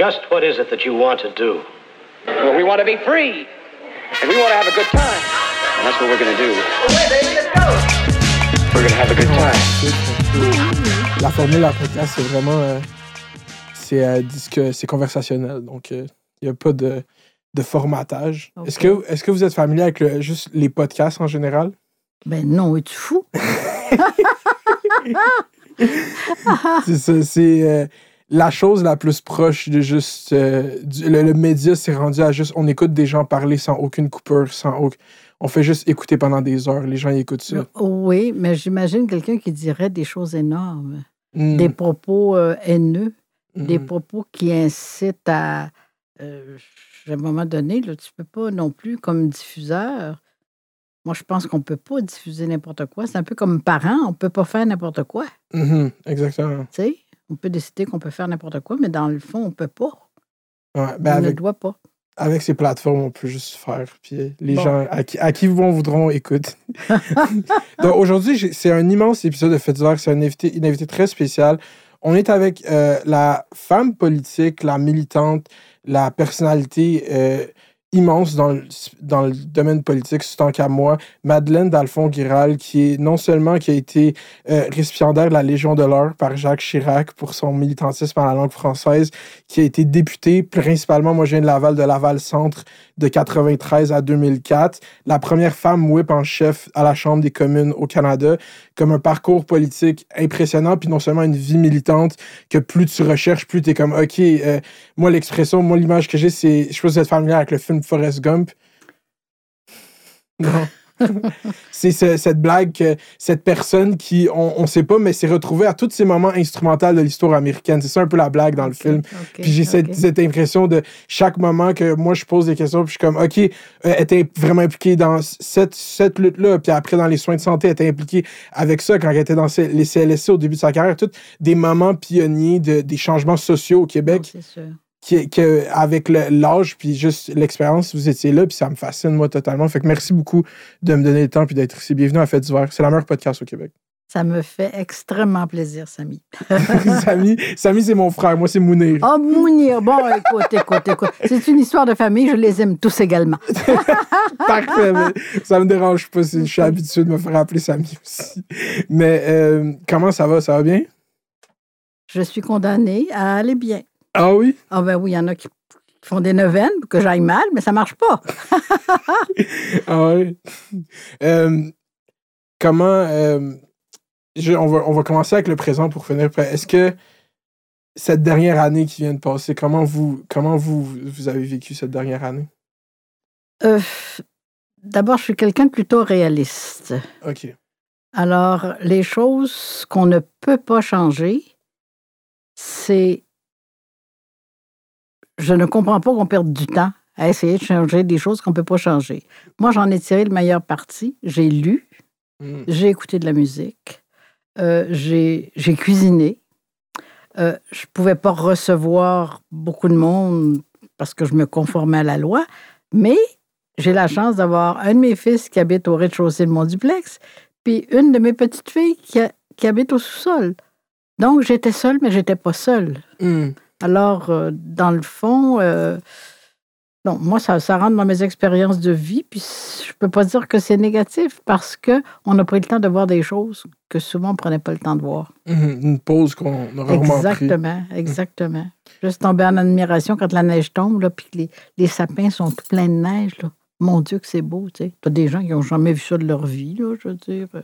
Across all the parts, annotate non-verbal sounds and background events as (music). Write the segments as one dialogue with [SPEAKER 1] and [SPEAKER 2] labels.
[SPEAKER 1] Just what is it that you want to do?
[SPEAKER 2] Well, we want to be free. And we want to have a good time. And that's what we're going to do. We're going to have a good time.
[SPEAKER 3] La formule à podcast, c'est vraiment. euh, c'est euh, disque- c'est conversationnel. Donc, euh, il n'y a pas de, de formatage. Est-ce
[SPEAKER 4] Ok.
[SPEAKER 3] que, est que vous êtes familier avec le- juste les podcasts en général?
[SPEAKER 4] Ben non, es-tu fou? (laughs)
[SPEAKER 3] c'est ça, c'est euh, la chose la plus proche de juste. euh, du- le, le média s'est rendu à juste. On écoute des gens parler sans aucune coupure, sans aucun. On fait juste écouter pendant des heures. Les gens écoutent ça.
[SPEAKER 4] Oui, mais j'imagine quelqu'un qui dirait des choses énormes,
[SPEAKER 3] Mm,
[SPEAKER 4] des propos euh, haineux,
[SPEAKER 3] mm,
[SPEAKER 4] des propos qui incitent à. euh, à un moment donné, là, tu ne peux pas non plus, comme diffuseur. Moi, je pense qu'on ne peut pas diffuser n'importe quoi. C'est un peu comme parent, on ne peut pas faire n'importe quoi.
[SPEAKER 3] mhm, exactement.
[SPEAKER 4] Tu sais, on peut décider qu'on peut faire n'importe quoi, mais dans le fond, on ne peut pas.
[SPEAKER 3] Ouais, ben
[SPEAKER 4] on
[SPEAKER 3] avec,
[SPEAKER 4] ne doit pas.
[SPEAKER 3] avec ces plateformes, on peut juste faire. Puis les
[SPEAKER 4] Bon.
[SPEAKER 3] gens à qui, à qui vont voudront écoutent. (laughs) Donc aujourd'hui, c'est un immense épisode de Fête d'hiver. C'est un invité, une invitée très spéciale. On est avec euh, la femme politique, la militante, la personnalité euh, immense dans le, dans le domaine politique, c'est tant qu'à moi, Madeleine Dalphon-Guiral, qui est non seulement qui a été euh, récipiendaire de la Légion de l'Or par Jacques Chirac pour son militantisme en la langue française, qui a été députée, principalement, moi je viens de Laval, de Laval-Centre, de 93 à 2004, la première femme whip en chef à la Chambre des communes au Canada, comme un parcours politique impressionnant, puis non seulement une vie militante, que plus tu recherches, plus tu es comme, OK, euh, moi l'expression, moi l'image que j'ai, c'est, je sais pas si vous êtes familier avec le film Forrest Gump. Non. (laughs) c'est ce- cette blague que cette personne qui, on, on sait pas, mais s'est retrouvée à tous ces moments instrumentaux de l'histoire américaine. C'est ça un peu la blague dans le film. Puis j'ai cette, impression de chaque moment que moi je pose des questions, puis je suis comme, OK, euh, elle était vraiment impliquée dans cette, cette lutte-là, puis après dans les soins de santé, elle était impliquée avec ça quand elle était dans les CLSC au début de sa carrière, tous des moments pionniers de, des changements sociaux au Québec,
[SPEAKER 4] c'est sûr.
[SPEAKER 3] Que, avec l'âge, puis juste l'expérience, vous étiez là, puis ça me fascine, moi, totalement. Fait que merci beaucoup de me donner le temps, puis d'être ici. Bienvenue à Fête d'hiver. C'est la meilleure podcast au Québec.
[SPEAKER 4] Ça me fait extrêmement plaisir, Samy. (laughs)
[SPEAKER 3] Samy, Samy c'est mon frère, moi, c'est Mounir.
[SPEAKER 4] Oh, Mounir. Bon, écoute, écoute, écoute. C'est une histoire de famille. Je les aime tous également. (laughs)
[SPEAKER 3] Parfait, ça me dérange pas. Je suis habitué de me faire appeler Samy aussi. Mais euh, comment ça va? Ça va bien?
[SPEAKER 4] Je suis condamnée à aller bien.
[SPEAKER 3] Ah oui?
[SPEAKER 4] Ah ben oui, il y en a qui font des neuvaines pour que j'aille mal, mais ça marche pas. (laughs)
[SPEAKER 3] Ah oui. Euh, comment. euh, je- on, va, on va commencer avec le présent pour finir. Est-ce que cette dernière année qui vient de passer, comment vous, comment vous, vous avez vécu cette dernière année?
[SPEAKER 4] Euh, D'abord, je suis quelqu'un de plutôt réaliste.
[SPEAKER 3] OK.
[SPEAKER 4] Alors, les choses qu'on ne peut pas changer, c'est... Je ne comprends pas qu'on perde du temps à essayer de changer des choses qu'on ne peut pas changer. Moi, j'en ai tiré le meilleur parti. J'ai lu,
[SPEAKER 3] Mm.
[SPEAKER 4] j'ai écouté de la musique, euh, j'ai j'ai cuisiné. Euh, je ne pouvais pas recevoir beaucoup de monde parce que je me conformais à la loi, mais j'ai la chance d'avoir un de mes fils qui habite au rez-de-chaussée de mon duplex, puis une de mes petites filles qui, a- qui habite au sous-sol. Donc, j'étais seule, mais j'étais pas seule.
[SPEAKER 3] Mm.
[SPEAKER 4] Alors, euh, dans le fond, euh, non, moi, ça, ça rentre dans mes expériences de vie, puis je peux pas dire que c'est négatif parce que on a pris le temps de voir des choses que souvent on prenait pas le temps de voir.
[SPEAKER 3] Mhm. Une pause qu'on a rarement pris.
[SPEAKER 4] Exactement, exactement. Juste tomber en admiration quand la neige tombe, là, puis que les, les sapins sont tout pleins de neige, là. Mon Dieu, que c'est beau, tu sais. T'as des gens qui n'ont jamais vu ça de leur vie, là, je veux dire. euh,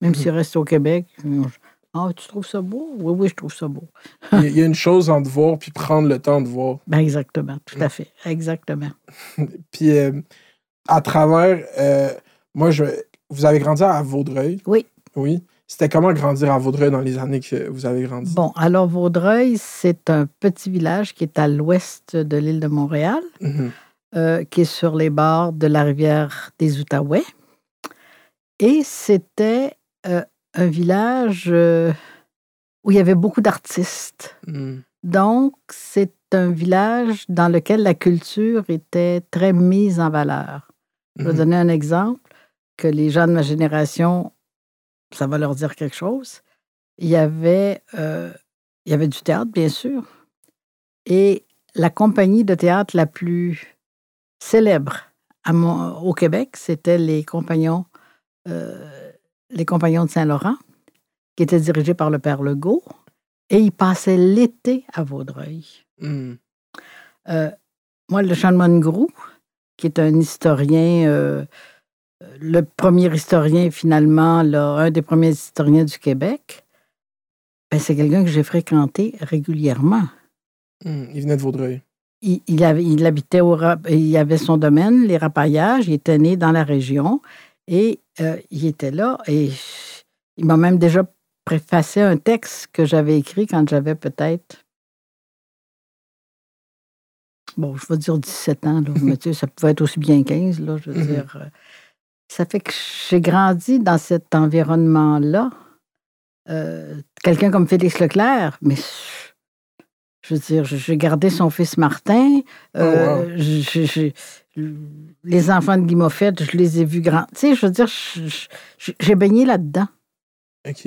[SPEAKER 4] même
[SPEAKER 3] Mhm.
[SPEAKER 4] s'ils restent au Québec. ils ont- Ah, tu trouves ça beau? Oui, oui, je trouve ça beau.
[SPEAKER 3] Il y a- une chose entre voir puis prendre le temps de voir.
[SPEAKER 4] Ben, exactement, tout à fait. Exactement. (laughs)
[SPEAKER 3] Puis euh, à travers, euh, moi, je, vous avez grandi à Vaudreuil?
[SPEAKER 4] Oui.
[SPEAKER 3] Oui. C'était comment grandir à Vaudreuil dans les années que vous avez grandi?
[SPEAKER 4] Bon, alors Vaudreuil, c'est un petit village qui est à l'ouest de l'île de Montréal,
[SPEAKER 3] Mhm.
[SPEAKER 4] euh, qui est sur les bords de la rivière des Outaouais. Et c'était euh, un village euh, où il y avait beaucoup d'artistes.
[SPEAKER 3] Mhm.
[SPEAKER 4] Donc, c'est un village dans lequel la culture était très mise en valeur. Je vais
[SPEAKER 3] Mhm.
[SPEAKER 4] donner un exemple que les gens de ma génération, ça va leur dire quelque chose. Il y avait, euh, il y avait du théâtre, bien sûr. Et la compagnie de théâtre la plus célèbre à mon- au Québec, c'était les compagnons, euh, les compagnons de Saint-Laurent, qui étaient dirigés par le père Legault, et ils passaient l'été à Vaudreuil.
[SPEAKER 3] Hmm.
[SPEAKER 4] Euh, moi, le Chanman Grou, qui est un historien, euh, le premier historien finalement, là, un des premiers historiens du Québec, ben, c'est quelqu'un que j'ai fréquenté régulièrement.
[SPEAKER 3] Hmm. Il venait de Vaudreuil.
[SPEAKER 4] Il, il avait, il habitait au il avait son domaine, les rapaillages, il était né dans la région et euh, il était là et il m'a même déjà préfacé un texte que j'avais écrit quand j'avais peut-être bon, je vais dire 17 ans, là, (laughs) mais tu sais, ça pouvait être aussi bien 15, là, je veux
[SPEAKER 3] Mhm.
[SPEAKER 4] dire. euh, Ça fait que j'ai grandi dans cet environnement-là. Euh, Quelqu'un comme Félix Leclerc, mais je veux dire, j'ai gardé son fils Martin. Euh,
[SPEAKER 3] Oh, wow.
[SPEAKER 4] Les enfants de Guy Moffett, je les ai vus grands. Tu sais, je veux dire, j'ai baigné là-dedans.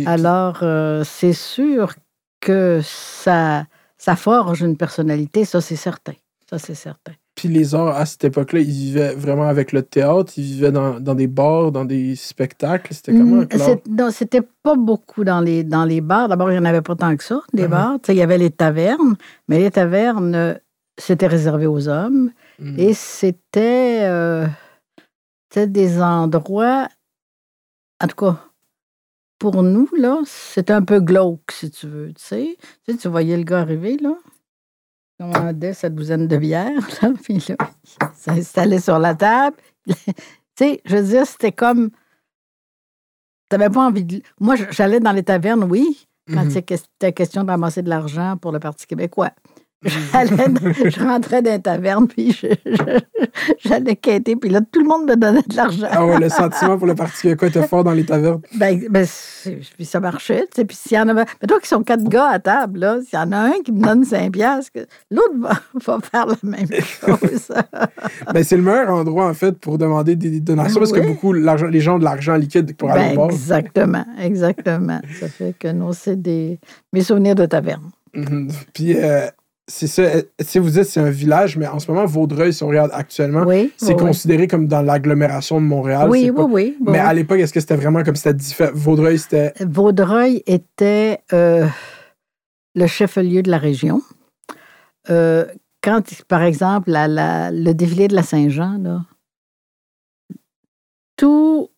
[SPEAKER 4] Alors, euh, c'est sûr que ça, ça forge une personnalité, ça c'est certain. Ça c'est certain.
[SPEAKER 3] Puis les arts, à cette époque-là, ils vivaient vraiment avec le théâtre, ils vivaient dans, dans des bars, dans des spectacles. C'était comment?
[SPEAKER 4] Mm, Non, c'était pas beaucoup dans les, dans les bars. D'abord, il n'y en avait pas tant que ça, des
[SPEAKER 3] Mhm.
[SPEAKER 4] bars. Tu sais, il y avait les tavernes, mais les tavernes, euh, c'était réservé aux hommes.
[SPEAKER 3] Hmm.
[SPEAKER 4] Et c'était euh, c'était des endroits, en tout cas, pour nous, là, c'était un peu glauque, si tu veux. Tu sais, tu, sais, tu voyais le gars arriver, là, commandait sa douzaine de bières, (laughs) là, puis là, il s'installait sur la table. (laughs) tu sais, je veux dire, c'était comme. T'avais pas envie de. Moi, j'allais dans les tavernes, oui, quand
[SPEAKER 3] Mhm.
[SPEAKER 4] c'était question de ramasser de l'argent pour le Parti québécois. (laughs) J'allais dans- je rentrais dans les tavernes, puis j'allais quêter, puis là, tout le monde me donnait de l'argent.
[SPEAKER 3] Ah ouais, le sentiment pour le Parti québécois était fort dans les tavernes?
[SPEAKER 4] Ben, ben, puis ça marchait, tu sais. Puis s'il y en avait. Mais toi qui sont quatre gars à table, là, s'il y en a un qui me donne 5 piastres, l'autre va, (laughs) va faire la même chose. (laughs)
[SPEAKER 3] Ben, c'est le meilleur endroit, en fait, pour demander des donations, parce que beaucoup, les gens ont de l'argent liquide pour aller
[SPEAKER 4] Ben,
[SPEAKER 3] au bar.
[SPEAKER 4] exactement, exactement. Ça fait que non, c'est des mes souvenirs de taverne.
[SPEAKER 3] Mhm. Puis, euh, c'est ça. euh, Si vous dites c'est un village, mais en ce moment, Vaudreuil, si on regarde actuellement,
[SPEAKER 4] Oui.
[SPEAKER 3] c'est
[SPEAKER 4] oui,
[SPEAKER 3] considéré comme dans l'agglomération de Montréal.
[SPEAKER 4] Oui, oui,
[SPEAKER 3] pas-
[SPEAKER 4] oui, oui,
[SPEAKER 3] Mais à l'époque, est-ce que c'était vraiment comme c'était différent? Vaudreuil, c'était.
[SPEAKER 4] Vaudreuil était euh, le chef-lieu de la région. Euh, quand, par exemple, la- la- le défilé de la Saint-Jean, tous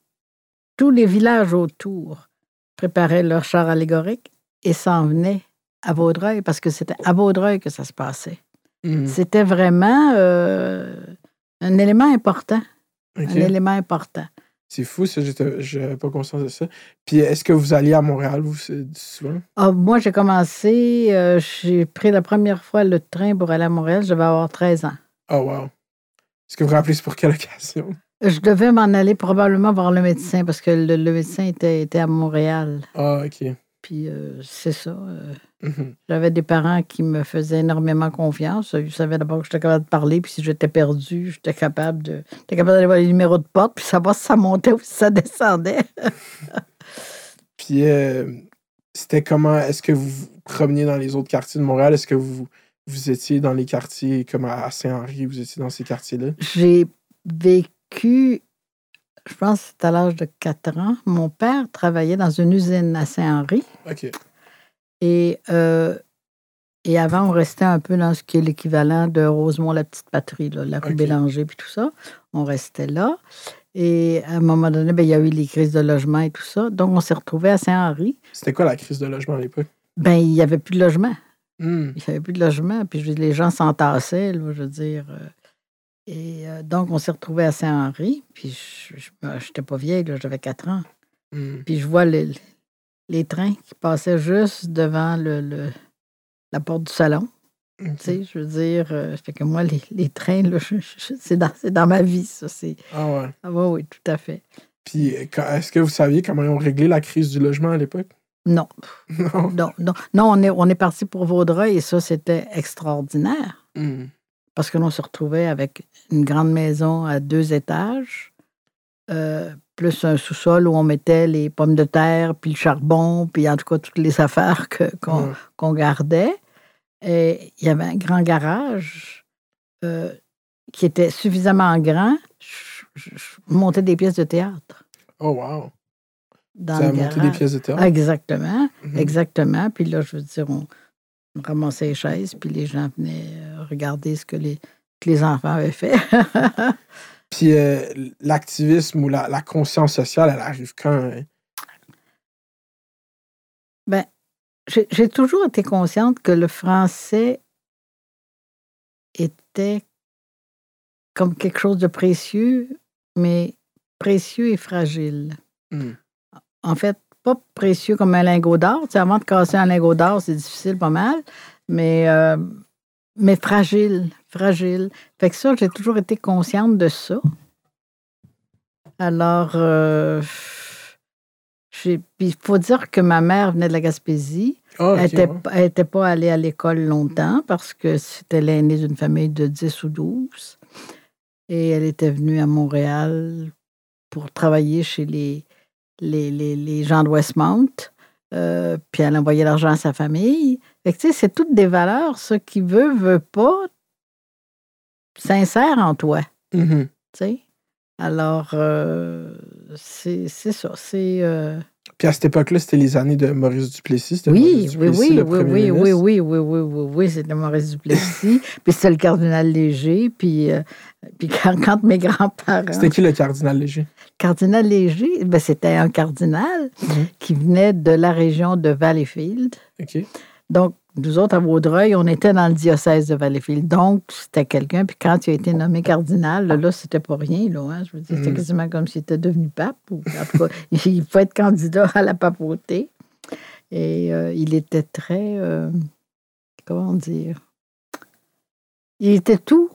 [SPEAKER 4] les villages autour préparaient leur char allégorique et s'en venaient à Vaudreuil parce que c'était à Vaudreuil que ça se passait.
[SPEAKER 3] Mhm.
[SPEAKER 4] C'était vraiment euh, un élément important. Un élément important.
[SPEAKER 3] C'est fou, ça. j'étais- J'avais pas conscience de ça. Puis, est-ce que vous alliez à Montréal, vous, souvent?
[SPEAKER 4] Ah, moi, j'ai commencé, euh, j'ai pris la première fois le train pour aller à Montréal, je devais avoir 13 ans.
[SPEAKER 3] Oh, wow. Est-ce que vous vous rappelez pour quelle occasion?
[SPEAKER 4] Je devais m'en aller probablement voir le médecin parce que le, le médecin était, était à Montréal.
[SPEAKER 3] Ah, OK.
[SPEAKER 4] Puis euh, c'est ça. euh,
[SPEAKER 3] Mhm.
[SPEAKER 4] J'avais des parents qui me faisaient énormément confiance. Ils savaient d'abord que j'étais capable de parler, puis si j'étais perdu, j'étais capable de. J'étais capable d'aller voir les numéros de porte, puis savoir si ça montait ou si ça descendait. (laughs)
[SPEAKER 3] Puis, euh, c'était comment? Est-ce que vous vous promeniez dans les autres quartiers de Montréal? Est-ce que vous, vous étiez dans les quartiers comme à Saint-Henri? Vous étiez dans ces quartiers-là?
[SPEAKER 4] J'ai vécu, je pense que c'était à l'âge de 4 ans. Mon père travaillait dans une usine à Saint-Henri.
[SPEAKER 3] OK.
[SPEAKER 4] Et, euh, et avant, on restait un peu dans ce qui est l'équivalent de Rosemont, la petite patrie, là, la rue. Bélanger, puis tout ça. On restait là. Et à un moment donné, ben, il y a eu les crises de logement et tout ça. Donc, on s'est retrouvés à Saint-Henri.
[SPEAKER 3] C'était quoi la crise de logement à l'époque?
[SPEAKER 4] Ben, il n'y avait plus de logement.
[SPEAKER 3] Hmm.
[SPEAKER 4] Il n'y avait plus de logement. Puis je veux dire, les gens s'entassaient, là, je veux dire. euh. Et euh, donc, on s'est retrouvés à Saint-Henri. Puis je n'étais pas vieille, j'avais 4 ans.
[SPEAKER 3] Hmm.
[SPEAKER 4] Puis je vois les, les trains qui passaient juste devant le, le- la porte du salon. Tu sais, je veux dire, euh, fait que moi, les, les trains, (laughs) c'est dans, dans ma vie, ça.
[SPEAKER 3] Ah ouais.
[SPEAKER 4] ah oui, oui, tout à fait.
[SPEAKER 3] Puis, euh, est-ce que vous saviez comment ils ont réglé la crise du logement à l'époque?
[SPEAKER 4] Non, (laughs)
[SPEAKER 3] Non.
[SPEAKER 4] non, non. Non, on est, on est parti pour Vaudreuil et ça, c'était extraordinaire.
[SPEAKER 3] Hmm.
[SPEAKER 4] parce que l'on se retrouvait avec une grande maison à deux étages, euh, plus un sous-sol où on mettait les pommes de terre, puis le charbon, puis en tout cas toutes les affaires qu'on gardait. Et il y avait un grand garage euh, qui était suffisamment grand. Je, je- je montais des pièces de théâtre
[SPEAKER 3] Oh, wow.
[SPEAKER 4] dans
[SPEAKER 3] Ça a monté des pièces de théâtre?
[SPEAKER 4] Exactement,
[SPEAKER 3] Mhm.
[SPEAKER 4] exactement. Puis là, je veux dire, on ramassait les chaises, puis les gens venaient euh, regarder ce que les, que les enfants avaient fait. (laughs)
[SPEAKER 3] Puis euh, l'activisme ou la, la conscience sociale, elle arrive quand? hein?
[SPEAKER 4] J'ai j'ai toujours été consciente que le français était comme quelque chose de précieux, mais précieux et fragile.
[SPEAKER 3] Hmm.
[SPEAKER 4] En fait, pas précieux comme un lingot d'or. Tu sais, avant de casser un lingot d'or, c'est difficile pas mal, mais, euh, mais fragile, fragile. Fait que ça, j'ai toujours été consciente de ça. Alors, euh, il faut dire que ma mère venait de la Gaspésie.
[SPEAKER 3] Ah,
[SPEAKER 4] Elle n'était
[SPEAKER 3] ouais.
[SPEAKER 4] était pas allée à l'école longtemps parce que c'était l'aînée d'une famille de 10 ou 12. Et elle était venue à Montréal pour travailler chez les, les, les, les gens de Westmount. Euh, puis elle envoyait l'argent à sa famille. Fait que, tu sais, c'est toutes des valeurs, ça, qui veut, veut pas, sincère en toi.
[SPEAKER 3] Mhm.
[SPEAKER 4] sais? Alors, euh, c'est ça. C'est. euh,
[SPEAKER 3] Puis à cette époque-là, c'était les années de Maurice Duplessis.
[SPEAKER 4] Oui,
[SPEAKER 3] Maurice
[SPEAKER 4] oui,
[SPEAKER 3] Duplessis,
[SPEAKER 4] oui, oui, oui, oui,
[SPEAKER 3] ministre.
[SPEAKER 4] oui, oui, oui, oui, oui, c'était Maurice Duplessis, (laughs) puis c'était le cardinal Léger, puis, euh, puis quand, quand mes grands-parents...
[SPEAKER 3] C'était qui le cardinal Léger?
[SPEAKER 4] Cardinal Léger, ben, c'était un cardinal
[SPEAKER 3] Mhm.
[SPEAKER 4] qui venait de la région de Valleyfield.
[SPEAKER 3] OK.
[SPEAKER 4] Donc, nous autres, à Vaudreuil, on était dans le diocèse de Valleyfield. Donc, c'était quelqu'un. Puis quand il a été nommé cardinal, là, là, c'était pas rien. Là, hein. Je veux dire, c'était
[SPEAKER 3] Mhm.
[SPEAKER 4] quasiment comme s'il était devenu pape. Ou, en tout cas, (laughs) il faut être candidat à la papauté. Et euh, il était très. euh, comment dire? Il était tout.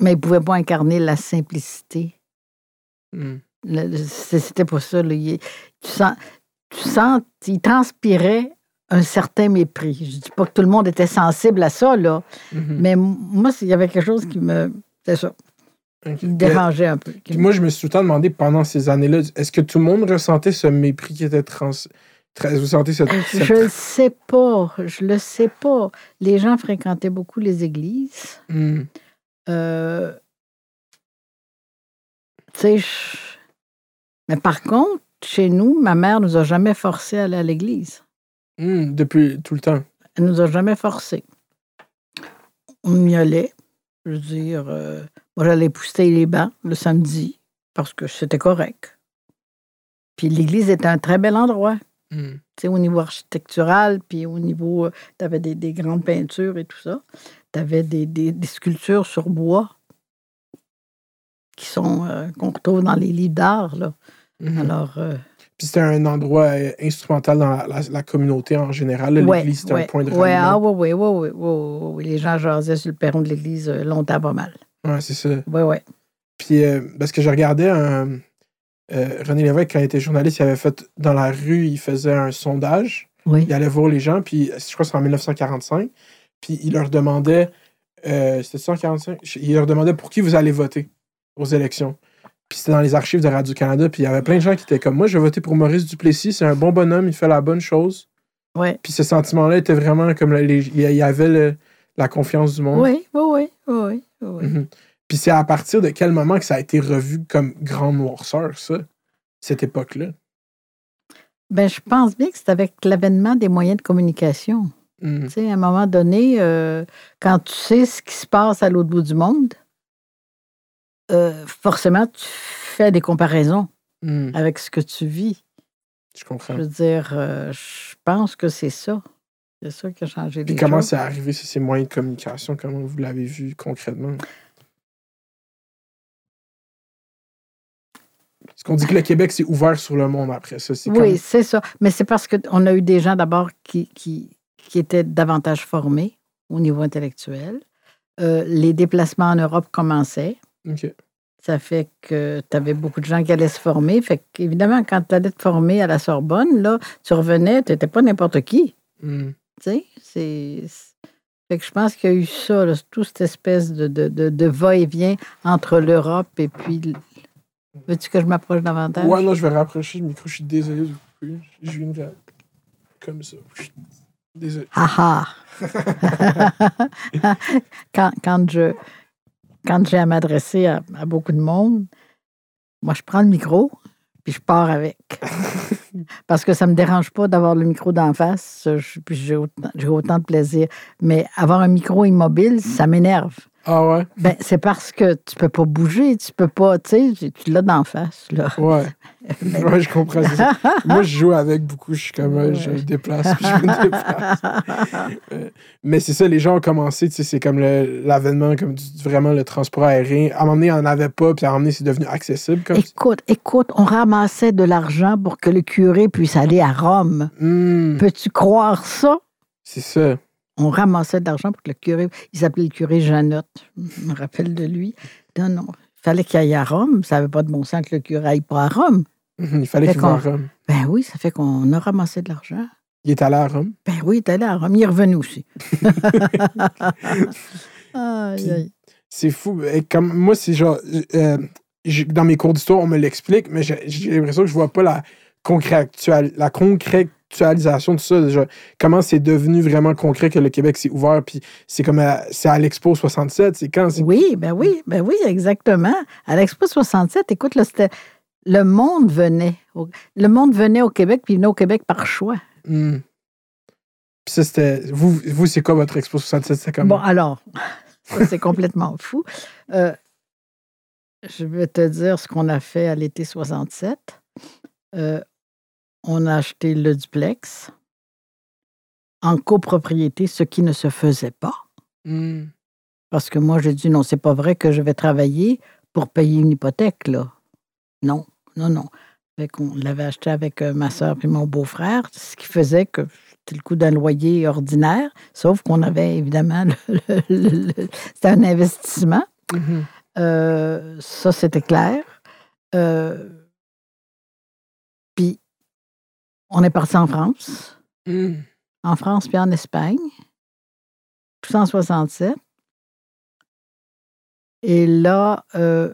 [SPEAKER 4] Mais il ne pouvait pas incarner la simplicité. C'est- C'était pas ça. là. Il- tu, sens, tu sens, il transpirait un certain mépris. Je dis pas que tout le monde était sensible à ça, là,
[SPEAKER 3] Mhm.
[SPEAKER 4] mais moi, il y avait quelque chose qui me. C'est ça, qui me dérangeait un peu. qui
[SPEAKER 3] Puis
[SPEAKER 4] me-
[SPEAKER 3] moi, je me suis tout le temps demandé pendant ces années-là, est-ce que tout le monde ressentait ce mépris qui était trans... tra- Vous sentez cette... cette-
[SPEAKER 4] Je le sais pas, je le sais pas. Les gens fréquentaient beaucoup les églises.
[SPEAKER 3] Hmm.
[SPEAKER 4] Euh, tu sais, je- mais par contre, chez nous, ma mère nous a jamais forcé à aller à l'église.
[SPEAKER 3] Hmm, Depuis tout le temps.
[SPEAKER 4] Elle nous a jamais forcés. On y allait. Je veux dire, euh, moi, j'allais pousser les bancs le samedi parce que c'était correct. Puis l'église était un très bel endroit, tu sais, au niveau architectural, puis au niveau. tu avais des, des grandes peintures et tout ça. Tu avais des, des- des sculptures sur bois qui sont euh, qu'on retrouve dans les livres d'art.
[SPEAKER 3] Mhm.
[SPEAKER 4] Alors, euh,
[SPEAKER 3] Puis c'était un endroit euh, instrumental dans la, la- la communauté en général. L'église, c'était
[SPEAKER 4] ouais,
[SPEAKER 3] un point de
[SPEAKER 4] ouais, ah,
[SPEAKER 3] ralliement.
[SPEAKER 4] ouais, ouais, ouais, ouais, ouais, ouais, ouais. Les gens jasaient sur le perron de l'église euh, longtemps, pas mal.
[SPEAKER 3] Ouais, c'est ça.
[SPEAKER 4] Ouais, ouais.
[SPEAKER 3] Puis, euh, parce que je regardais un. euh, René Lévesque, quand il était journaliste, il avait fait dans la rue, il faisait un sondage.
[SPEAKER 4] Oui.
[SPEAKER 3] Il allait voir les gens, puis je crois que c'est en 1945. Puis il leur demandait. Euh, c'était 145 Il leur demandait pour qui vous allez voter aux élections. Puis c'était dans les archives de Radio-Canada, puis il y avait plein de gens qui étaient comme moi, je vais voter pour Maurice Duplessis, c'est un bon bonhomme, il fait la bonne chose.
[SPEAKER 4] Ouais.
[SPEAKER 3] Puis ce sentiment-là était vraiment comme il y avait le- la confiance du monde.
[SPEAKER 4] Oui, oui, oui, oui.
[SPEAKER 3] Mhm. Puis c'est à partir de quel moment que ça a été revu comme grande noirceur, ça, cette époque-là?
[SPEAKER 4] Ben, je pense bien que c'est avec l'avènement des moyens de communication.
[SPEAKER 3] Mhm.
[SPEAKER 4] Tu sais, à un moment donné, euh, quand tu sais ce qui se passe à l'autre bout du monde, euh, forcément, tu fais des comparaisons
[SPEAKER 3] Mhm.
[SPEAKER 4] avec ce que tu vis.
[SPEAKER 3] Je comprends.
[SPEAKER 4] Je veux dire, euh, je pense que c'est ça. C'est ça qui a changé
[SPEAKER 3] Puis
[SPEAKER 4] les
[SPEAKER 3] comment c'est arrivé, ces ces moyens de communication? Comment vous l'avez vu concrètement? Parce qu'on dit que le Québec s'est ouvert sur le monde après ça. C'est
[SPEAKER 4] Oui,
[SPEAKER 3] comme-
[SPEAKER 4] c'est ça. Mais c'est parce qu'on a eu des gens d'abord qui, qui, qui étaient davantage formés au niveau intellectuel. Euh, les déplacements en Europe commençaient. Ça fait que tu avais beaucoup de gens qui allaient se former. Fait qu'évidemment, quand tu allais te former à la Sorbonne, là, tu revenais, tu n'étais pas n'importe qui.
[SPEAKER 3] Mhm.
[SPEAKER 4] Tu sais, c'est. Fait que je pense qu'il y a eu ça, là, toute cette espèce de, de, de, de va-et-vient entre l'Europe et puis. Veux-tu que je m'approche davantage?
[SPEAKER 3] Ouais, non, je vais rapprocher le micro. Je suis désolé du coup. Je viens de... Comme ça. Désolé.
[SPEAKER 4] Haha. (laughs) (laughs) quand, quand je quand j'ai à m'adresser à, à beaucoup de monde, moi je prends le micro puis je pars avec. (laughs) Parce que ça me dérange pas d'avoir le micro d'en face, je- puis j'ai autant, j'ai autant de plaisir. Mais avoir un micro immobile, ça m'énerve.
[SPEAKER 3] Ah ouais?
[SPEAKER 4] Ben, c'est parce que tu peux pas bouger, tu peux pas, tu sais, tu l'as d'en face, là.
[SPEAKER 3] Ouais. (laughs) ouais, je comprends ça. (laughs) Moi, je joue avec beaucoup. Je suis comme, euh, je me déplace, puis je me déplace. (laughs) Mais c'est ça, les gens ont commencé, tu sais, c'est comme l'avènement, comme du- vraiment le transport aérien. À un moment donné, il n'y en avait pas, puis à un moment donné, c'est devenu accessible. Comme ça.
[SPEAKER 4] Écoute, écoute, on ramassait de l'argent pour que le curé puisse aller à Rome.
[SPEAKER 3] Hmm,
[SPEAKER 4] Peux-tu croire ça?
[SPEAKER 3] c'est ça.
[SPEAKER 4] On ramassait de l'argent pour que le curé. Il s'appelait le curé Janotte. Je me rappelle de lui. Non, non. Il fallait qu'il aille à Rome. Ça n'avait pas de bon sens que le curé aille pas à Rome.
[SPEAKER 3] Mhm, Il fallait qu'il va à Rome.
[SPEAKER 4] Ben oui, ça fait qu'on a ramassé de l'argent.
[SPEAKER 3] Il est allé à Rome.
[SPEAKER 4] Ben oui, il est allé à Rome. Il est revenu aussi. (laughs)
[SPEAKER 3] C'est fou. Et comme, moi, c'est genre. euh, dans mes cours d'histoire, on me l'explique, mais j'ai l'impression que je vois pas la, la concrétualisation de ça. genre, comment c'est devenu vraiment concret que le Québec s'est ouvert. Puis c'est comme à, c'est à l'Expo 67. C'est quand? c'est-
[SPEAKER 4] Oui, ben oui, ben oui, exactement. À l'Expo 67, écoute, là, c'était. Le monde venait. au- Le monde venait au Québec, puis il venait au Québec par choix.
[SPEAKER 3] Hmm. Puis ça, c'était. Vous, vous c'est quoi votre Expo 67? C'était comme.
[SPEAKER 4] Bon, alors, (laughs) ça, c'est complètement fou. Euh, je vais te dire ce qu'on a fait à l'été 67. Euh, on a acheté le duplex en copropriété, ce qui ne se faisait pas.
[SPEAKER 3] Hmm.
[SPEAKER 4] Parce que moi, j'ai dit non, c'est pas vrai que je vais travailler pour payer une hypothèque, là. Non, non, non. Fait qu'on l'avait acheté avec euh, ma soeur et mon beau-frère, ce qui faisait que c'était le coût d'un loyer ordinaire, sauf qu'on avait évidemment, (laughs) c'était un investissement.
[SPEAKER 3] Mhm.
[SPEAKER 4] Euh, ça, c'était clair. Euh, on est parti en France
[SPEAKER 3] Hmm.
[SPEAKER 4] en France puis en Espagne, tout ça en 67. Et là, euh,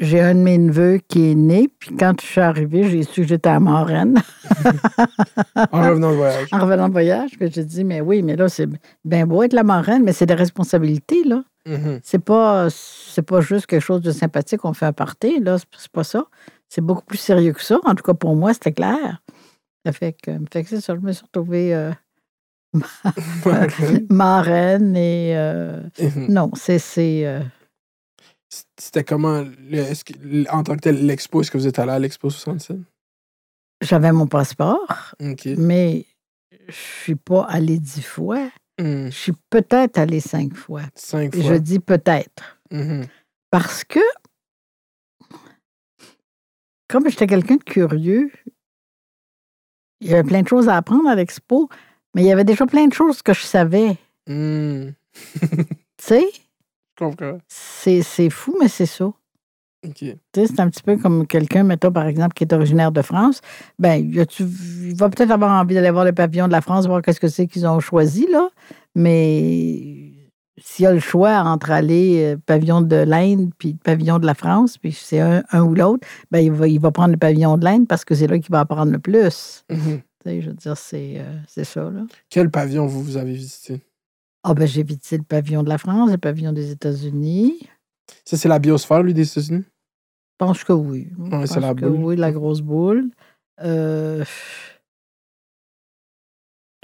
[SPEAKER 4] j'ai un de mes neveux qui est né, puis quand je suis arrivée, j'ai su que j'étais à Montréal (laughs)
[SPEAKER 3] En revenant de voyage.
[SPEAKER 4] en revenant de voyage. Puis j'ai dit, mais oui, mais là, c'est bien beau être la marraine, mais c'est des responsabilités, là.
[SPEAKER 3] Mhm.
[SPEAKER 4] C'est pas, juste quelque chose de sympathique, on fait un party, là, c'est pas ça. C'est beaucoup plus sérieux que ça. En tout cas, pour moi, c'était clair. Ça fait que, fait que c'est ça, je me suis retrouvée euh, (laughs) (laughs) marraine et... euh,
[SPEAKER 3] Mhm.
[SPEAKER 4] non, c'est... c'est euh,
[SPEAKER 3] C'était comment, le- est-ce que- en tant que tel, l'expo, est-ce que vous êtes allé à l'expo 67?
[SPEAKER 4] J'avais mon passeport, mais je suis pas allée dix fois.
[SPEAKER 3] Hmm.
[SPEAKER 4] Je suis peut-être allée cinq fois.
[SPEAKER 3] Cinq
[SPEAKER 4] Et
[SPEAKER 3] fois.
[SPEAKER 4] je dis peut-être.
[SPEAKER 3] Mhm.
[SPEAKER 4] Parce que, comme j'étais quelqu'un de curieux, il y avait plein de choses à apprendre à l'expo, mais il y avait déjà plein de choses que je savais.
[SPEAKER 3] Hmm.
[SPEAKER 4] Tu sais,
[SPEAKER 3] Je comprends.
[SPEAKER 4] c'est c'est fou, mais c'est ça.
[SPEAKER 3] OK.
[SPEAKER 4] Tu sais, c'est un petit peu comme quelqu'un, mettons, par exemple, qui est originaire de France. Ben, a-tu- il va peut-être avoir envie d'aller voir le pavillon de la France, voir qu'est-ce que c'est qu'ils ont choisi, là. Mais s'il y a le choix entre aller euh, pavillon de l'Inde puis pavillon de la France, puis c'est un, un ou l'autre, ben, il va, il va prendre le pavillon de l'Inde parce que c'est là qu'il va apprendre le plus.
[SPEAKER 3] Mhm.
[SPEAKER 4] Tu sais, je veux dire, c'est euh, ça, là.
[SPEAKER 3] Quel pavillon vous, vous avez visité?
[SPEAKER 4] Ah, ben, j'ai visité le pavillon de la France, le pavillon des États-Unis.
[SPEAKER 3] Ça, c'est la biosphère, lui, des États-Unis?
[SPEAKER 4] Je pense que oui. Je
[SPEAKER 3] Ouais,
[SPEAKER 4] pense
[SPEAKER 3] la
[SPEAKER 4] que
[SPEAKER 3] boule.
[SPEAKER 4] Oui, la grosse boule. Euh,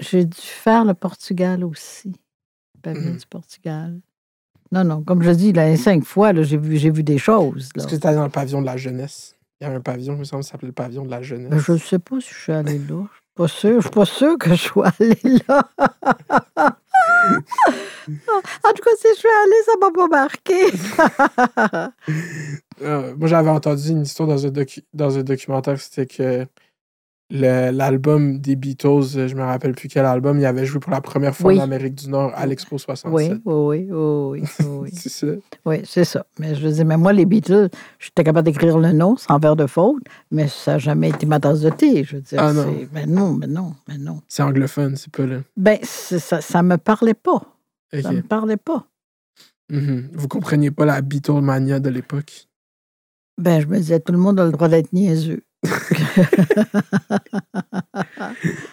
[SPEAKER 4] J'ai dû faire le Portugal aussi. Pavillon
[SPEAKER 3] Mhm.
[SPEAKER 4] du Portugal. Non, non, comme je dis, là, cinq fois, j'ai vu, j'ai vu des choses.
[SPEAKER 3] Est-ce que c'était dans le pavillon de la jeunesse? Il y a un pavillon, il me semble, qui s'appelait le pavillon de la jeunesse.
[SPEAKER 4] Ben, je ne sais pas si je suis allée là. Je suis pas sûre. Je suis pas sûre que je sois (laughs) allée là. en tout cas, si je suis allée, ça m'a pas marqué. (laughs)
[SPEAKER 3] Euh, moi, j'avais entendu une histoire dans un, docu- dans un documentaire, c'était que l'album des Beatles, euh, je me rappelle plus quel album, il avait joué pour la première fois
[SPEAKER 4] Oui.
[SPEAKER 3] en Amérique du Nord à l'Expo 67.
[SPEAKER 4] oui, oui, oui, oui, oui. (laughs)
[SPEAKER 3] C'est ça.
[SPEAKER 4] Oui, c'est ça. Mais je dis, mais moi, les Beatles, j'étais capable d'écrire le nom sans faire de faute, mais ça n'a jamais été ma tasse de thé. Je veux dire,
[SPEAKER 3] Ah, non.
[SPEAKER 4] mais non, mais non, mais non.
[SPEAKER 3] C'est anglophone, c'est pas là.
[SPEAKER 4] Ben, ça ne me parlait pas.
[SPEAKER 3] Ok.
[SPEAKER 4] Ça me parlait pas.
[SPEAKER 3] Mhm. Vous compreniez pas la Beatlemania de l'époque?
[SPEAKER 4] Ben, je me disais, tout le monde a le droit d'être niaiseux.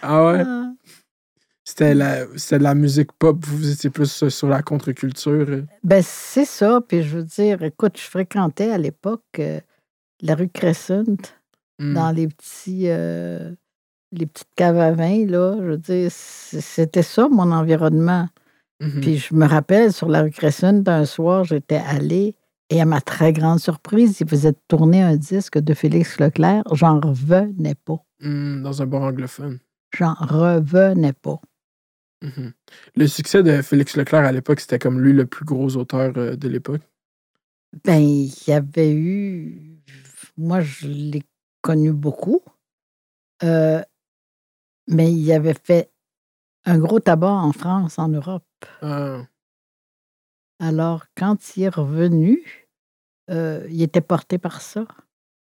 [SPEAKER 3] Ah ouais?
[SPEAKER 4] Ah.
[SPEAKER 3] C'était la, c'était de la musique pop, vous étiez plus sur la contre-culture.
[SPEAKER 4] Ben, c'est ça. Puis je veux dire, écoute, je fréquentais à l'époque euh, la rue Crescent,
[SPEAKER 3] Hmm.
[SPEAKER 4] dans les petits. euh, les petites caves à vin, là. Je veux dire, c'était ça, mon environnement.
[SPEAKER 3] Mhm.
[SPEAKER 4] Puis je me rappelle, sur la rue Crescent, d'un soir, j'étais allée et à ma très grande surprise, ils faisaient tourner un disque de Félix Leclerc. J'en revenais pas.
[SPEAKER 3] Hmm, dans un bar anglophone.
[SPEAKER 4] J'en revenais pas.
[SPEAKER 3] Mhm. Le succès de Félix Leclerc à l'époque, c'était comme lui le plus gros auteur euh, de l'époque?
[SPEAKER 4] Ben, il y avait eu. Moi, je l'ai connu beaucoup. Euh, mais il avait fait un gros tabac en France, en Europe.
[SPEAKER 3] Ah,
[SPEAKER 4] Alors, quand il est revenu, euh, il était porté par ça.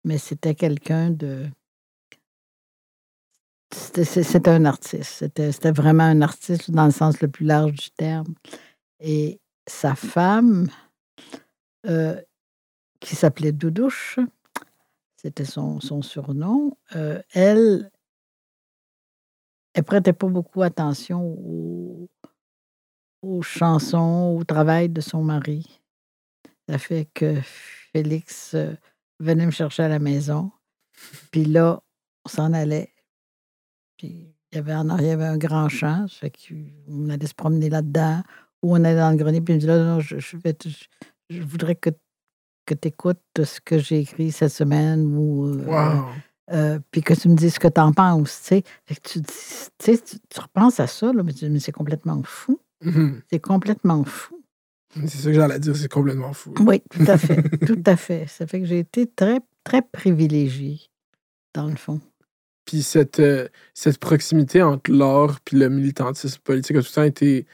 [SPEAKER 4] Mais c'était quelqu'un de. C'était un artiste. C'était vraiment un artiste dans le sens le plus large du terme. Et sa femme, euh, qui s'appelait Doudouche, c'était son, son surnom, euh, elle, elle prêtait pas beaucoup attention aux, aux chansons, au travail de son mari. Ça fait que Félix euh, venait me chercher à la maison. Puis là, on s'en allait. Puis il y avait en arrière il y avait un grand champ. Ça fait qu'on allait se promener là-dedans. Ou on allait dans le grenier. Puis il me dit là, non, je, je vais te- je, je voudrais que, que tu écoutes ce que j'ai écrit cette semaine. Ou, euh,
[SPEAKER 3] wow.
[SPEAKER 4] euh, puis que tu me dises ce que tu en penses. tu sais. Fait que tu, dis- tu, sais, tu, tu repenses à ça, là, mais, tu dis, mais c'est complètement fou.
[SPEAKER 3] Mhm.
[SPEAKER 4] C'est complètement fou.
[SPEAKER 3] C'est ça que j'allais dire, c'est complètement fou.
[SPEAKER 4] Oui, tout à fait. (laughs) tout à fait. Ça fait que j'ai été très, très privilégiée, dans le fond.
[SPEAKER 3] Puis cette, euh, cette proximité entre l'art puis le militantisme politique a tout le temps été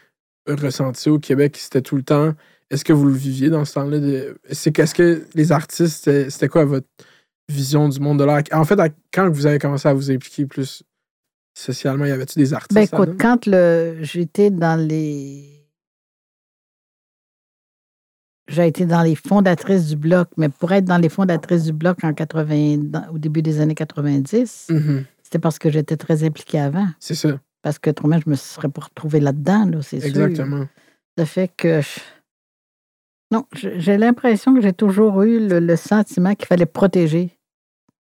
[SPEAKER 3] ressentie au Québec. C'était tout le temps. Est-ce que vous le viviez dans ce temps-là? De... C'est qu'est-ce que les artistes, c'était quoi votre vision du monde de l'art? En fait, quand vous avez commencé à vous impliquer plus socialement, y avait-tu des artistes?
[SPEAKER 4] Ben écoute, quand j'étais dans les. J'ai été dans les fondatrices du Bloc, mais pour être dans les fondatrices du Bloc en 80, dans- au début des années 90,
[SPEAKER 3] Mhm.
[SPEAKER 4] c'était parce que j'étais très impliquée avant.
[SPEAKER 3] C'est ça,
[SPEAKER 4] Parce que autrement, je me serais pas retrouvée là-dedans, là, c'est sûr.
[SPEAKER 3] exactement.
[SPEAKER 4] Ça fait que. je- Non, j'ai l'impression que j'ai toujours eu le, le sentiment qu'il fallait protéger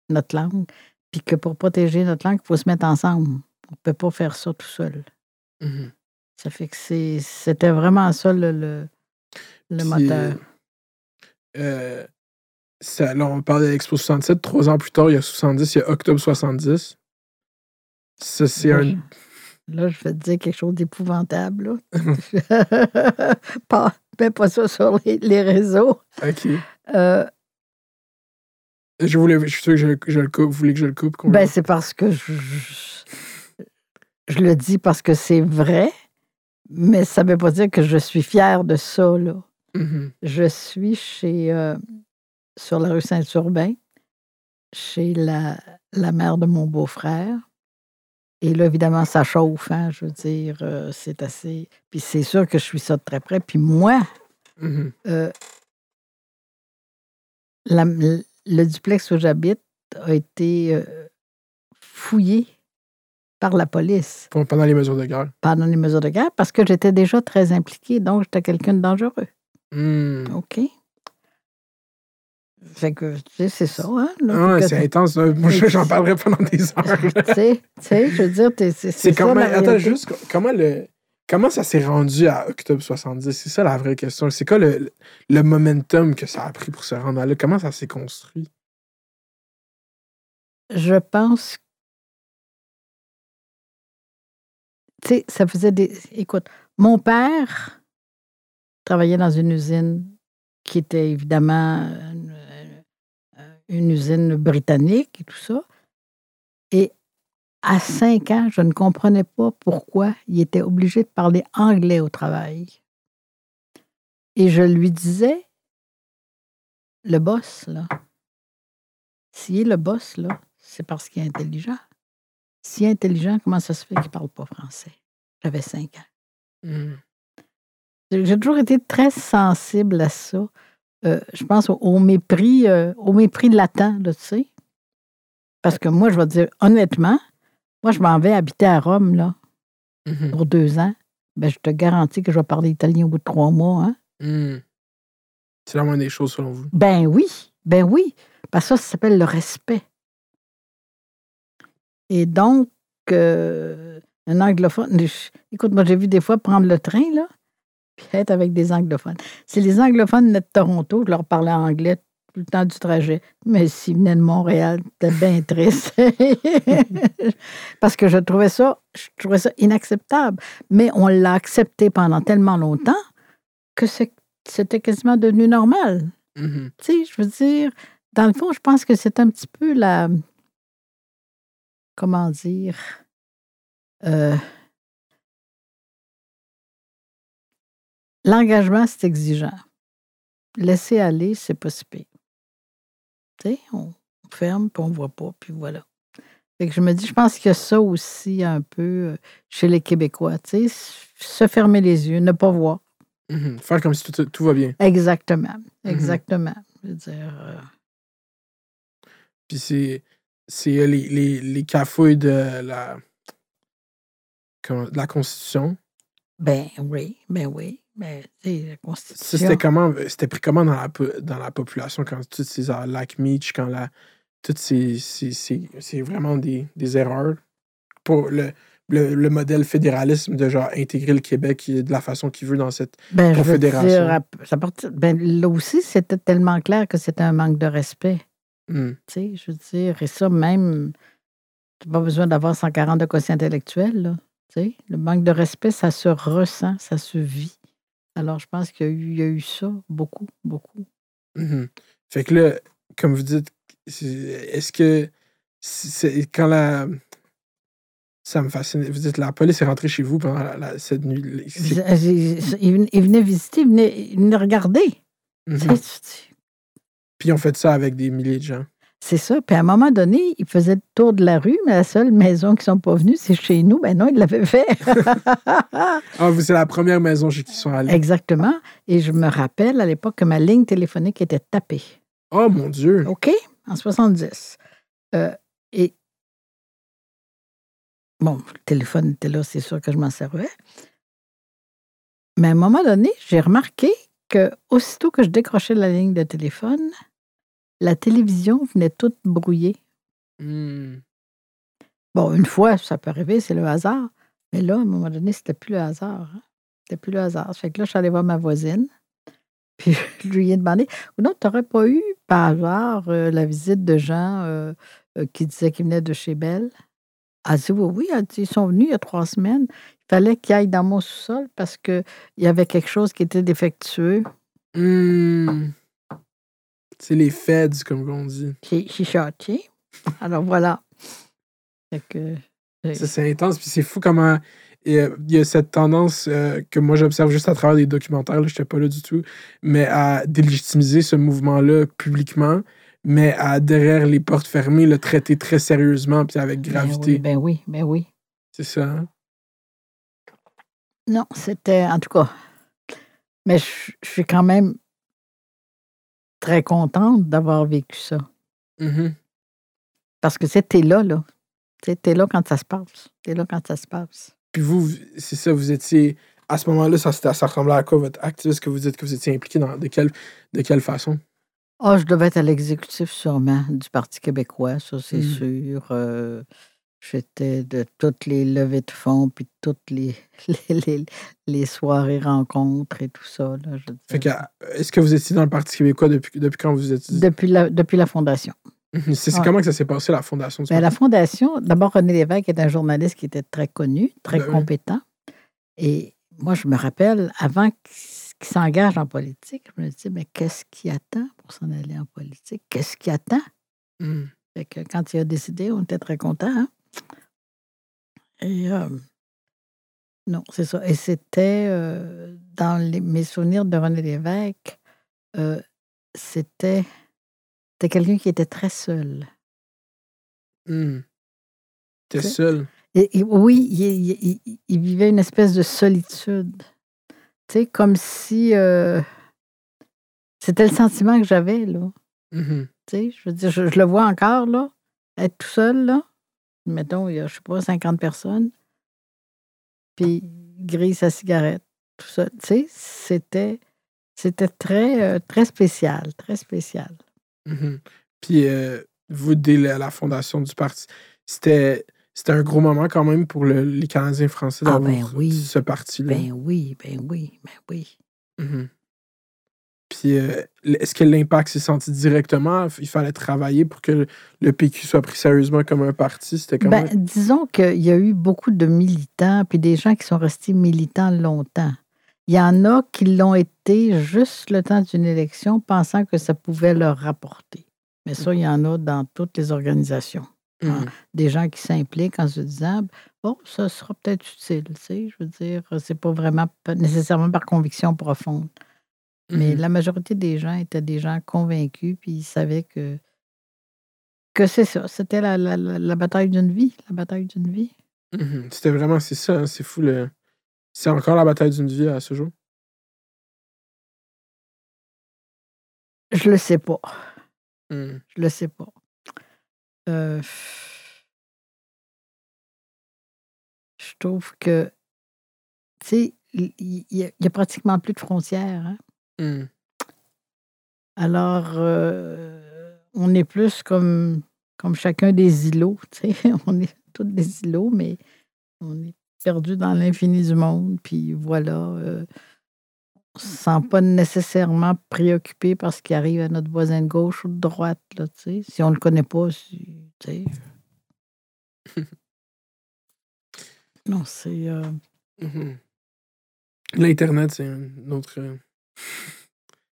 [SPEAKER 4] notre langue, puis que pour protéger notre langue, il faut se mettre ensemble. On ne peut pas faire ça tout seul.
[SPEAKER 3] Mhm.
[SPEAKER 4] Ça fait que c'était vraiment ça le, le, le moteur.
[SPEAKER 3] euh, ça, là, on parle de l'Expo 67. Trois ans plus tard, il y a 70, il y a Octobre 70. Ça, c'est
[SPEAKER 4] Là,
[SPEAKER 3] un.
[SPEAKER 4] je- Là, je vais te dire quelque chose d'épouvantable. (laughs) pas, mets pas ça sur les, les réseaux.
[SPEAKER 3] OK.
[SPEAKER 4] Euh,
[SPEAKER 3] Je, voulais, je suis sûr que je, je le coupe. Vous voulez que je le coupe?
[SPEAKER 4] Ben, c'est parce que je, je, je le dis parce que c'est vrai, mais ça ne veut pas dire que je suis fière de ça. Là.
[SPEAKER 3] Mhm.
[SPEAKER 4] Je suis chez euh, sur la rue Saint-Urbain, chez la, la mère de mon beau-frère. Et là, évidemment, ça chauffe, hein, je veux dire, euh, c'est assez. Puis c'est sûr que je suis ça de très près. Puis moi,
[SPEAKER 3] Mhm.
[SPEAKER 4] euh, la- le duplex où j'habite a été fouillé par la police
[SPEAKER 3] Pendant les mesures de guerre.
[SPEAKER 4] pendant les mesures de guerre parce que j'étais déjà très impliquée, donc j'étais quelqu'un de dangereux.
[SPEAKER 3] Hmm.
[SPEAKER 4] OK? Fait que, tu sais, c'est ça, hein?
[SPEAKER 3] Ah, c'est intense. Moi, je- j'en parlerai pendant des (laughs) heures.
[SPEAKER 4] Tu sais, tu sais, je veux dire, c'est ça,
[SPEAKER 3] comment.
[SPEAKER 4] la
[SPEAKER 3] Attends, juste, comment le. Comment ça s'est rendu à octobre 70? C'est ça la vraie question. C'est quoi le, le momentum que ça a pris pour se rendre là? Comment ça s'est construit?
[SPEAKER 4] Je pense. Tu sais, ça faisait des. Écoute, mon père travaillait dans une usine qui était évidemment une, une usine britannique et tout ça. Et à cinq ans, je ne comprenais pas pourquoi il était obligé de parler anglais au travail. Et je lui disais, le boss, là, s'il est le boss, là, c'est parce qu'il est intelligent. S'il est intelligent, comment ça se fait qu'il ne parle pas français? J'avais cinq ans.
[SPEAKER 3] Hmm.
[SPEAKER 4] J'ai toujours été très sensible à ça. Euh, je pense au, au mépris, euh, au mépris latent, là, tu sais. Parce que moi, je vais te dire, honnêtement, moi, je m'en vais habiter à Rome, là,
[SPEAKER 3] Mhm.
[SPEAKER 4] pour deux ans. Ben, je te garantis que je vais parler italien au bout de trois mois. Hein?
[SPEAKER 3] Hmm. C'est la moindre des choses selon vous.
[SPEAKER 4] Ben oui, ben oui. Parce que ça, ça s'appelle le respect. Et donc, euh, un anglophone, je- écoute, moi, j'ai vu des fois prendre le train, là, puis être avec des anglophones. Si les anglophones venaient de Toronto, je leur parlais anglais tout le temps du trajet. Mais s'ils venaient de Montréal, c'était bien (laughs) triste. (laughs) Parce que je trouvais ça, je trouvais ça inacceptable. Mais on l'a accepté pendant tellement longtemps que c'était quasiment devenu normal.
[SPEAKER 3] Mhm.
[SPEAKER 4] Tu sais, je veux dire, dans le fond, je pense que c'est un petit peu la. Comment dire? euh, L'engagement, c'est exigeant. Laisser aller, c'est pas si pire. Tu sais, on ferme, puis on voit pas, puis voilà. Fait que je me dis, je pense qu'il y a ça aussi un peu euh, chez les Québécois, tu sais, se fermer les yeux, ne pas voir.
[SPEAKER 3] Mhm. Faire comme si tout, tout va bien.
[SPEAKER 4] Exactement,
[SPEAKER 3] Mhm.
[SPEAKER 4] exactement. Je veux dire, euh,
[SPEAKER 3] Puis c'est, euh, les, les, les cafouilles de la, de la Constitution.
[SPEAKER 4] Ben oui, ben oui. Sais, la Constitution.
[SPEAKER 3] c'était comment c'était pris comment dans la, dans la population quand toutes ces euh, lac Meach, quand la toutes ces, ces- ces- c'est vraiment des, des erreurs? Pour le, le, le modèle fédéralisme de genre intégrer le Québec de la façon qu'il veut dans cette
[SPEAKER 4] ben, je veux
[SPEAKER 3] Confédération.
[SPEAKER 4] dire, à- ça partit- ben, là aussi, c'était tellement clair que c'était un manque de respect.
[SPEAKER 3] Hmm.
[SPEAKER 4] Tu sais, je veux dire, et ça, même, tu pas besoin d'avoir 140 de quotient intellectuel, là. Tu sais, le manque de respect, ça se ressent, ça se vit. Alors, je pense qu'il y a eu, il y a eu ça, beaucoup, beaucoup.
[SPEAKER 3] Mhm. Fait que là, comme vous dites, est-ce que quand la ça me fascine. Vous dites la police est rentrée chez vous pendant la- la- cette nuit. c'est-
[SPEAKER 4] J'ai- j'ai- Il venait- il venait visiter, il venait, il venait regarder. Dis,
[SPEAKER 3] Puis on fait ça avec des milliers de gens.
[SPEAKER 4] C'est ça. Puis à un moment donné, ils faisaient le tour de la rue, mais la seule maison qui ne sont pas venus, c'est chez nous. Ben non, ils l'avaient fait. (laughs)
[SPEAKER 3] Ah, vous c'est la première maison chez qui ils sont allés.
[SPEAKER 4] Exactement. Et je me rappelle à l'époque que ma ligne téléphonique était tapée.
[SPEAKER 3] Oh mon Dieu.
[SPEAKER 4] OK? En 70. Euh, et bon, le téléphone était là, c'est sûr que je m'en servais. Mais à un moment donné, j'ai remarqué que aussitôt que je décrochais la ligne de téléphone, la télévision venait toute brouillée.
[SPEAKER 3] Hmm.
[SPEAKER 4] Bon, une fois, ça peut arriver, c'est le hasard. Mais là, à un moment donné, c'était plus le hasard. hein. C'était plus le hasard. Fait que là, je suis allée voir ma voisine. (laughs) Puis je lui ai demandé Non, tu n'aurais pas eu par hasard euh, la visite de gens euh, euh, qui disaient qu'ils venaient de chez Belle Elle a dit Oui, oui. Elle dit, Ils sont venus il y a trois semaines. Il fallait qu'ils aillent dans mon sous-sol parce qu'il y avait quelque chose qui était défectueux.
[SPEAKER 3] Hmm. C'est les feds, comme on dit.
[SPEAKER 4] Chichoté. Alors voilà. Que.
[SPEAKER 3] Ça, c'est intense. Puis c'est fou comment euh, il y a cette tendance euh, que moi j'observe juste à travers des documentaires, je n'étais pas là du tout, mais à délégitimiser ce mouvement-là publiquement, mais à derrière les portes fermées, le traiter très sérieusement puis avec gravité.
[SPEAKER 4] Ben oui, ben oui, ben oui.
[SPEAKER 3] C'est ça. hein?
[SPEAKER 4] Non, c'était, en tout cas, mais je suis quand même très contente d'avoir vécu ça.
[SPEAKER 3] Mhm.
[SPEAKER 4] Parce que c'était là, là. C'était là quand ça se passe. T'es là quand ça se passe.
[SPEAKER 3] Puis vous, c'est ça, vous étiez. À ce moment-là, ça, ça ressemblait à quoi votre activisme que vous dites que vous étiez impliqué dans de quelle, de quelle façon?
[SPEAKER 4] Ah, je devais être à l'exécutif sûrement du Parti québécois, ça c'est
[SPEAKER 3] Mm.
[SPEAKER 4] sûr. Euh, J'étais de toutes les levées de fonds, puis toutes les, (laughs) les, les, les soirées rencontres et tout ça.
[SPEAKER 3] Que, est-ce que vous étiez dans le Parti québécois depuis, depuis quand vous étiez?
[SPEAKER 4] depuis, la, depuis la fondation.
[SPEAKER 3] Mhm. C'est
[SPEAKER 4] Ouais.
[SPEAKER 3] comment que ça s'est passé, la fondation du
[SPEAKER 4] Ben, la fondation, d'abord, René Lévesque est un journaliste qui était très connu, très
[SPEAKER 3] Ben oui.
[SPEAKER 4] compétent. Et moi, je me rappelle, avant qu'il qu'il s'engage en politique, je me disais, mais qu'est-ce qui attend pour s'en aller en politique? Qu'est-ce qui attend?
[SPEAKER 3] Mhm.
[SPEAKER 4] Fait que quand il a décidé, on était très contents. hein. Et euh, non, c'est ça. Et c'était euh, dans les- mes souvenirs de René Lévesque, euh, c'était c'était quelqu'un qui était très seul.
[SPEAKER 3] Mhm. T'es seul?
[SPEAKER 4] Et, et oui, il, il- il- il vivait une espèce de solitude. Tu sais, comme si c'était le sentiment que j'avais, là.
[SPEAKER 3] Mhm.
[SPEAKER 4] Tu sais, je veux dire, je, je le vois encore, là. être tout seul, là. Mettons, il y a, je sais pas, 50 personnes. Puis il grille sa cigarette, tout ça. Tu sais, c'était, c'était très, euh, très spécial, très spécial.
[SPEAKER 3] Mhm. Puis euh, vous, dès la, la fondation du parti, c'était, c'était un gros moment quand même pour le- les Canadiens français
[SPEAKER 4] Ah,
[SPEAKER 3] d'avoir
[SPEAKER 4] ben oui.
[SPEAKER 3] ce parti-là.
[SPEAKER 4] Ben oui, ben oui, ben oui.
[SPEAKER 3] Mhm. Puis euh, est-ce que l'impact s'est senti directement? Il fallait travailler pour que le, PQ soit pris sérieusement comme un parti? C'était comment?
[SPEAKER 4] Ben, disons qu'il y a eu beaucoup de militants, puis des gens qui sont restés militants longtemps. Il y en a qui l'ont été juste le temps d'une élection, pensant que ça pouvait leur rapporter. Mais ça, il y en a dans toutes les organisations.
[SPEAKER 3] Mhm.
[SPEAKER 4] Des gens qui s'impliquent en se disant Bon, ça sera peut-être utile. Tu sais, je veux dire, c'est pas vraiment pas nécessairement par conviction profonde. Mais
[SPEAKER 3] Mhm.
[SPEAKER 4] la majorité des gens étaient des gens convaincus, puis ils savaient que, que c'est ça. C'était la, la- la- bataille d'une vie. La bataille d'une vie.
[SPEAKER 3] Mhm. C'était vraiment, c'est ça, hein, c'est fou. Le... C'est encore la bataille d'une vie à ce jour?
[SPEAKER 4] Je le sais pas.
[SPEAKER 3] Mhm.
[SPEAKER 4] Je le sais pas. Euh, je trouve que, tu sais, il il- il y, a- a pratiquement plus de frontières. hein.
[SPEAKER 3] Mhm.
[SPEAKER 4] Alors, euh, on est plus comme, comme chacun des îlots. tu sais. (laughs) On est tous des îlots, mais on est perdu dans l'infini du monde. Puis voilà, euh, on ne se sent pas nécessairement préoccupé par ce qui arrive à notre voisin de gauche ou de droite. Là, tu sais. si on ne le connaît pas, si- tu sais. (laughs) non, c'est. euh,
[SPEAKER 3] Mhm. L'Internet, c'est un autre.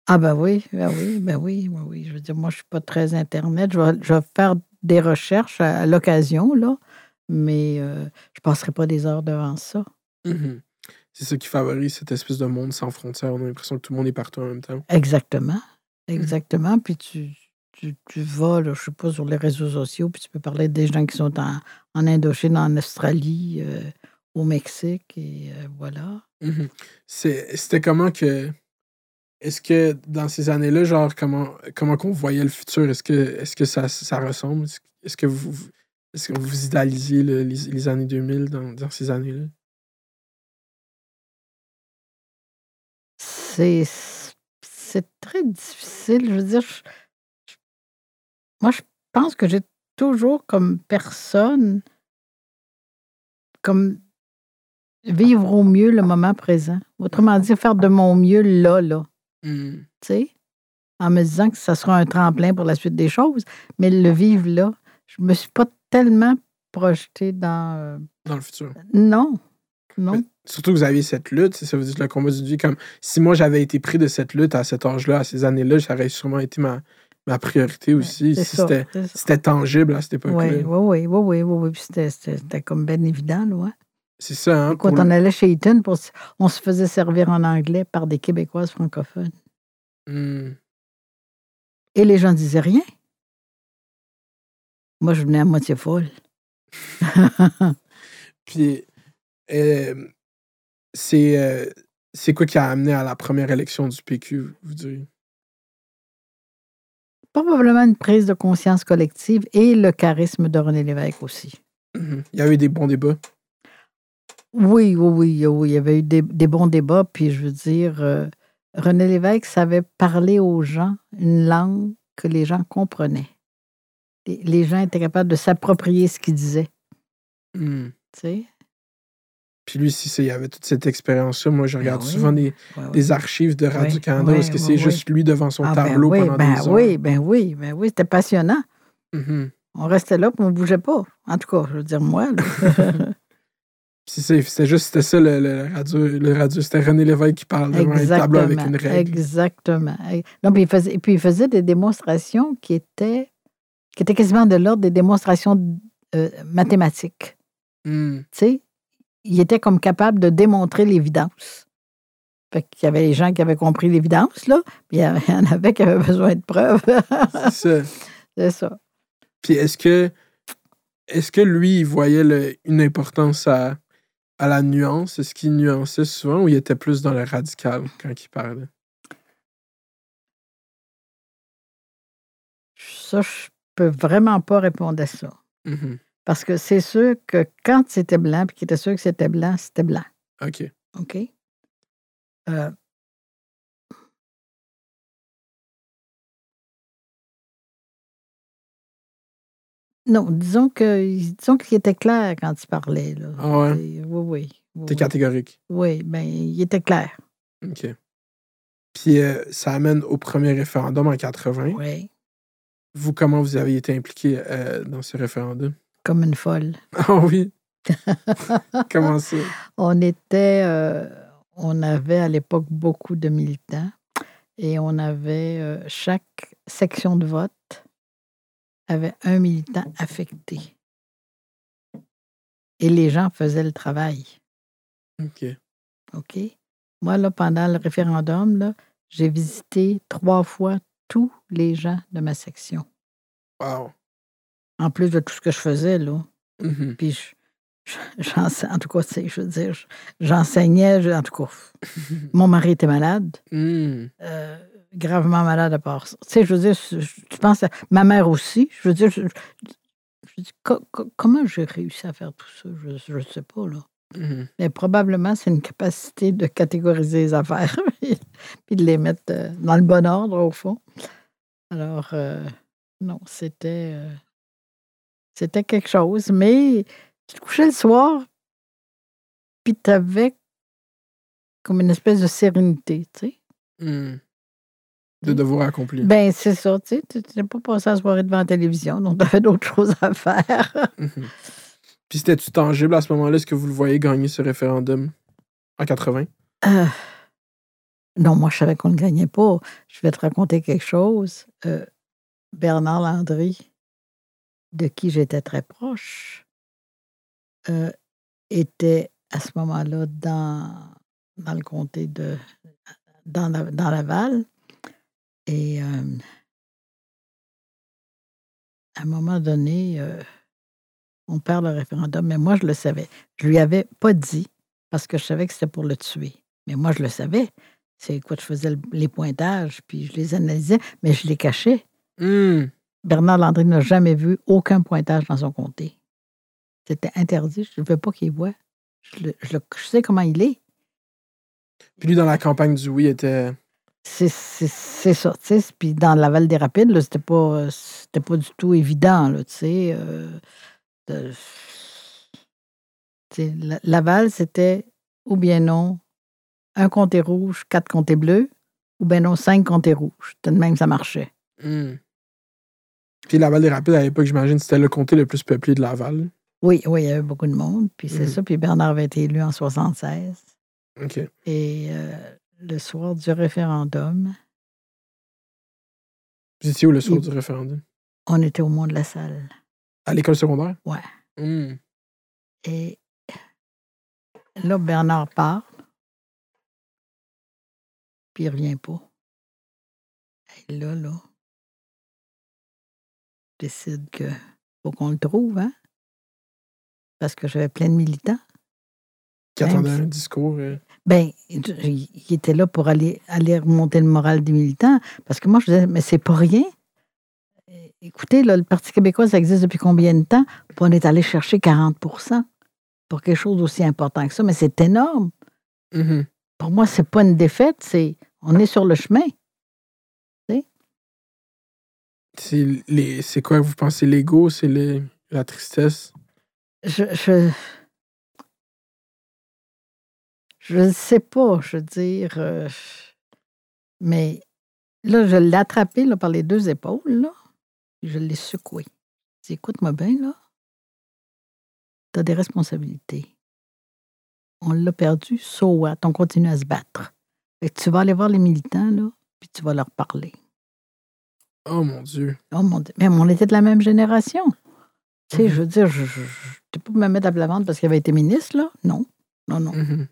[SPEAKER 4] Ah ben oui, ben oui, ben oui, oui, oui. Je veux dire, moi, je suis pas très Internet. Je vais, je vais faire des recherches à, à l'occasion, là, mais euh, je passerai pas des heures devant ça.
[SPEAKER 3] mhm. C'est ça qui favorise cette espèce de monde sans frontières. On a l'impression que tout le monde est partout en même temps.
[SPEAKER 4] Exactement. Exactement. Puis tu, tu, tu vas, là, je sais pas, sur les réseaux sociaux, puis tu peux parler des gens qui sont en, en Indochine, en Australie, euh, au Mexique, et euh, voilà.
[SPEAKER 3] C'est- C'était comment que. Est-ce que dans ces années-là, genre, comment, comment qu'on voyait le futur? Est-ce que, est que ça, ça ressemble? Est-ce- que vous, est-ce que vous idéalisiez le- les, les années 2000 dans, dans ces années-là?
[SPEAKER 4] C'est c'est très difficile. Je veux dire, moi, je pense que j'ai toujours comme personne, comme vivre au mieux le moment présent. Autrement dit, faire de mon mieux là, là, Tu sais, en me disant que ça sera un tremplin pour la suite des choses, mais le vivre là. Je me suis pas tellement projetée dans... euh,
[SPEAKER 3] Dans le futur.
[SPEAKER 4] non, non.
[SPEAKER 3] Surtout que vous aviez cette lutte, ça vous dites le combat d'une vie. Comme si moi j'avais été pris de cette lutte à cet âge-là, à ces années-là, ça aurait sûrement été ma, ma priorité aussi. Si c'était tangible à cette époque-là.
[SPEAKER 4] Oui, oui, oui, oui, oui, oui, puis c'était comme bien évident, là.
[SPEAKER 3] C'est ça, hein?
[SPEAKER 4] Quand on
[SPEAKER 3] le-
[SPEAKER 4] allait chez Eaton, pour, on se faisait servir en anglais par des Québécoises francophones.
[SPEAKER 3] Hmm.
[SPEAKER 4] Et les gens disaient rien. Moi, je venais à moitié folle. (laughs)
[SPEAKER 3] Puis, euh, c'est euh, c'est quoi qui a amené à la première élection du PQ, vous diriez?
[SPEAKER 4] Probablement une prise de conscience collective et le charisme de René Lévesque aussi.
[SPEAKER 3] Mhm. Il y avait des bons débats.
[SPEAKER 4] Oui, oui, oui, oui. Il y avait eu des, des bons débats, puis je veux dire, euh, René Lévesque savait parler aux gens une langue que les gens comprenaient. Les, les gens étaient capables de s'approprier ce qu'il disait.
[SPEAKER 3] Hmm.
[SPEAKER 4] Tu sais?
[SPEAKER 3] Puis lui, si il y avait toute cette expérience-là, moi je
[SPEAKER 4] Ben
[SPEAKER 3] regarde
[SPEAKER 4] oui.
[SPEAKER 3] souvent des,
[SPEAKER 4] Ouais, ouais.
[SPEAKER 3] des archives de Radio-Canada
[SPEAKER 4] ouais,
[SPEAKER 3] est-ce que c'est juste lui devant son
[SPEAKER 4] Ah, ben
[SPEAKER 3] tableau
[SPEAKER 4] oui,
[SPEAKER 3] pendant
[SPEAKER 4] ben
[SPEAKER 3] des heures.
[SPEAKER 4] oui, ben oui, ben oui, c'était passionnant.
[SPEAKER 3] Mhm.
[SPEAKER 4] On restait là, puis on bougeait pas. En tout cas, je veux dire, moi, là. (laughs)
[SPEAKER 3] C'était juste, c'était ça le, le radio, le radio c'était René Lévesque qui parle devant un tableau avec une règle.
[SPEAKER 4] Exactement. Non, puis il faisait, et puis il faisait des démonstrations qui étaient, qui étaient quasiment de l'ordre des démonstrations euh, mathématiques.
[SPEAKER 3] Hmm.
[SPEAKER 4] Tu sais, il était comme capable de démontrer l'évidence. Fait qu'il y avait les gens qui avaient compris l'évidence, là, puis il y avait- (laughs) il y en avait qui avaient besoin de preuves.
[SPEAKER 3] C'est ça. (laughs)
[SPEAKER 4] C'est ça.
[SPEAKER 3] Puis est-ce que est-ce que lui, il voyait le- une importance à, à la nuance? Est-ce qu'il nuançait souvent ou il était plus dans le radical quand il parlait?
[SPEAKER 4] Ça, je peux vraiment pas répondre à ça.
[SPEAKER 3] Mhm.
[SPEAKER 4] Parce que c'est sûr que quand c'était blanc, puis qu'il était sûr que c'était blanc, c'était blanc.
[SPEAKER 3] OK.
[SPEAKER 4] OK? Euh, non, disons que disons qu'il était clair quand il parlait. Là.
[SPEAKER 3] Ah ouais?
[SPEAKER 4] Oui, oui. oui,
[SPEAKER 3] T'es catégorique?
[SPEAKER 4] Oui, ben, il était clair.
[SPEAKER 3] OK. Puis euh, ça amène au premier référendum en 80.
[SPEAKER 4] Oui.
[SPEAKER 3] Vous, comment vous avez été impliqué euh, dans ce référendum?
[SPEAKER 4] Comme une folle. (laughs)
[SPEAKER 3] Ah oui? (laughs) comment ça?
[SPEAKER 4] On était, euh, on avait à l'époque beaucoup de militants et on avait chaque section de vote avait un militant affecté. Et les gens faisaient le travail.
[SPEAKER 3] OK.
[SPEAKER 4] OK? Moi, là, pendant le référendum, là, j'ai visité trois fois tous les gens de ma section.
[SPEAKER 3] Wow.
[SPEAKER 4] En plus de tout ce que je faisais, là.
[SPEAKER 3] Mhm.
[SPEAKER 4] Puis, je- en tout cas, je veux dire, je- j'enseignais, je- en tout cas. (laughs) Mon mari était malade,
[SPEAKER 3] Hmm.
[SPEAKER 4] euh, gravement malade à part ça. Tu sais, je veux dire, tu penses à ma mère aussi? Je veux dire, je, je dis, co- co- comment j'ai réussi à faire tout ça? Je ne sais pas, là.
[SPEAKER 3] Mhm.
[SPEAKER 4] Mais probablement, c'est une capacité de catégoriser les affaires (laughs) puis de les mettre euh, dans le bon ordre, au fond. Alors, euh, non, c'était, euh, c'était quelque chose. Mais tu te couchais le soir, puis tu avais comme une espèce de sérénité, tu sais?
[SPEAKER 3] Hmm. De devoir accompli.
[SPEAKER 4] Ben, c'est ça, tu n'es pas passé la soirée devant la télévision, donc tu avais d'autres (laughs) choses à faire.
[SPEAKER 3] Mhm. Puis c'était-tu tangible à ce moment-là? Est-ce que vous le voyez gagner ce référendum en 80?
[SPEAKER 4] Euh, non, moi, je savais qu'on ne gagnait pas. Je vais te raconter quelque chose. Euh, Bernard Landry, de qui j'étais très proche, euh, était à ce moment-là dans, dans le comté de. dans, la- dans Laval. Et euh, à un moment donné, euh, on perd le référendum, mais moi, je le savais. Je lui avais pas dit parce que je savais que c'était pour le tuer. Mais moi, je le savais. C'est quoi, je faisais le- les pointages, puis je les analysais, mais je les cachais.
[SPEAKER 3] Hmm.
[SPEAKER 4] Bernard Landry n'a jamais vu aucun pointage dans son comté. C'était interdit. Je ne veux pas qu'il voit. Je, le- je le- je sais comment il est.
[SPEAKER 3] Puis lui, dans la campagne du oui, était.
[SPEAKER 4] C'est ça, tu sais. Puis dans la Val des Rapides, là, c'était pas, c'était pas du tout évident, là, tu sais. euh, la- Laval, c'était ou bien non un comté rouge, quatre comtés bleus, ou bien non cinq comtés rouges. Tout de même, ça marchait.
[SPEAKER 3] Hmm. Puis Laval des Rapides, à l'époque, j'imagine, c'était le comté le plus peuplé de Laval.
[SPEAKER 4] Oui, oui, il y avait beaucoup de monde. Puis c'est
[SPEAKER 3] Mhm.
[SPEAKER 4] ça. Puis Bernard avait été élu en 76.
[SPEAKER 3] OK.
[SPEAKER 4] Et euh, le soir du référendum,
[SPEAKER 3] Vous étiez où le soir du référendum?
[SPEAKER 4] on était au monde de la salle.
[SPEAKER 3] À l'école secondaire?
[SPEAKER 4] Ouais.
[SPEAKER 3] Hmm.
[SPEAKER 4] Et là, Bernard parle, puis il revient pas. Et là, là, je décide que faut qu'on le trouve, hein? Parce que j'avais plein de militants.
[SPEAKER 3] Qui attendait
[SPEAKER 4] si-
[SPEAKER 3] un discours. euh,
[SPEAKER 4] Ben, il était là pour aller, aller remonter le moral des militants. Parce que moi, je disais, mais c'est pas rien. Écoutez, là, le Parti québécois, ça existe depuis combien de temps? Puis on est allé chercher 40 pour quelque chose d'aussi important que ça. Mais c'est énorme.
[SPEAKER 3] mhm.
[SPEAKER 4] Pour moi, c'est pas une défaite, c'est on est sur le chemin.
[SPEAKER 3] C'est quoi que vous pensez l'ego? C'est la tristesse?
[SPEAKER 4] Je, je, je ne sais pas, je veux dire. euh, mais là, je l'ai attrapé là, par les deux épaules, là. puis Je l'ai secoué. Je dis, écoute-moi bien, là. Tu as des responsabilités. On l'a perdu, so what? On continue à se battre. Fait que tu vas aller voir les militants, là, puis tu vas leur parler.
[SPEAKER 3] Oh mon Dieu.
[SPEAKER 4] Oh mon Dieu. Même on était de la même génération. Tu sais,
[SPEAKER 3] Mhm.
[SPEAKER 4] je veux dire, je ne peux pas me mettre à la vente parce qu'il avait été ministre, là? Non. Non, non.
[SPEAKER 3] Mhm.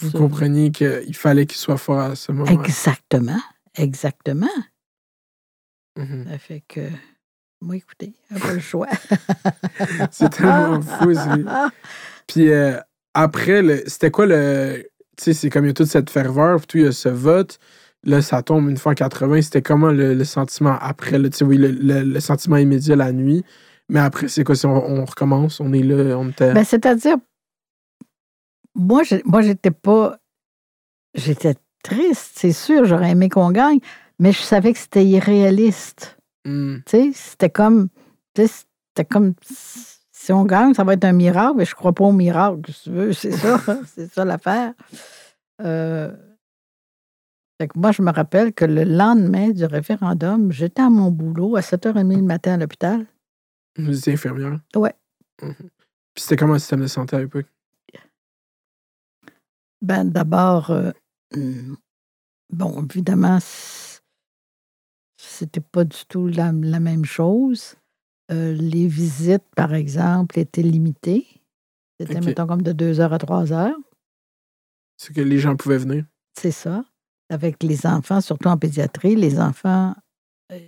[SPEAKER 3] Vous compreniez qu'il fallait qu'il soit fort à ce moment.
[SPEAKER 4] Exactement. Exactement.
[SPEAKER 3] Mhm.
[SPEAKER 4] Ça fait que, moi, écoutez, un peu le choix. (laughs)
[SPEAKER 3] C'est tellement fou. (laughs) Puis euh, après, le- c'était quoi le. Tu sais, c'est comme il y a toute cette ferveur, puis tout, il y a ce vote. là, ça tombe une fois en 80. C'était comment le, le sentiment après? Tu sais, oui, le, le- le sentiment immédiat la nuit. Mais après, c'est quoi si on, on recommence? On est là, on était.
[SPEAKER 4] Ben, c'est-à-dire, moi, moi, j'étais pas. J'étais triste, c'est sûr, j'aurais aimé qu'on gagne, mais je savais que c'était irréaliste.
[SPEAKER 3] Hmm.
[SPEAKER 4] Tu sais, c'était comme. tu sais, C'était comme. Si on gagne, ça va être un miracle, mais je crois pas au miracle, si tu veux, (laughs) c'est ça. c'est ça l'affaire. Euh, fait que moi, je me rappelle que le lendemain du référendum, j'étais à mon boulot à 7h30 le matin à l'hôpital.
[SPEAKER 3] Vous étiez infirmière?
[SPEAKER 4] Ouais.
[SPEAKER 3] Mhm. Puis c'était comment le système de santé à l'époque?
[SPEAKER 4] Ben, d'abord, euh, hum, bon, évidemment, c'était pas du tout la, la même chose. Euh, les visites, par exemple, étaient limitées. C'était, mettons, comme de 2 heures à 3 heures.
[SPEAKER 3] C'est que les gens pouvaient venir.
[SPEAKER 4] C'est ça. Avec les enfants, surtout en pédiatrie, les enfants, euh,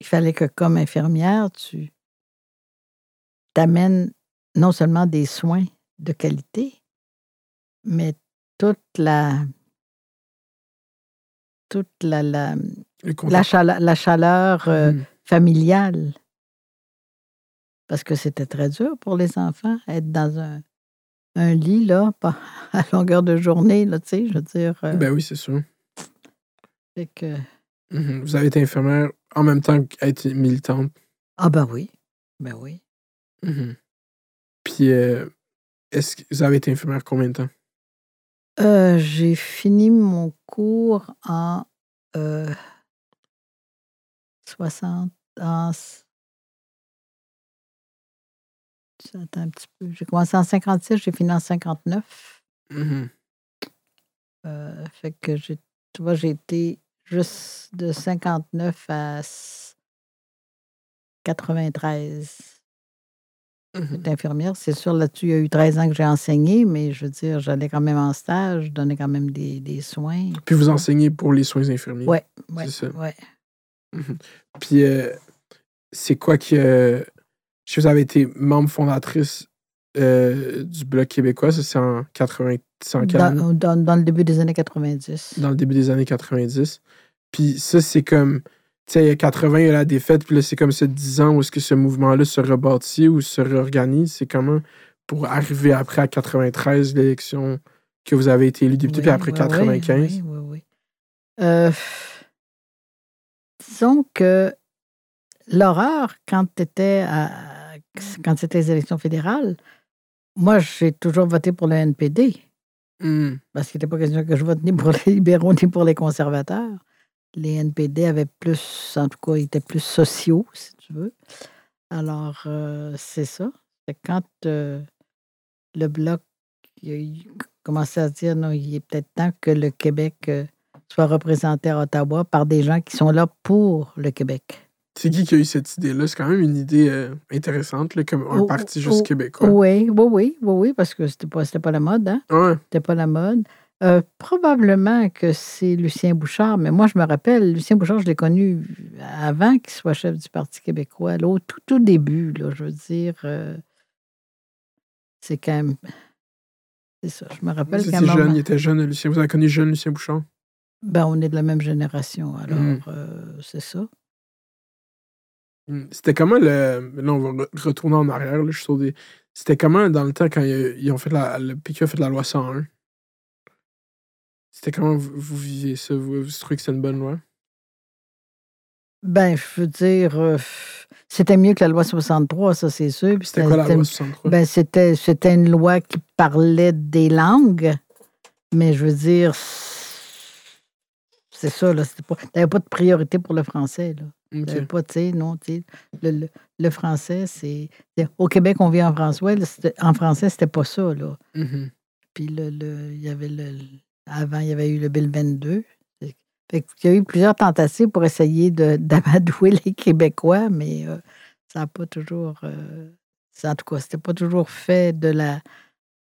[SPEAKER 4] il fallait que, comme infirmière, tu t'amènes non seulement des soins de qualité, mais toute la. toute la, la, la chaleur, la chaleur euh,
[SPEAKER 3] Mhm.
[SPEAKER 4] familiale. Parce que c'était très dur pour les enfants, être dans un, un lit, là, (laughs) pas à longueur de journée, là, tu sais, je veux dire. euh,
[SPEAKER 3] Ben oui, c'est sûr.
[SPEAKER 4] fait que-
[SPEAKER 3] Mhm. Vous avez été infirmière en même temps qu'être militante.
[SPEAKER 4] Ah ben oui, ben oui.
[SPEAKER 3] Mhm. Puis, euh, est-ce que vous avez été infirmière combien de temps?
[SPEAKER 4] Euh, j'ai fini mon cours en euh, 60. En, s- attends un petit peu. J'ai commencé en 56, j'ai fini en 59.
[SPEAKER 3] Mhm.
[SPEAKER 4] Euh, fait que j'ai, tu vois, j'ai été juste de 59 à s- 93.
[SPEAKER 3] Mhm.
[SPEAKER 4] J'étais infirmière. C'est sûr, là-dessus, il y a eu 13 ans que j'ai enseigné, mais je veux dire, j'allais quand même en stage, je donnais quand même des, des soins.
[SPEAKER 3] Puis vous enseignez pour les soins infirmiers.
[SPEAKER 4] Ouais,
[SPEAKER 3] C'est ça.
[SPEAKER 4] ouais.
[SPEAKER 3] Mhm. Puis, euh, c'est quoi que. Je que vous avez été membre fondatrice euh, du Bloc québécois, ça c'est en 80. c'est en quelle année?
[SPEAKER 4] Dans, dans- dans le début des années 90.
[SPEAKER 3] Dans le début des années 90. Puis ça, c'est comme. Tu sais, 80, il y a la défaite, puis là, c'est comme ce 10 ans où est-ce que ce mouvement-là se rebâtit ou se réorganise. C'est comment pour arriver après à 93, l'élection que vous avez été élu député,
[SPEAKER 4] Oui,
[SPEAKER 3] puis après
[SPEAKER 4] oui,
[SPEAKER 3] 95.
[SPEAKER 4] Oui, oui, oui. Euh, disons que l'horreur, quand à, quand c'était les élections fédérales, moi, j'ai toujours voté pour le NPD.
[SPEAKER 3] Hmm.
[SPEAKER 4] Parce qu'il n'était pas question que je vote ni pour les (laughs) libéraux ni pour les conservateurs. Les NPD avaient plus, en tout cas, ils étaient plus sociaux, si tu veux. Alors, euh, c'est ça. C'est quand euh, le Bloc il a commençait à dire, non, il est peut-être temps que le Québec euh, soit représenté à Ottawa par des gens qui sont là pour le Québec.
[SPEAKER 3] C'est qui qui a eu cette idée-là? C'est quand même une idée intéressante, là, comme un
[SPEAKER 4] Oh,
[SPEAKER 3] parti juste
[SPEAKER 4] oh,
[SPEAKER 3] québécois.
[SPEAKER 4] Oui, oui, oui, oui, oui, parce que c'était pas, pas la mode, hein?
[SPEAKER 3] Ouais.
[SPEAKER 4] C'était pas la mode. Euh, probablement que c'est Lucien Bouchard, mais moi, je me rappelle, Lucien Bouchard, je l'ai connu avant qu'il soit chef du Parti québécois, là, au tout, tout début, là, je veux dire. euh, c'est quand même. C'est ça. Je me rappelle qu'à un
[SPEAKER 3] jeune, il était jeune, Lucien. Vous avez connu jeune Lucien Bouchard?
[SPEAKER 4] Ben, on est de la même génération, alors
[SPEAKER 3] Mm.
[SPEAKER 4] euh, c'est ça.
[SPEAKER 3] Hmm. C'était comment le. Là, on va re- retourner en arrière, là, je suis sur des. C'était comment dans le temps quand ils, ils ont fait la. Le PQ a fait la loi 101? C'était comment vous, vous viviez ça? Vous, vous trouvez que c'était une bonne loi?
[SPEAKER 4] Ben, je veux dire, euh, c'était mieux que la loi 63, ça, c'est sûr. Puis
[SPEAKER 3] C'était quoi la loi 63?
[SPEAKER 4] Ben, c'était, c'était une loi qui parlait des langues, mais je veux dire, c'est ça, là. Pas, t'avais pas de priorité pour le français, là.
[SPEAKER 3] Ok.
[SPEAKER 4] T'avais pas, tu sais, non, tu sais, le, le, le français, c'est, c'est- Au Québec, on vit en français, là, en français, c'était pas ça, là.
[SPEAKER 3] Mhm.
[SPEAKER 4] Puis le, le- il y avait le, avant, il y avait eu le Bill 22. Fait- qu'il y a eu plusieurs tentatives pour essayer (laughs) d'amadouer les Québécois, mais euh, ça n'a pas toujours. euh, ça, en tout cas, c'était pas toujours fait de la,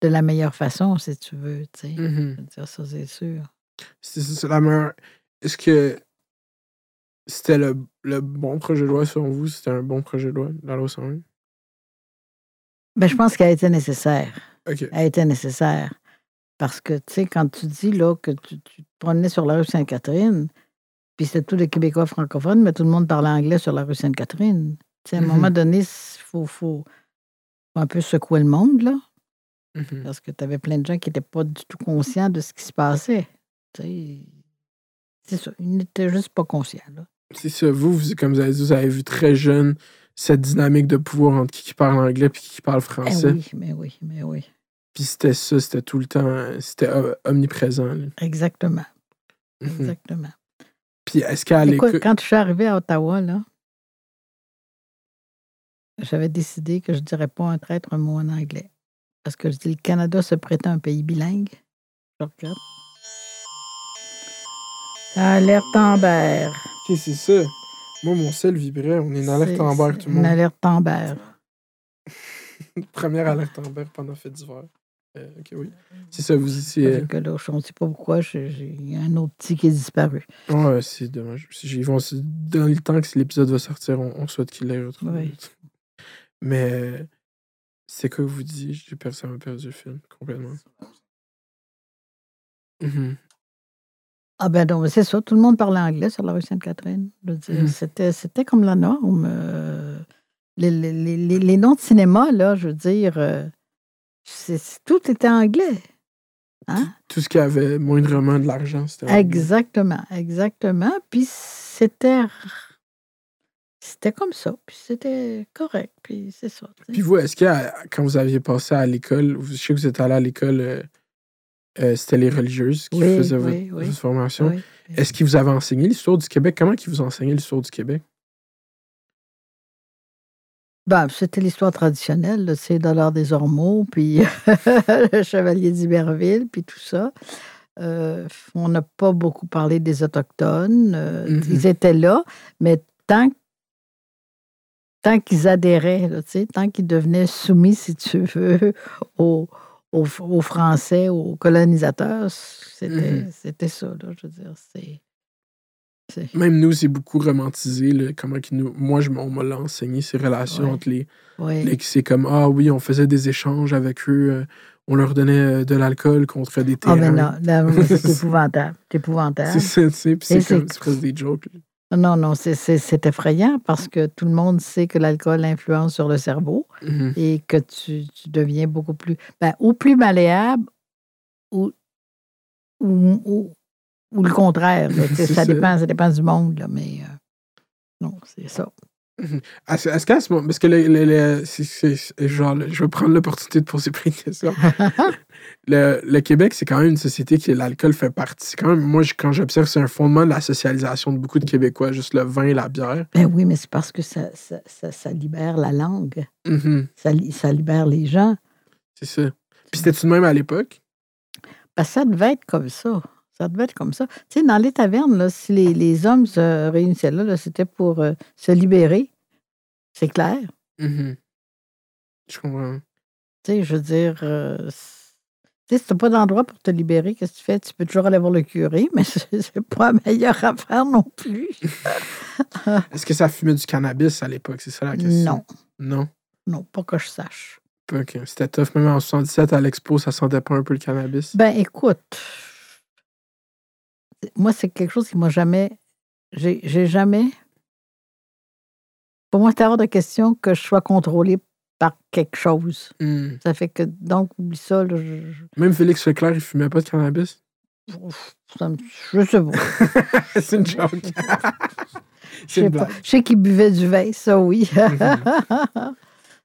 [SPEAKER 4] de la meilleure façon, si tu veux. tu sais.
[SPEAKER 3] Mhm.
[SPEAKER 4] Dire, ça, c'est sûr.
[SPEAKER 3] C'est la meilleure. Est-ce que c'était le, le bon projet de loi selon vous? C'était un bon projet de loi, la loi 101?
[SPEAKER 4] Ben, je pense qu'elle a été nécessaire. Elle a été nécessaire. Parce que, tu sais, quand tu dis là, que tu, tu te promenais sur la rue Sainte-Catherine, puis c'était tous les Québécois francophones, mais tout le monde parlait anglais sur la rue Sainte-Catherine. Tu sais, à un
[SPEAKER 3] Mhm.
[SPEAKER 4] moment donné, il faut, faut, un peu secouer le monde, là,
[SPEAKER 3] Mhm.
[SPEAKER 4] parce que tu avais plein de gens qui n'étaient pas du tout conscients de ce qui se passait. Tu sais, c'est ça, ils n'étaient juste pas conscients, là.
[SPEAKER 3] C'est ça. Vous, vous- comme vous avez dit, vous avez vu très jeune cette dynamique de pouvoir entre qui, qui parle anglais et qui, qui parle
[SPEAKER 4] Eh
[SPEAKER 3] français.
[SPEAKER 4] oui, mais oui, mais oui.
[SPEAKER 3] Puis c'était ça, c'était tout le temps, c'était omniprésent. là.
[SPEAKER 4] Exactement,
[SPEAKER 3] Mhm.
[SPEAKER 4] exactement.
[SPEAKER 3] Puis est-ce qu'à l'école.
[SPEAKER 4] quand je suis arrivée à Ottawa, là, j'avais décidé que je ne dirais pas un traître un mot en anglais. Parce que je dis, le Canada se prétend un pays bilingue. Je regarde. Alerte Amber.
[SPEAKER 3] Ok, c'est ça. Moi, mon sel vibrait. On est une alerte
[SPEAKER 4] c'est
[SPEAKER 3] tout le
[SPEAKER 4] Une
[SPEAKER 3] monde.
[SPEAKER 4] alerte Amber. (laughs)
[SPEAKER 3] Première alerte en pendant fête d'hiver. Euh, ok, oui. C'est ça, vous.
[SPEAKER 4] Fait que là, je ne sais pas pourquoi, j'ai j'ai un autre petit qui est disparu.
[SPEAKER 3] Ouais, c'est dommage. Si j'ai- vont- c'est- dans le temps que l'épisode va sortir, on, on souhaite qu'il l'ait retrouvé. Mais euh, c'est quoi que vous dites? J'ai perdu, ça m'a perdu le film complètement. Mhm.
[SPEAKER 4] Ah ben non, mais c'est ça, tout le monde parlait anglais sur la rue Sainte-Catherine.
[SPEAKER 3] Mhm.
[SPEAKER 4] C'était, c'était comme la norme. euh, les, les- les- les- noms de cinéma, là, je veux dire, euh, c'est- tout était anglais. Hein?
[SPEAKER 3] Tout ce qui avait moindrement de l'argent, c'était. anglais.
[SPEAKER 4] Exactement, exactement. Puis c'était, c'était comme ça, puis c'était correct, puis c'est ça.
[SPEAKER 3] Puis vous, est-ce que euh, quand vous aviez passé à l'école, vous- je sais que vous êtes allé à l'école, euh, euh, c'était les religieuses qui
[SPEAKER 4] Oui,
[SPEAKER 3] faisaient
[SPEAKER 4] oui,
[SPEAKER 3] votre,
[SPEAKER 4] oui.
[SPEAKER 3] votre formation. Est-ce qu'ils vous avaient enseigné l'histoire du Québec? Comment ils vous enseignaient l'histoire du Québec?
[SPEAKER 4] Ben, c'était l'histoire traditionnelle, c'est Dollar des Ormeaux, puis (laughs) le Chevalier d'Iberville, puis tout ça. Euh, on n'a pas beaucoup parlé des Autochtones. euh,
[SPEAKER 3] Mhm.
[SPEAKER 4] Ils étaient là, mais tant, tant qu'ils adhéraient, là, tant qu'ils devenaient soumis, si tu veux, (laughs) aux, aux, aux Français, aux colonisateurs, c'était
[SPEAKER 3] Mhm.
[SPEAKER 4] c'était ça, là, je veux dire. C'est.
[SPEAKER 3] Même nous, c'est beaucoup romantisé. là, comment nous... Moi, je, on m'a enseigné, ces relations
[SPEAKER 4] Ouais.
[SPEAKER 3] entre les,
[SPEAKER 4] ouais.
[SPEAKER 3] les- C'est comme, ah oui, on faisait des échanges avec eux. euh, on leur donnait euh, de l'alcool contre des
[SPEAKER 4] Ah,
[SPEAKER 3] terrains.
[SPEAKER 4] mais non, là, c'est épouvantable. C'est (laughs) épouvantable.
[SPEAKER 3] C'est ça, tu sais. Puis c'est comme- presque des jokes. là.
[SPEAKER 4] Non, non, c'est- effrayant parce que tout le monde sait que l'alcool influence sur le cerveau
[SPEAKER 3] Mhm.
[SPEAKER 4] et que tu, tu deviens beaucoup plus, ben, ou plus malléable ou, ou, ou, ou le contraire. là. (laughs) Ça,
[SPEAKER 3] ça.
[SPEAKER 4] dépend, ça dépend du monde, là, mais euh, non, c'est ça.
[SPEAKER 3] Est-ce est-ce qu'à ce moment. Parce que le, le- le- genre, je vais prendre l'opportunité de poser plein de questions. (laughs) le, le Québec, c'est quand même une société qui l'alcool fait partie. C'est quand même, moi, quand j'observe, c'est un fondement de la socialisation de beaucoup de Québécois, juste le vin et la bière.
[SPEAKER 4] Ben oui, mais c'est parce que ça, ça, ça, ça libère la langue, ça, li- ça libère les gens.
[SPEAKER 3] C'est ça. Puis c'était tout de même à l'époque?
[SPEAKER 4] Ben, ça devait être comme ça. Ça devait être comme ça. Tu sais, dans les tavernes, là, si les, les hommes se réunissaient là, là, c'était pour euh, se libérer. C'est clair.
[SPEAKER 3] Mhm. Je comprends.
[SPEAKER 4] Tu sais, je veux dire, euh, tu sais, si t'as pas d'endroit pour te libérer, qu'est-ce que tu fais? Tu peux toujours aller voir le curé, (laughs) mais c'est pas la meilleure affaire non plus. (laughs)
[SPEAKER 3] Est-ce que ça fumait du cannabis à l'époque? C'est ça la question.
[SPEAKER 4] non,
[SPEAKER 3] Non?
[SPEAKER 4] non, pas que je sache.
[SPEAKER 3] Que- C'était tough. Même en 77, à l'expo, ça sentait pas un peu le cannabis?
[SPEAKER 4] Ben, écoute, moi, c'est quelque chose qui m'a jamais. J'ai jamais. Pour moi, c'est hors de question que je sois contrôlée par quelque chose.
[SPEAKER 3] Hmm.
[SPEAKER 4] Ça fait que, donc, oublie ça. là, je, je,
[SPEAKER 3] Même Félix Leclerc, il fumait pas de cannabis?
[SPEAKER 4] ça me- je sais pas. (laughs)
[SPEAKER 3] c'est une joke. (laughs)
[SPEAKER 4] Je sais
[SPEAKER 3] une
[SPEAKER 4] pas.
[SPEAKER 3] blague.
[SPEAKER 4] Je sais qu'il buvait du vin, ça oui. (laughs)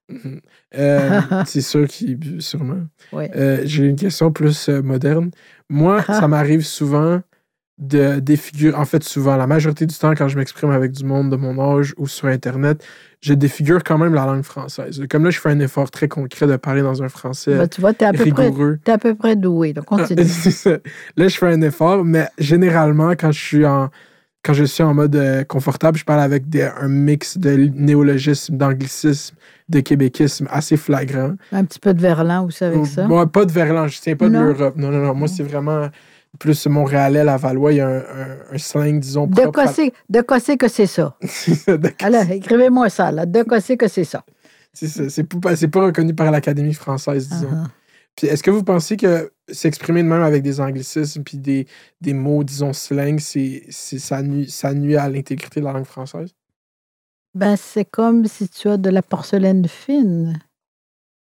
[SPEAKER 3] Mhm. Euh, c'est sûr qu'il bu, sûrement. Euh, J'ai une question plus euh, moderne. Moi, ça m'arrive souvent de défigurer. En fait, souvent, la majorité du temps, quand je m'exprime avec du monde de mon âge ou sur Internet, je défigure quand même la langue française. Comme là, je fais un effort très concret de parler dans un français
[SPEAKER 4] Ben, tu vois, t'es à, peu près-
[SPEAKER 3] rigoureux.
[SPEAKER 4] t'es à peu près doué. Donc, continue. (laughs)
[SPEAKER 3] C'est ça. Là, je fais un effort, mais généralement, quand je suis en, quand je suis en mode euh, confortable, je parle avec des- un mix de néologisme, d'anglicisme, de québéquisme assez flagrant.
[SPEAKER 4] Un petit peu de verlan aussi avec ça?
[SPEAKER 3] Moi, pas de Verlan, je tiens pas
[SPEAKER 4] Non?
[SPEAKER 3] de l'Europe. Non, non, non. Moi, c'est vraiment plus Montréalais, Lavallois. Il y a un, un- un slang, disons,
[SPEAKER 4] De quoi
[SPEAKER 3] à-
[SPEAKER 4] c'est de c'est que c'est ça? (laughs) Alors, écrivez-moi ça, là. De quoi c'est que c'est ça?
[SPEAKER 3] c'est pas, pas reconnu par l'Académie française, disons.
[SPEAKER 4] Ah,
[SPEAKER 3] Puis est-ce que vous pensez que s'exprimer de même avec des anglicismes puis des, des mots, disons, slang, c'est, ça, nuit, ça nuit à l'intégrité de la langue française?
[SPEAKER 4] Ben, c'est comme si tu as de la porcelaine fine.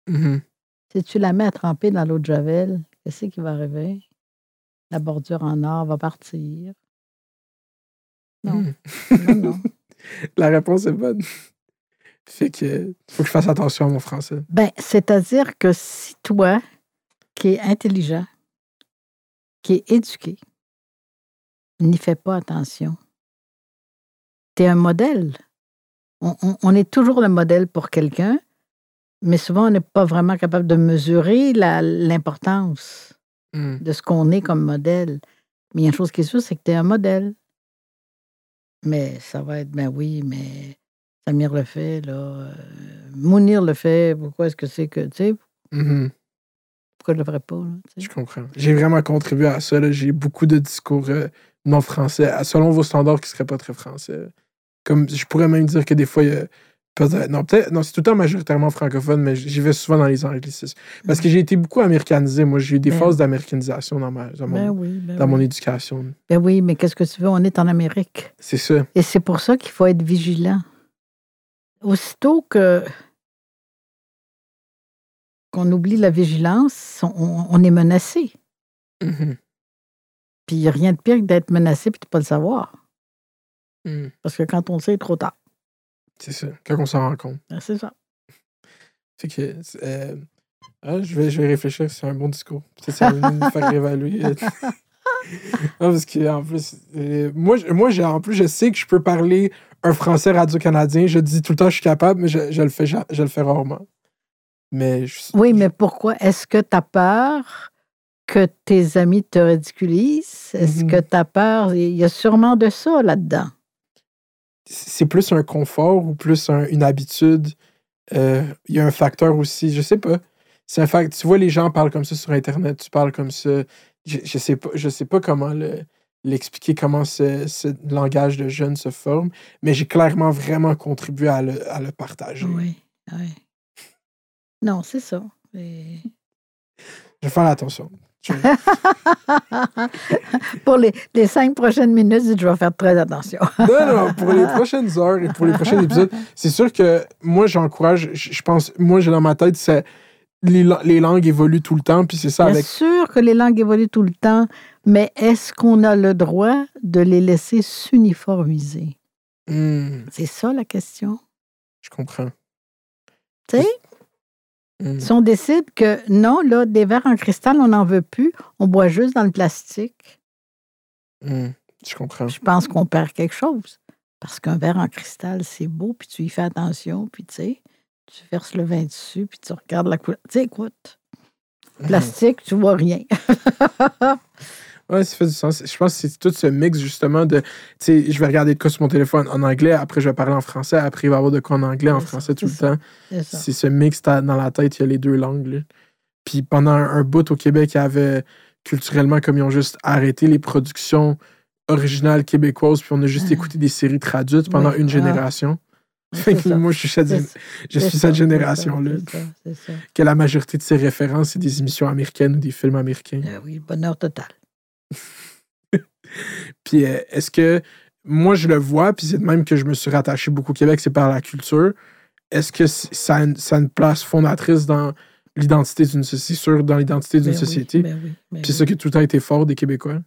[SPEAKER 3] Mhm.
[SPEAKER 4] Si tu la mets à tremper dans l'eau de Javel, qu'est-ce qui va arriver? La bordure en or va partir. Non. Non, non. (laughs)
[SPEAKER 3] La réponse est bonne. Fait que faut que je fasse attention à mon français.
[SPEAKER 4] Ben, c'est-à-dire que si toi, qui es intelligent, qui es éduqué, n'y fais pas attention, tu es un modèle. On, on- on est toujours le modèle pour quelqu'un, mais souvent, on n'est pas vraiment capable de mesurer l'importance
[SPEAKER 3] Mhm.
[SPEAKER 4] de ce qu'on est comme modèle. Mais il y a une chose qui est sûre, c'est que tu es un modèle. Mais ça va être, ben oui, mais Samir le fait, là. euh, Mounir le fait, pourquoi est-ce que c'est que, tu sais,
[SPEAKER 3] Mhm.
[SPEAKER 4] pourquoi je le ferais pas, là?
[SPEAKER 3] Je comprends. J'ai vraiment contribué à ça. là. J'ai beaucoup de discours euh, non français, selon vos standards qui ne seraient pas très français. Comme je pourrais même dire que des fois, il y a peut-être. Non, peut-être. Non, c'est tout le temps majoritairement francophone, mais j'y vais souvent dans les anglicismes. Parce que j'ai été beaucoup américanisé. Moi, j'ai eu des
[SPEAKER 4] Ben
[SPEAKER 3] phases d'américanisation dans, ma, dans, mon,
[SPEAKER 4] Ben oui, ben
[SPEAKER 3] dans
[SPEAKER 4] oui.
[SPEAKER 3] mon éducation.
[SPEAKER 4] Ben oui, mais qu'est-ce que tu veux? On est en Amérique.
[SPEAKER 3] C'est ça.
[SPEAKER 4] Et c'est pour ça qu'il faut être vigilant. Aussitôt que qu'on oublie la vigilance, on, on est menacé.
[SPEAKER 3] Mhm.
[SPEAKER 4] Puis il n'y a rien de pire que d'être menacé puis de ne pas le savoir.
[SPEAKER 3] Mhm.
[SPEAKER 4] Parce que quand on le sait, trop tard.
[SPEAKER 3] C'est ça. Quand on s'en rend compte.
[SPEAKER 4] Ben, C'est ça.
[SPEAKER 3] Fait que. euh, ah, je, vais, je vais réfléchir, c'est un bon discours. Peut-être ça va nous faire réévaluer. non, (laughs) parce que, en plus, euh, moi, je- moi j'ai, en plus, je sais que je peux parler un français radio-canadien. Je dis tout le temps que je suis capable, mais je, je le, fais, ja- je le fais rarement. Mais je-
[SPEAKER 4] Oui, mais pourquoi? Est-ce que tu as peur que tes amis te ridiculisent? Est-ce
[SPEAKER 3] Mhm.
[SPEAKER 4] que tu as peur? Il y a sûrement de ça là-dedans.
[SPEAKER 3] C'est plus un confort ou plus un- une habitude? Euh, Il y a un facteur aussi, je sais pas. C'est un fact. Tu vois, les gens parlent comme ça sur Internet, tu parles comme ça. Je, je sais pas, je sais pas comment le- l'expliquer, comment ce, ce langage de jeunes se forme, mais j'ai clairement vraiment contribué à le, à le partager.
[SPEAKER 4] Oui, oui. Non, c'est ça. Et-
[SPEAKER 3] Je vais faire attention. (laughs)
[SPEAKER 4] Pour les, les cinq prochaines minutes, je vais faire très attention.
[SPEAKER 3] non, non, pour les (laughs) prochaines heures et pour les prochains épisodes, c'est sûr que moi, j'encourage, je pense, moi, j'ai dans ma tête, c'est les, les langues évoluent tout le temps, puis c'est ça
[SPEAKER 4] Bien
[SPEAKER 3] avec
[SPEAKER 4] sûr que les langues évoluent tout le temps, mais est-ce qu'on a le droit de les laisser s'uniformiser?
[SPEAKER 3] Hmm,
[SPEAKER 4] C'est ça la question.
[SPEAKER 3] je comprends.
[SPEAKER 4] Tu sais,
[SPEAKER 3] Hmm.
[SPEAKER 4] si on décide que non, là, des verres en cristal, on n'en veut plus, on boit juste dans le plastique,
[SPEAKER 3] Hmm, je comprends.
[SPEAKER 4] je pense qu'on perd quelque chose. Parce qu'un verre en cristal, c'est beau, puis tu y fais attention, puis tu sais, tu verses le vin dessus, puis tu regardes la couleur. Tu sais, écoute, plastique, tu vois rien. (laughs)
[SPEAKER 3] Ouais, ça fait du sens. Je pense que c'est tout ce mix, justement, de. Tu sais, je vais regarder de quoi sur mon téléphone en anglais, après je vais parler en français, après il va y avoir de quoi en anglais, en français tout le
[SPEAKER 4] ça.
[SPEAKER 3] temps.
[SPEAKER 4] C'est
[SPEAKER 3] ce mix dans la tête, il y a les deux langues. là. Puis pendant un, un bout au Québec, il y avait culturellement, comme ils ont juste arrêté les productions originales québécoises, puis on a juste
[SPEAKER 4] Ah.
[SPEAKER 3] écouté des séries traduites pendant
[SPEAKER 4] Oui,
[SPEAKER 3] une
[SPEAKER 4] ah.
[SPEAKER 3] génération. Fait que moi, je suis cette, je suis cette génération-là, que la majorité de ses références, c'est des émissions américaines ou des films américains.
[SPEAKER 4] Euh, oui, le bonheur total. (laughs)
[SPEAKER 3] Puis euh, est-ce que moi je le vois, puis c'est de même que je me suis rattaché beaucoup au Québec, c'est par la culture. Est-ce que ça a, une, ça a une place fondatrice dans l'identité d'une société, sûr, dans l'identité d'une
[SPEAKER 4] Ben oui,
[SPEAKER 3] société?
[SPEAKER 4] ben oui, ben
[SPEAKER 3] Puis
[SPEAKER 4] oui.
[SPEAKER 3] ça qui a tout le temps été fort des Québécois?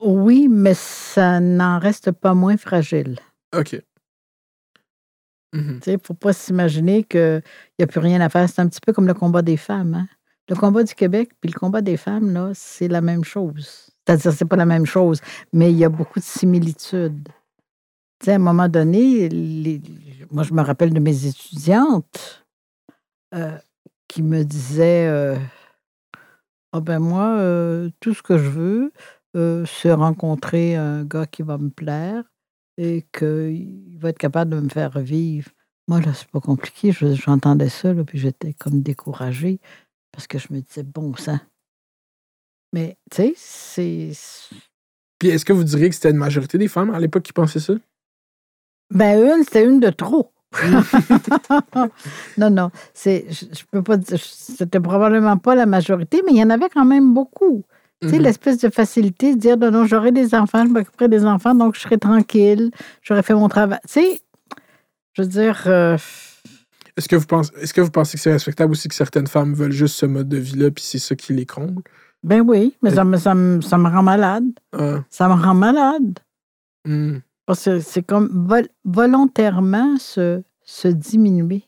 [SPEAKER 4] Oui, mais ça n'en reste pas moins fragile.
[SPEAKER 3] OK. Mhm.
[SPEAKER 4] Il ne faut pas s'imaginer qu'il n'y a plus rien à faire. C'est un petit peu comme le combat des femmes. hein. Le combat du Québec puis le combat des femmes, là, c'est la même chose. C'est-à-dire, c'est pas la même chose, mais il y a beaucoup de similitudes. À un moment donné, moi, je me rappelle de mes étudiantes euh, qui me disaient euh, Ah ben moi, euh, tout ce que je veux, c'est rencontrer un gars qui va me plaire et qu'il va être capable de me faire vivre. Moi, là, c'est pas compliqué. Je- J'entendais ça, puis j'étais comme découragée parce que je me disais, bon sang. Mais, tu sais, c'est.
[SPEAKER 3] Puis est-ce que vous diriez que c'était une majorité des femmes à l'époque qui pensaient ça?
[SPEAKER 4] Ben, une, c'était une de trop. (laughs) non, non. C'est, je, je peux pas dire. C'était probablement pas la majorité, mais il y en avait quand même beaucoup. Tu sais,
[SPEAKER 3] Mhm.
[SPEAKER 4] l'espèce de facilité de dire non, non, j'aurai des enfants, je m'occuperai des enfants, donc je serai tranquille, j'aurai fait mon travail. Tu sais, je veux dire, euh,
[SPEAKER 3] Est-ce que, vous pensez, est-ce que vous pensez que c'est respectable aussi que certaines femmes veulent juste ce mode de vie-là, puis c'est ça qui les comble?
[SPEAKER 4] ben oui, mais ça me, ça, me, ça me rend malade.
[SPEAKER 3] Ah,
[SPEAKER 4] Ça me rend malade.
[SPEAKER 3] hmm,
[SPEAKER 4] Parce que c'est comme vol- volontairement se, se diminuer.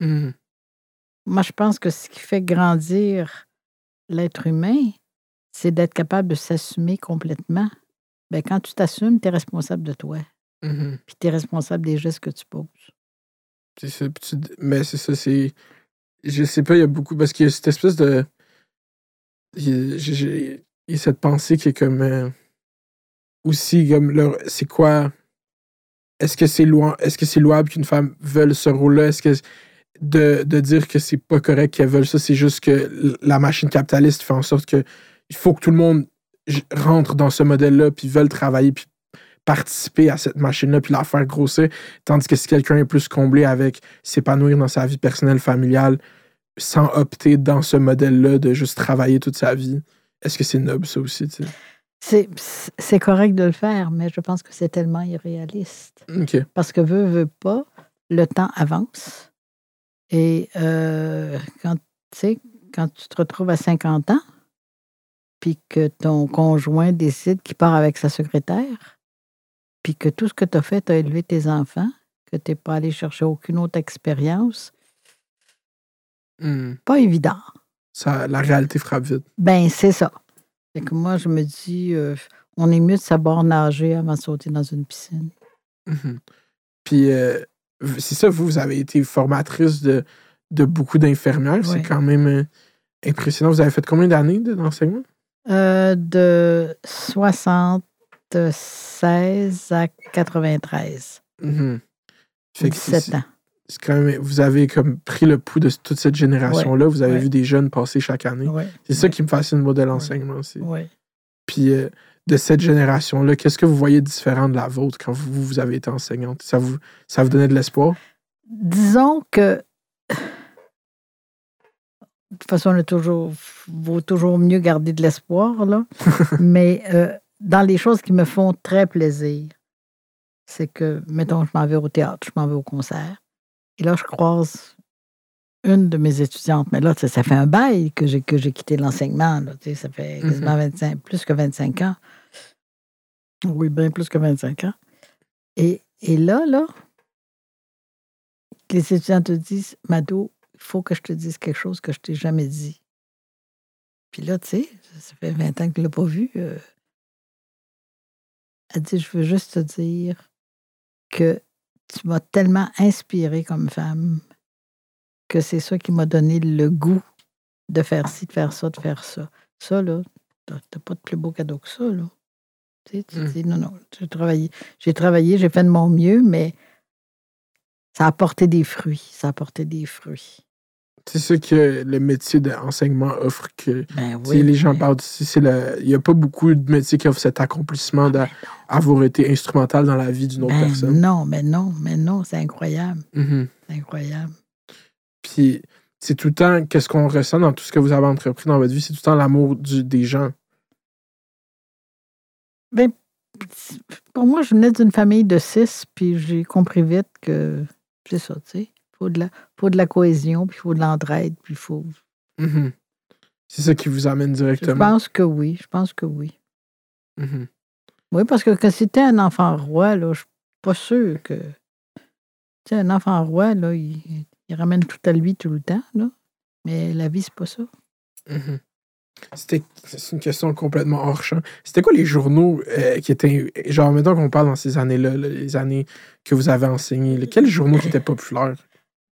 [SPEAKER 3] hmm.
[SPEAKER 4] Moi, je pense que ce qui fait grandir l'être humain, c'est d'être capable de s'assumer complètement. Ben, quand tu t'assumes, tu es responsable de toi.
[SPEAKER 3] Mhm.
[SPEAKER 4] Puis tu es responsable des gestes que tu poses.
[SPEAKER 3] Mais c'est ça, c'est. Je sais pas, il y a beaucoup. Parce qu'il y a cette espèce de. Il y a, cette pensée qui est comme. euh, aussi, comme. C'est quoi. Est-ce que c'est loi, est-ce que c'est louable qu'une femme veuille ce rôle-là? Est-ce que. De, de dire que c'est pas correct qu'elle veuille ça, c'est juste que la machine capitaliste fait en sorte que il faut que tout le monde rentre dans ce modèle-là, puis veulent travailler, puis participer à cette machine-là, puis la faire grossir. Tandis que si quelqu'un est plus comblé avec s'épanouir dans sa vie personnelle, familiale, sans opter dans ce modèle-là de juste travailler toute sa vie, est-ce que c'est noble, ça aussi? tu sais?
[SPEAKER 4] C'est, c'est correct de le faire, mais je pense que c'est tellement irréaliste. Parce que veut, veut pas, le temps avance. Et euh, quand, tu sais, quand tu te retrouves à 50 ans, puis que ton conjoint décide qu'il part avec sa secrétaire, puis que tout ce que tu as fait, tu as élevé tes enfants, que tu n'es pas allé chercher aucune autre expérience,
[SPEAKER 3] Hmm.
[SPEAKER 4] pas évident.
[SPEAKER 3] Ça, la réalité frappe vite.
[SPEAKER 4] Ben, c'est ça. Fait que moi, je me dis, euh, on est mieux de savoir nager avant de sauter dans une piscine.
[SPEAKER 3] Mhm. Puis, euh, c'est ça, vous, vous avez été formatrice de, de beaucoup d'infirmières. C'est quand même euh, impressionnant. Vous avez fait combien d'années de- d'enseignement?
[SPEAKER 4] Euh, de 76 à 93.
[SPEAKER 3] Mhm. Fait que c'est-
[SPEAKER 4] 17 ans.
[SPEAKER 3] c'est quand même, vous avez comme pris le pouls de toute cette génération-là. Vous avez
[SPEAKER 4] ouais.
[SPEAKER 3] vu des jeunes passer chaque année. C'est ça qui me fascine, moi, de l'enseignement aussi. Puis euh, de cette génération-là, qu'est-ce que vous voyez différent de la vôtre quand vous, vous avez été enseignante? Ça vous, ça vous donnait de l'espoir?
[SPEAKER 4] Disons que. De toute façon, il toujours, vaut toujours mieux garder de l'espoir, là. (laughs) Mais euh, dans les choses qui me font très plaisir, c'est que, mettons, je m'en vais au théâtre, je m'en vais au concert. Et là, je croise une de mes étudiantes. Mais là, ça fait un bail que j'ai, que j'ai quitté l'enseignement. ça fait quasiment 25, plus que 25 ans. Oui, bien plus que 25 ans. Et, et là, là, les étudiants te disent, Mado, il faut que je te dise quelque chose que je t'ai jamais dit. Puis là, tu sais, ça fait 20 ans que tu ne l'as pas vu. euh. Elle dit, je veux juste te dire que tu m'as tellement inspiré comme femme que c'est ça qui m'a donné le goût de faire ci, de faire ça, de faire ça. Ça, là, t'as pas de plus beau cadeau que ça, là. Tu sais, tu
[SPEAKER 3] Mm.
[SPEAKER 4] dis, non, non, j'ai travaillé, j'ai travaillé, j'ai fait de mon mieux, mais ça a porté des fruits. Ça a porté des fruits.
[SPEAKER 3] C'est ça que le métier d'enseignement offre que
[SPEAKER 4] Ben
[SPEAKER 3] les gens parlent ici, c'est le. Il n'y a pas beaucoup de métiers qui offrent cet accomplissement d'avoir été instrumental dans la vie d'une autre
[SPEAKER 4] Ben
[SPEAKER 3] personne.
[SPEAKER 4] non, mais non, mais non, c'est incroyable.
[SPEAKER 3] Mhm.
[SPEAKER 4] C'est incroyable.
[SPEAKER 3] Puis c'est tout le temps, qu'est-ce qu'on ressent dans tout ce que vous avez entrepris dans votre vie, c'est tout le temps l'amour des gens.
[SPEAKER 4] Ben, pour moi, je venais d'une famille de six, puis j'ai compris vite que c'est ça, tu sais. Il faut de, la, faut de la cohésion, puis il faut de l'entraide, puis il faut.
[SPEAKER 3] Mhm. C'est ça qui vous amène
[SPEAKER 4] Je
[SPEAKER 3] directement.
[SPEAKER 4] pense que oui, je pense que oui.
[SPEAKER 3] Mhm.
[SPEAKER 4] Oui, parce que quand c'était un enfant roi, là, je suis pas sûre que. Tu sais, un enfant roi, là, il, il ramène tout à lui tout le temps, là. Mais la vie, c'est pas ça.
[SPEAKER 3] Mhm. C'était c'est une question complètement hors champ. C'était quoi les journaux euh, qui étaient. Genre, mettons qu'on parle dans ces années-là, là, les années que vous avez enseigné, quels journaux qui étaient populaires?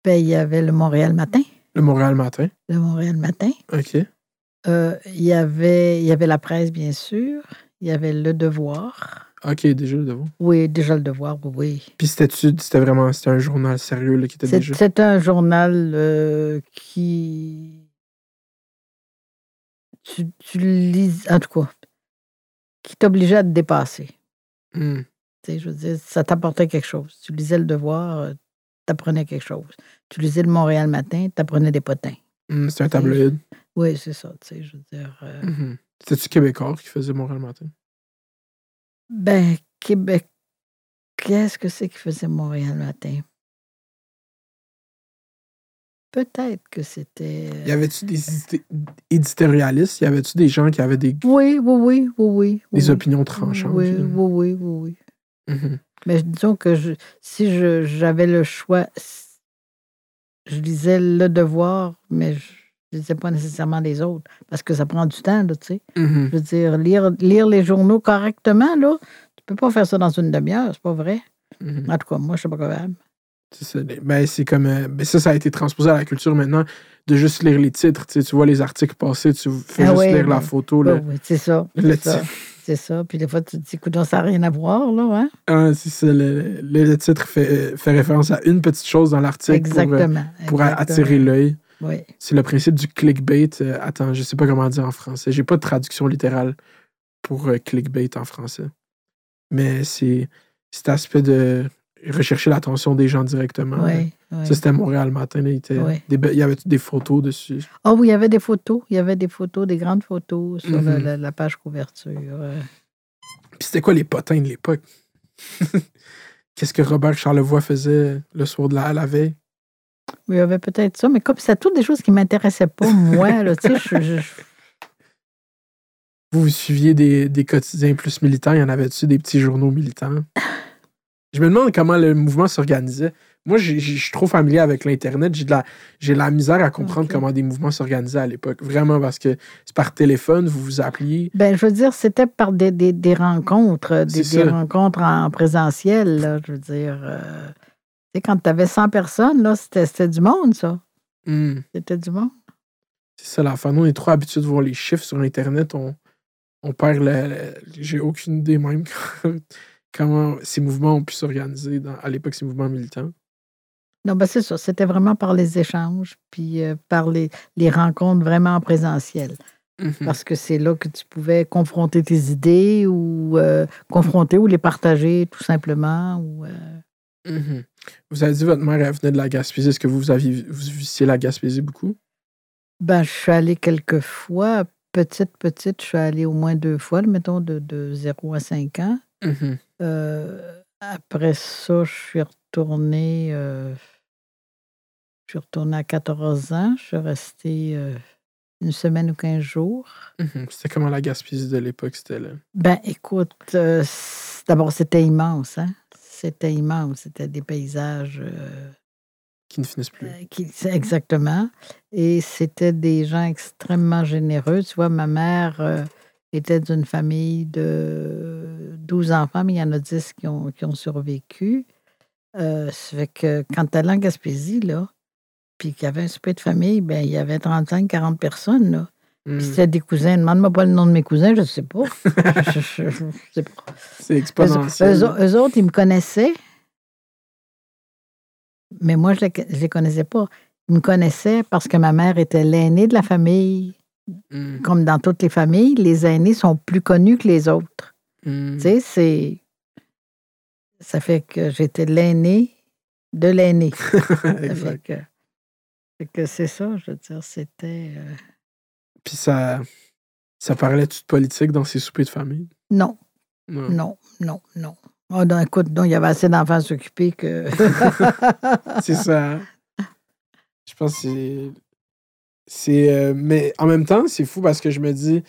[SPEAKER 4] Ben, il y avait le Montréal Matin.
[SPEAKER 3] Le Montréal Matin.
[SPEAKER 4] Le Montréal Matin.
[SPEAKER 3] OK.
[SPEAKER 4] Euh, il, y avait, il y avait la presse, bien sûr. Il y avait Le Devoir.
[SPEAKER 3] OK, déjà le devoir.
[SPEAKER 4] Oui, déjà Le Devoir, oui.
[SPEAKER 3] Puis c'était vraiment, c'était un journal sérieux là, qui était déjà.
[SPEAKER 4] c'est un journal euh, qui. Tu, tu lis. En tout cas, qui t'obligeait à te dépasser.
[SPEAKER 3] Hmm.
[SPEAKER 4] Tu sais, je veux dire, ça t'apportait quelque chose. Tu lisais le devoir, euh, apprenais quelque chose. Tu lisais le Montréal Matin, tu apprenais des potins.
[SPEAKER 3] Hum, C'était un tabloïd.
[SPEAKER 4] Oui, c'est ça, tu sais, je veux dire. euh,
[SPEAKER 3] Mhm. C'était-tu Québécois qui faisait Montréal Matin?
[SPEAKER 4] Ben, Québec, qu'est-ce que c'est qui faisait Montréal Matin? Peut-être que c'était. euh,
[SPEAKER 3] Y avait-tu des éditorialistes? Y avait-tu des gens qui avaient des,
[SPEAKER 4] Oui, oui, oui, oui, oui.
[SPEAKER 3] des
[SPEAKER 4] oui.
[SPEAKER 3] opinions tranchantes?
[SPEAKER 4] Oui, oui, oui, oui, oui.
[SPEAKER 3] Mhm.
[SPEAKER 4] Mais disons que je- si je- j'avais le choix, je lisais Le Devoir, mais je ne lisais pas nécessairement les autres, parce que ça prend du temps, tu sais.
[SPEAKER 3] Mhm.
[SPEAKER 4] Je veux dire, lire, lire les journaux correctement, là, tu peux pas faire ça dans une demi-heure, c'est pas vrai.
[SPEAKER 3] Mhm.
[SPEAKER 4] En tout cas, moi, je suis pas capable.
[SPEAKER 3] C'est Ben, c'est comme. euh, ben, ça, ça a été transposé à la culture maintenant de juste lire les titres. Tu, vois les articles passer, tu fais
[SPEAKER 4] Ah
[SPEAKER 3] juste lire la
[SPEAKER 4] mais-
[SPEAKER 3] photo.
[SPEAKER 4] Oui,
[SPEAKER 3] Là.
[SPEAKER 4] oui, c'est ça.
[SPEAKER 3] le titre.
[SPEAKER 4] C'est ça. Puis des fois, tu te dis, écoute, ça n'a rien à voir, là, hein?
[SPEAKER 3] Ah, c'est ça. Le, le- titre fait, fait référence à une petite chose dans l'article pour, euh,
[SPEAKER 4] Exactement.
[SPEAKER 3] pour
[SPEAKER 4] exactement.
[SPEAKER 3] attirer l'œil.
[SPEAKER 4] Oui.
[SPEAKER 3] C'est le principe du clickbait. Euh, attends, je sais pas comment dire en français. J'ai pas de traduction littérale pour euh, clickbait en français. Mais c'est cet aspect de rechercher l'attention des gens directement. Ça, c'était Montréal Matin. Là, il, était
[SPEAKER 4] Ouais.
[SPEAKER 3] des be- il y avait des photos dessus.
[SPEAKER 4] Ah oui, il y avait des photos. Il y avait des photos, des grandes photos sur
[SPEAKER 3] Mhm.
[SPEAKER 4] la, la page couverture.
[SPEAKER 3] Puis c'était quoi les potins de l'époque? (laughs) Qu'est-ce que Robert Charlevoix faisait le soir de la, la veille?
[SPEAKER 4] Il y avait peut-être ça, mais comme c'est toutes des choses qui ne m'intéressaient pas, moi, là, tu sais, je- je- je-
[SPEAKER 3] Vous, vous suiviez des, des quotidiens plus militants? Il y en avait-tu des petits journaux militants? (laughs) Je me demande comment le mouvement s'organisait. Moi, je suis trop familier avec l'Internet. J'ai de la, j'ai de la misère à comprendre comment des mouvements s'organisaient à l'époque. Vraiment, parce que c'est par téléphone, vous vous appeliez.
[SPEAKER 4] ben, je veux dire, c'était par des, des, des rencontres, des, des rencontres en présentiel, là, je veux dire. euh, quand tu avais 100 personnes, là, c'était c'était du monde, ça.
[SPEAKER 3] Hmm,
[SPEAKER 4] C'était du monde.
[SPEAKER 3] c'est ça l'affaire. Nous, on est trop habitués de voir les chiffres sur Internet. On, on perd le. le- j'ai aucune idée même (laughs) comment ces mouvements ont pu s'organiser à l'époque, ces mouvements militants?
[SPEAKER 4] Non, ben c'est ça. C'était vraiment par les échanges, puis euh, par les, les rencontres vraiment en présentiel.
[SPEAKER 3] Mhm.
[SPEAKER 4] Parce que c'est là que tu pouvais confronter tes idées ou euh, confronter ou les partager tout simplement. Ou, euh,
[SPEAKER 3] Mhm. Vous avez dit que votre mère elle venait de la Gaspésie. Est-ce que vous, aviez, vous visitiez la Gaspésie beaucoup?
[SPEAKER 4] Ben, je suis allée quelques fois. Petite, petite, je suis allée au moins deux fois, mettons, de, de 0 à 5 ans.
[SPEAKER 3] Mhm.
[SPEAKER 4] Euh, après ça, je suis retournée. euh, je suis retournée à 14 ans. Je suis restée euh, une semaine ou 15 jours.
[SPEAKER 3] Mhm. C'était comment la Gaspésie de l'époque? C'était là?
[SPEAKER 4] Ben, écoute, d'abord, c'était immense, hein? C'était immense. C'était des paysages.
[SPEAKER 3] Qui ne finissent plus.
[SPEAKER 4] Qui- exactement. Et c'était des gens extrêmement généreux. Tu vois, ma mère était d'une famille de 12 enfants, mais il y en a 10 qui ont, qui ont survécu. Euh, ça fait que quand tu allais en Gaspésie, là, puis qu'il y avait un souper de famille, ben, il y avait 35-40 personnes. Là. Puis c'était des cousins. Demande-moi pas le nom de mes cousins, je ne sais pas. je, je- je- je sais pas.
[SPEAKER 3] C'est exponentiel.
[SPEAKER 4] eux- eux autres, ils me connaissaient. Mais moi, je ne les connaissais pas. Ils me connaissaient parce que ma mère était l'aînée de la famille.
[SPEAKER 3] Mhm.
[SPEAKER 4] Comme dans toutes les familles, les aînés sont plus connus que les autres.
[SPEAKER 3] Mhm.
[SPEAKER 4] Tu sais, c'est. Ça fait que j'étais l'aînée de l'aîné. (laughs) Fait que. c'est ça, je veux dire, c'était. euh,
[SPEAKER 3] Puis ça, ça parlait-tu de politique dans ces soupers de famille?
[SPEAKER 4] Non,
[SPEAKER 3] Non.
[SPEAKER 4] non, non, non. Oh, non, écoute, non, il y avait assez d'enfants à s'occuper que. (laughs)
[SPEAKER 3] C'est ça. hein? Je pense que c'est. Euh, mais en même temps, c'est fou parce que je me dis.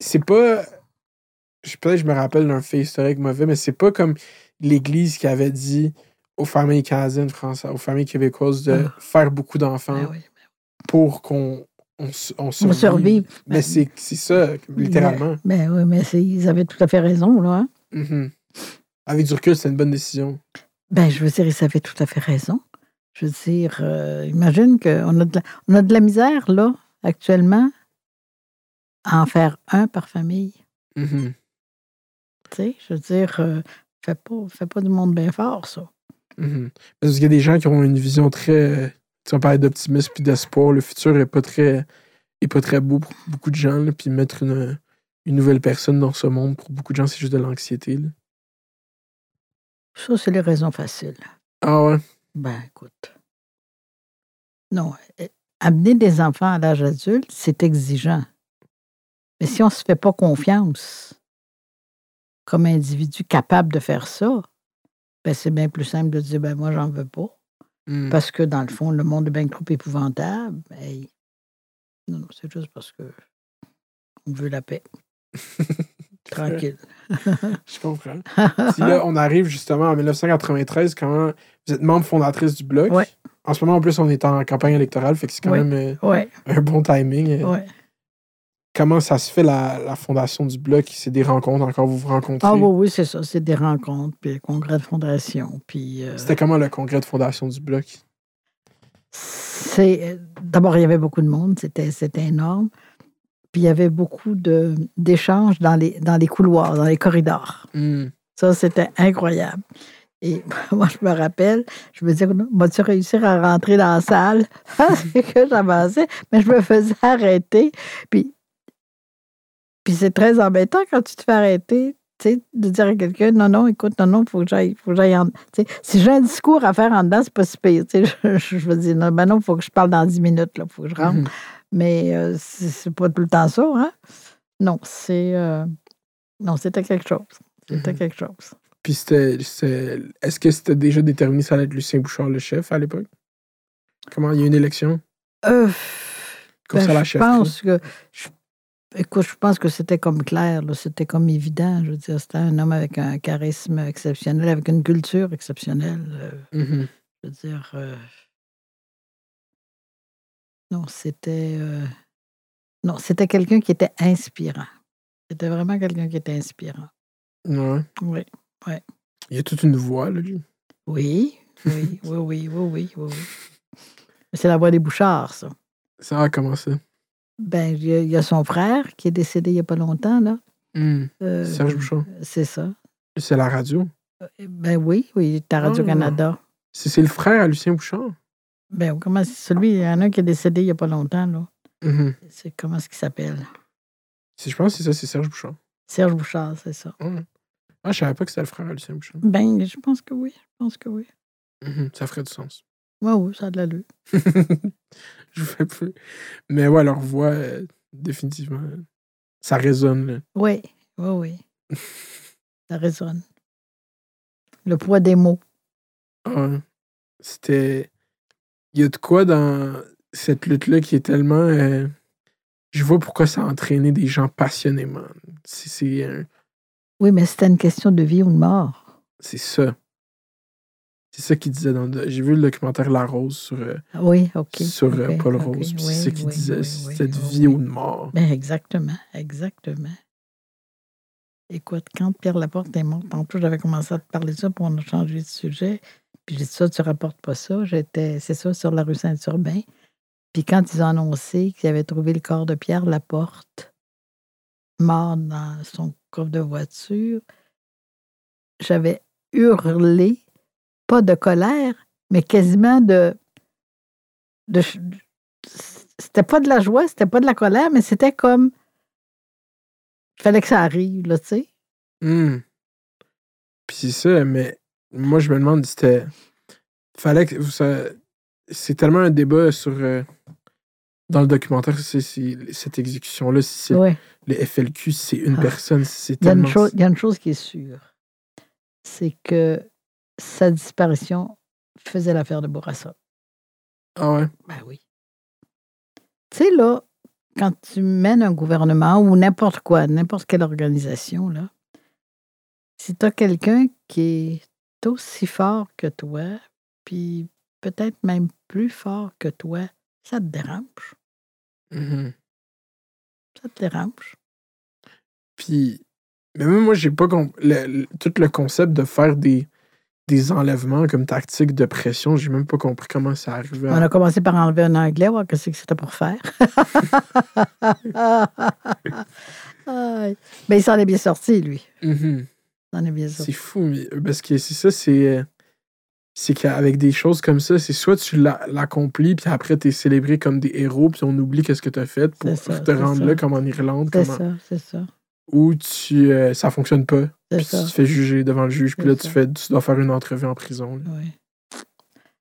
[SPEAKER 3] C'est pas. je- Peut-être que je me rappelle d'un fait historique mauvais, mais c'est pas comme l'Église qui avait dit aux familles canadiennes, françaises, aux familles québécoises de
[SPEAKER 4] Ah.
[SPEAKER 3] faire beaucoup d'enfants
[SPEAKER 4] Ben oui.
[SPEAKER 3] pour qu'on on, survive.
[SPEAKER 4] survive.
[SPEAKER 3] Mais c'est c'est ça, littéralement.
[SPEAKER 4] Ben oui, mais c'est- ils avaient tout à fait raison, là. hein.
[SPEAKER 3] Mhm. Avec du recul, c'est une bonne décision.
[SPEAKER 4] Ben, je veux dire, ils avaient tout à fait raison. Je veux dire, euh, imagine qu'on a, de la- on a de la misère, là, actuellement, à en faire un par famille.
[SPEAKER 3] Mhm.
[SPEAKER 4] Tu sais, je veux dire, euh, fait, pas, pas du monde bien fort, ça.
[SPEAKER 3] Mhm. Parce qu'il y a des gens qui ont une vision très. Tu on parlait d'optimisme puis d'espoir. Le futur est pas très, est pas très beau pour beaucoup de gens. là, Puis mettre une, une nouvelle personne dans ce monde, pour beaucoup de gens, c'est juste de l'anxiété.
[SPEAKER 4] Ça, c'est les raisons faciles.
[SPEAKER 3] Ah ouais?
[SPEAKER 4] Ben, écoute. Non, euh, amener des enfants à l'âge adulte, c'est exigeant. Mais si on ne se fait pas confiance comme individu capable de faire ça, ben c'est bien plus simple de dire ben moi, j'en veux pas.
[SPEAKER 3] Hmm.
[SPEAKER 4] Parce que dans le fond, le monde est bien trop épouvantable. Ben, non, non, c'est juste parce que on veut la paix. (laughs) Tranquille. (laughs)
[SPEAKER 3] Je comprends. Puis là, on arrive justement en 1993 quand vous êtes membre fondatrice du Bloc.
[SPEAKER 4] Ouais.
[SPEAKER 3] En ce moment, en plus, on est en campagne électorale, fait que c'est quand
[SPEAKER 4] Ouais.
[SPEAKER 3] même euh, un bon timing. Euh. Comment ça se fait la, la fondation du Bloc? C'est des rencontres encore, vous vous rencontrez?
[SPEAKER 4] Ah oui, oui, c'est ça. C'est des rencontres, puis le congrès de fondation. Puis euh,
[SPEAKER 3] C'était comment le congrès de fondation du Bloc?
[SPEAKER 4] c'est euh, d'abord il y avait beaucoup de monde, c'était c'était énorme. Puis il y avait beaucoup d'échanges dans les dans les couloirs, dans les corridors.
[SPEAKER 3] Hmm.
[SPEAKER 4] Ça c'était incroyable. Et (laughs) moi je me rappelle, je me disais vas-tu réussir à rentrer dans la salle (laughs) parce que j'avançais, mais je me faisais arrêter. Puis puis c'est très embêtant quand tu te fais arrêter. tu sais, de dire à quelqu'un, non, non, écoute, non, non, il faut que j'aille, faut que j'aille en. tu sais, Si j'ai un discours à faire en dedans, c'est pas si pire. tu sais, (laughs) Je, je, veux dire, non, ben non, il faut que je parle dans 10 minutes, il faut que je rentre.
[SPEAKER 3] Mhm.
[SPEAKER 4] Mais euh, c'est pas tout le temps ça, hein? Non, c'est. euh, Non, c'était quelque chose. C'était
[SPEAKER 3] Mhm.
[SPEAKER 4] quelque chose.
[SPEAKER 3] Puis c'était. Est-ce que c'était déjà déterminé ça allait être Lucien Bouchard le chef à l'époque? Comment? Il y a eu une élection?
[SPEAKER 4] Euh,
[SPEAKER 3] Comme
[SPEAKER 4] ben,
[SPEAKER 3] ça, la
[SPEAKER 4] je
[SPEAKER 3] chef.
[SPEAKER 4] pense que. je- écoute, je pense que c'était comme clair, c'était comme évident. Je veux dire, c'était un homme avec un charisme exceptionnel, avec une culture exceptionnelle. euh,
[SPEAKER 3] Mhm.
[SPEAKER 4] je veux dire. euh, Non, c'était. euh, Non, c'était quelqu'un qui était inspirant. C'était vraiment quelqu'un qui était inspirant.
[SPEAKER 3] Ouais.
[SPEAKER 4] Oui.
[SPEAKER 3] Il y a toute une voix, là, lui.
[SPEAKER 4] Oui, oui, (laughs) oui, oui, oui, oui, oui. oui. C'est la voix des Bouchards, ça.
[SPEAKER 3] Ça a commencé.
[SPEAKER 4] Ben, il y, a- il y a son frère qui est décédé il n'y a pas longtemps, là.
[SPEAKER 3] Hmm.
[SPEAKER 4] Euh,
[SPEAKER 3] Serge Bouchard.
[SPEAKER 4] C'est ça.
[SPEAKER 3] C'est la radio.
[SPEAKER 4] Ben oui, oui, est à Radio-Canada.
[SPEAKER 3] C'est le frère à Lucien Bouchard?
[SPEAKER 4] Ben, comment c'est celui, il y en a un qui est décédé il n'y a pas longtemps, là.
[SPEAKER 3] Mhm.
[SPEAKER 4] C'est comment est-ce qu'il s'appelle?
[SPEAKER 3] Je pense que c'est ça, c'est Serge Bouchard.
[SPEAKER 4] Serge Bouchard, c'est ça.
[SPEAKER 3] Ouais. Ah, je savais pas que c'était le frère à Lucien Bouchard.
[SPEAKER 4] Ben, je pense que oui. Je pense que oui.
[SPEAKER 3] Mhm. Ça ferait du sens.
[SPEAKER 4] Oui, oui, ça a de l'allure. (laughs)
[SPEAKER 3] je vous fais peu. Mais ouais, leur voix, euh, définitivement, euh, ça résonne. Là.
[SPEAKER 4] Oui, oui, oui. (laughs) Ça résonne. Le poids des mots.
[SPEAKER 3] Ah, C'était. Il y a de quoi dans cette lutte-là qui est tellement. euh, Je vois pourquoi ça a entraîné des gens passionnément. C'est- un-
[SPEAKER 4] Oui, mais c'était une question de vie ou de mort.
[SPEAKER 3] c'est ça. C'est ça qu'il disait dans le. J'ai vu le documentaire La Rose sur, euh,
[SPEAKER 4] Oui, OK.
[SPEAKER 3] sur euh, Paul Rose. c'est ça qu'il
[SPEAKER 4] oui,
[SPEAKER 3] disait.
[SPEAKER 4] oui,
[SPEAKER 3] C'était de vie ou de mort.
[SPEAKER 4] Ben, exactement, exactement. Écoute, quand Pierre Laporte est mort, tantôt, j'avais commencé à te parler de ça pour on a changé de sujet. Puis j'ai dit ça, tu rapportes pas ça. J'étais, c'est ça, sur la rue Saint-Urbain. Puis quand ils ont annoncé qu'ils avaient trouvé le corps de Pierre Laporte, mort dans son coffre de voiture, j'avais hurlé, pas de colère, mais quasiment de. c'était pas de la joie, c'était pas de la colère, mais c'était comme. fallait que ça arrive, là, tu sais.
[SPEAKER 3] Hmm. Puis c'est ça, mais moi, je me demande, c'était. Fallait que. ça- C'est tellement un débat sur. euh, Dans le documentaire, c'est c'est- cette exécution-là, si c'est
[SPEAKER 4] Ouais.
[SPEAKER 3] le FLQ, si c'est une
[SPEAKER 4] Ah.
[SPEAKER 3] personne, si c'est
[SPEAKER 4] Il y, a une
[SPEAKER 3] tellement.
[SPEAKER 4] chose, il y a une chose qui est sûre. C'est que sa disparition faisait l'affaire de Bourassa.
[SPEAKER 3] Ah ouais?
[SPEAKER 4] Ben oui. Tu sais, là, quand tu mènes un gouvernement ou n'importe quoi, n'importe quelle organisation, là, si tu as quelqu'un qui est aussi fort que toi, puis peut-être même plus fort que toi, ça te dérange.
[SPEAKER 3] Mhm.
[SPEAKER 4] Ça te dérange.
[SPEAKER 3] Puis. Mais même moi, j'ai pas compris. tout le concept de faire des, des enlèvements comme tactique de pression, j'ai même pas compris comment ça arrivait.
[SPEAKER 4] On a commencé par enlever un anglais, voir qu'est-ce que c'était pour faire. (laughs) (laughs) Mais il s'en est bien sorti, lui.
[SPEAKER 3] Mhm.
[SPEAKER 4] Il s'en est bien
[SPEAKER 3] C'est fou, mais- parce que c'est ça, c'est. euh, C'est qu'avec des choses comme ça, c'est soit tu l'a- l'accomplis, puis après t'es célébré comme des héros, puis on oublie qu'est-ce que t'as fait pour
[SPEAKER 4] ça,
[SPEAKER 3] te rendre
[SPEAKER 4] ça.
[SPEAKER 3] là, comme en Irlande,
[SPEAKER 4] C'est
[SPEAKER 3] en-
[SPEAKER 4] ça, c'est ça.
[SPEAKER 3] ou tu euh, ça fonctionne pas, puis tu te fais juger devant le juge, puis là tu fais tu dois faire une entrevue en prison. là.
[SPEAKER 4] Oui.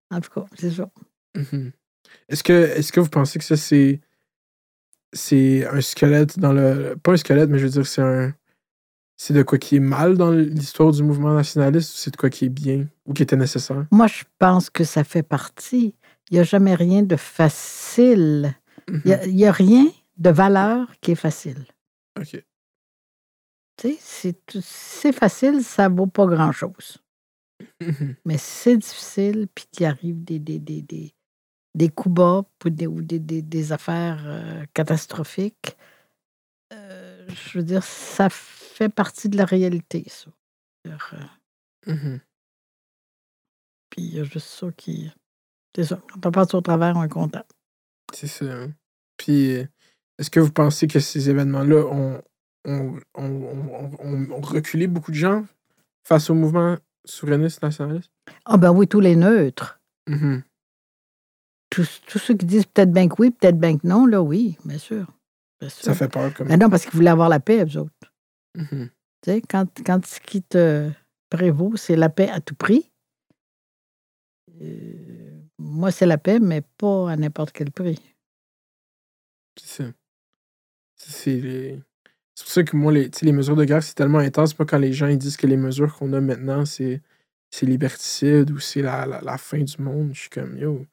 [SPEAKER 4] En tout cas, c'est ça.
[SPEAKER 3] Mhm. Est-ce que, est que vous pensez que ça, c'est. C'est un squelette dans le. Pas un squelette, mais je veux dire, c'est un. C'est de quoi qui est mal dans l'histoire du mouvement nationaliste ou c'est de quoi qui est bien ou qui était nécessaire?
[SPEAKER 4] Moi, je pense que ça fait partie. Il n'y a jamais rien de facile. Il n'y
[SPEAKER 3] Mhm.
[SPEAKER 4] a, rien de valeur qui est facile.
[SPEAKER 3] Ok.
[SPEAKER 4] Tu sais, c'est facile, ça vaut pas grand-chose.
[SPEAKER 3] Mhm.
[SPEAKER 4] Mais c'est difficile, puis qu'il arrive des, des, des, des, des coups bas ou des, ou des, des, des affaires euh, catastrophiques. Euh, je veux dire, ça fait partie de la réalité, ça. Euh,
[SPEAKER 3] Mhm.
[SPEAKER 4] Puis il y a juste ça qui. C'est ça. Quand on passe au travers, on est content.
[SPEAKER 3] C'est ça. hein. Puis, euh, est-ce que vous pensez que ces événements-là ont, ont, ont, ont- ont- ont reculé beaucoup de gens face au mouvement souverainiste nationaliste?
[SPEAKER 4] Ah, ben oui, tous les neutres.
[SPEAKER 3] Mhm.
[SPEAKER 4] Tous, tous ceux qui disent peut-être bien que oui, peut-être bien que non, là, oui, bien sûr. Bien sûr.
[SPEAKER 3] Ça fait peur comme.
[SPEAKER 4] Ben non, parce qu'ils voulaient avoir la paix, eux autres.
[SPEAKER 3] Mhm.
[SPEAKER 4] Tu sais, quand, quand ce qui te prévaut, c'est la paix à tout prix. euh, moi, c'est la paix, mais pas à n'importe quel prix.
[SPEAKER 3] C'est ça. C'est les- pour ça que moi, les, les mesures de guerre, c'est tellement intense. Pas quand les gens ils disent que les mesures qu'on a maintenant, c'est liberticide ou c'est la, la, la fin du monde. Je suis comme, yo,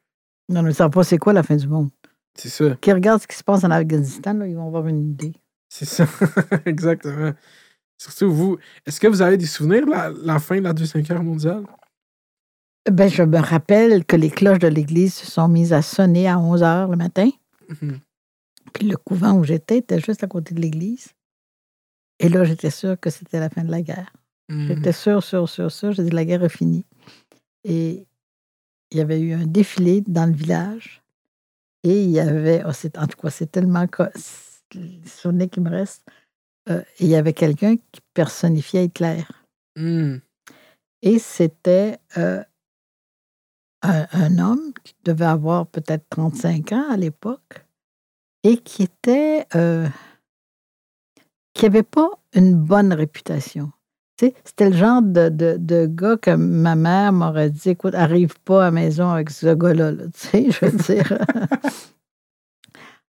[SPEAKER 4] Non, ne savent pas c'est quoi la fin du monde?
[SPEAKER 3] c'est ça.
[SPEAKER 4] Qui regardent ce qui se passe en Afghanistan, là, ils vont avoir une idée.
[SPEAKER 3] C'est ça. (laughs) Exactement. Surtout vous, est-ce que vous avez des souvenirs de la, la fin de la Deuxième Guerre mondiale?
[SPEAKER 4] Ben, je me rappelle que les cloches de l'église se sont mises à sonner à 11 heures le matin.
[SPEAKER 3] Mhm.
[SPEAKER 4] Puis le couvent où j'étais était juste à côté de l'église. Et là, j'étais sûre que c'était la fin de la guerre.
[SPEAKER 3] Mhm.
[SPEAKER 4] J'étais sûre, sûre, sûre, sûre. J'ai dit, la guerre est finie. Et il y avait eu un défilé dans le village. Et il y avait, oh, c'est- en tout cas, c'est tellement co- c'est le souvenir qui me reste. Euh, il y avait quelqu'un qui personnifiait Hitler.
[SPEAKER 3] Mhm.
[SPEAKER 4] Et c'était euh, un, un homme qui devait avoir peut-être 35 ans à l'époque et qui était. euh, qui n'avait pas une bonne réputation. C'était le genre de, de, de gars que ma mère m'aurait dit écoute, arrive pas à la maison avec ce gars-là. là. Tu sais, je veux dire. (laughs)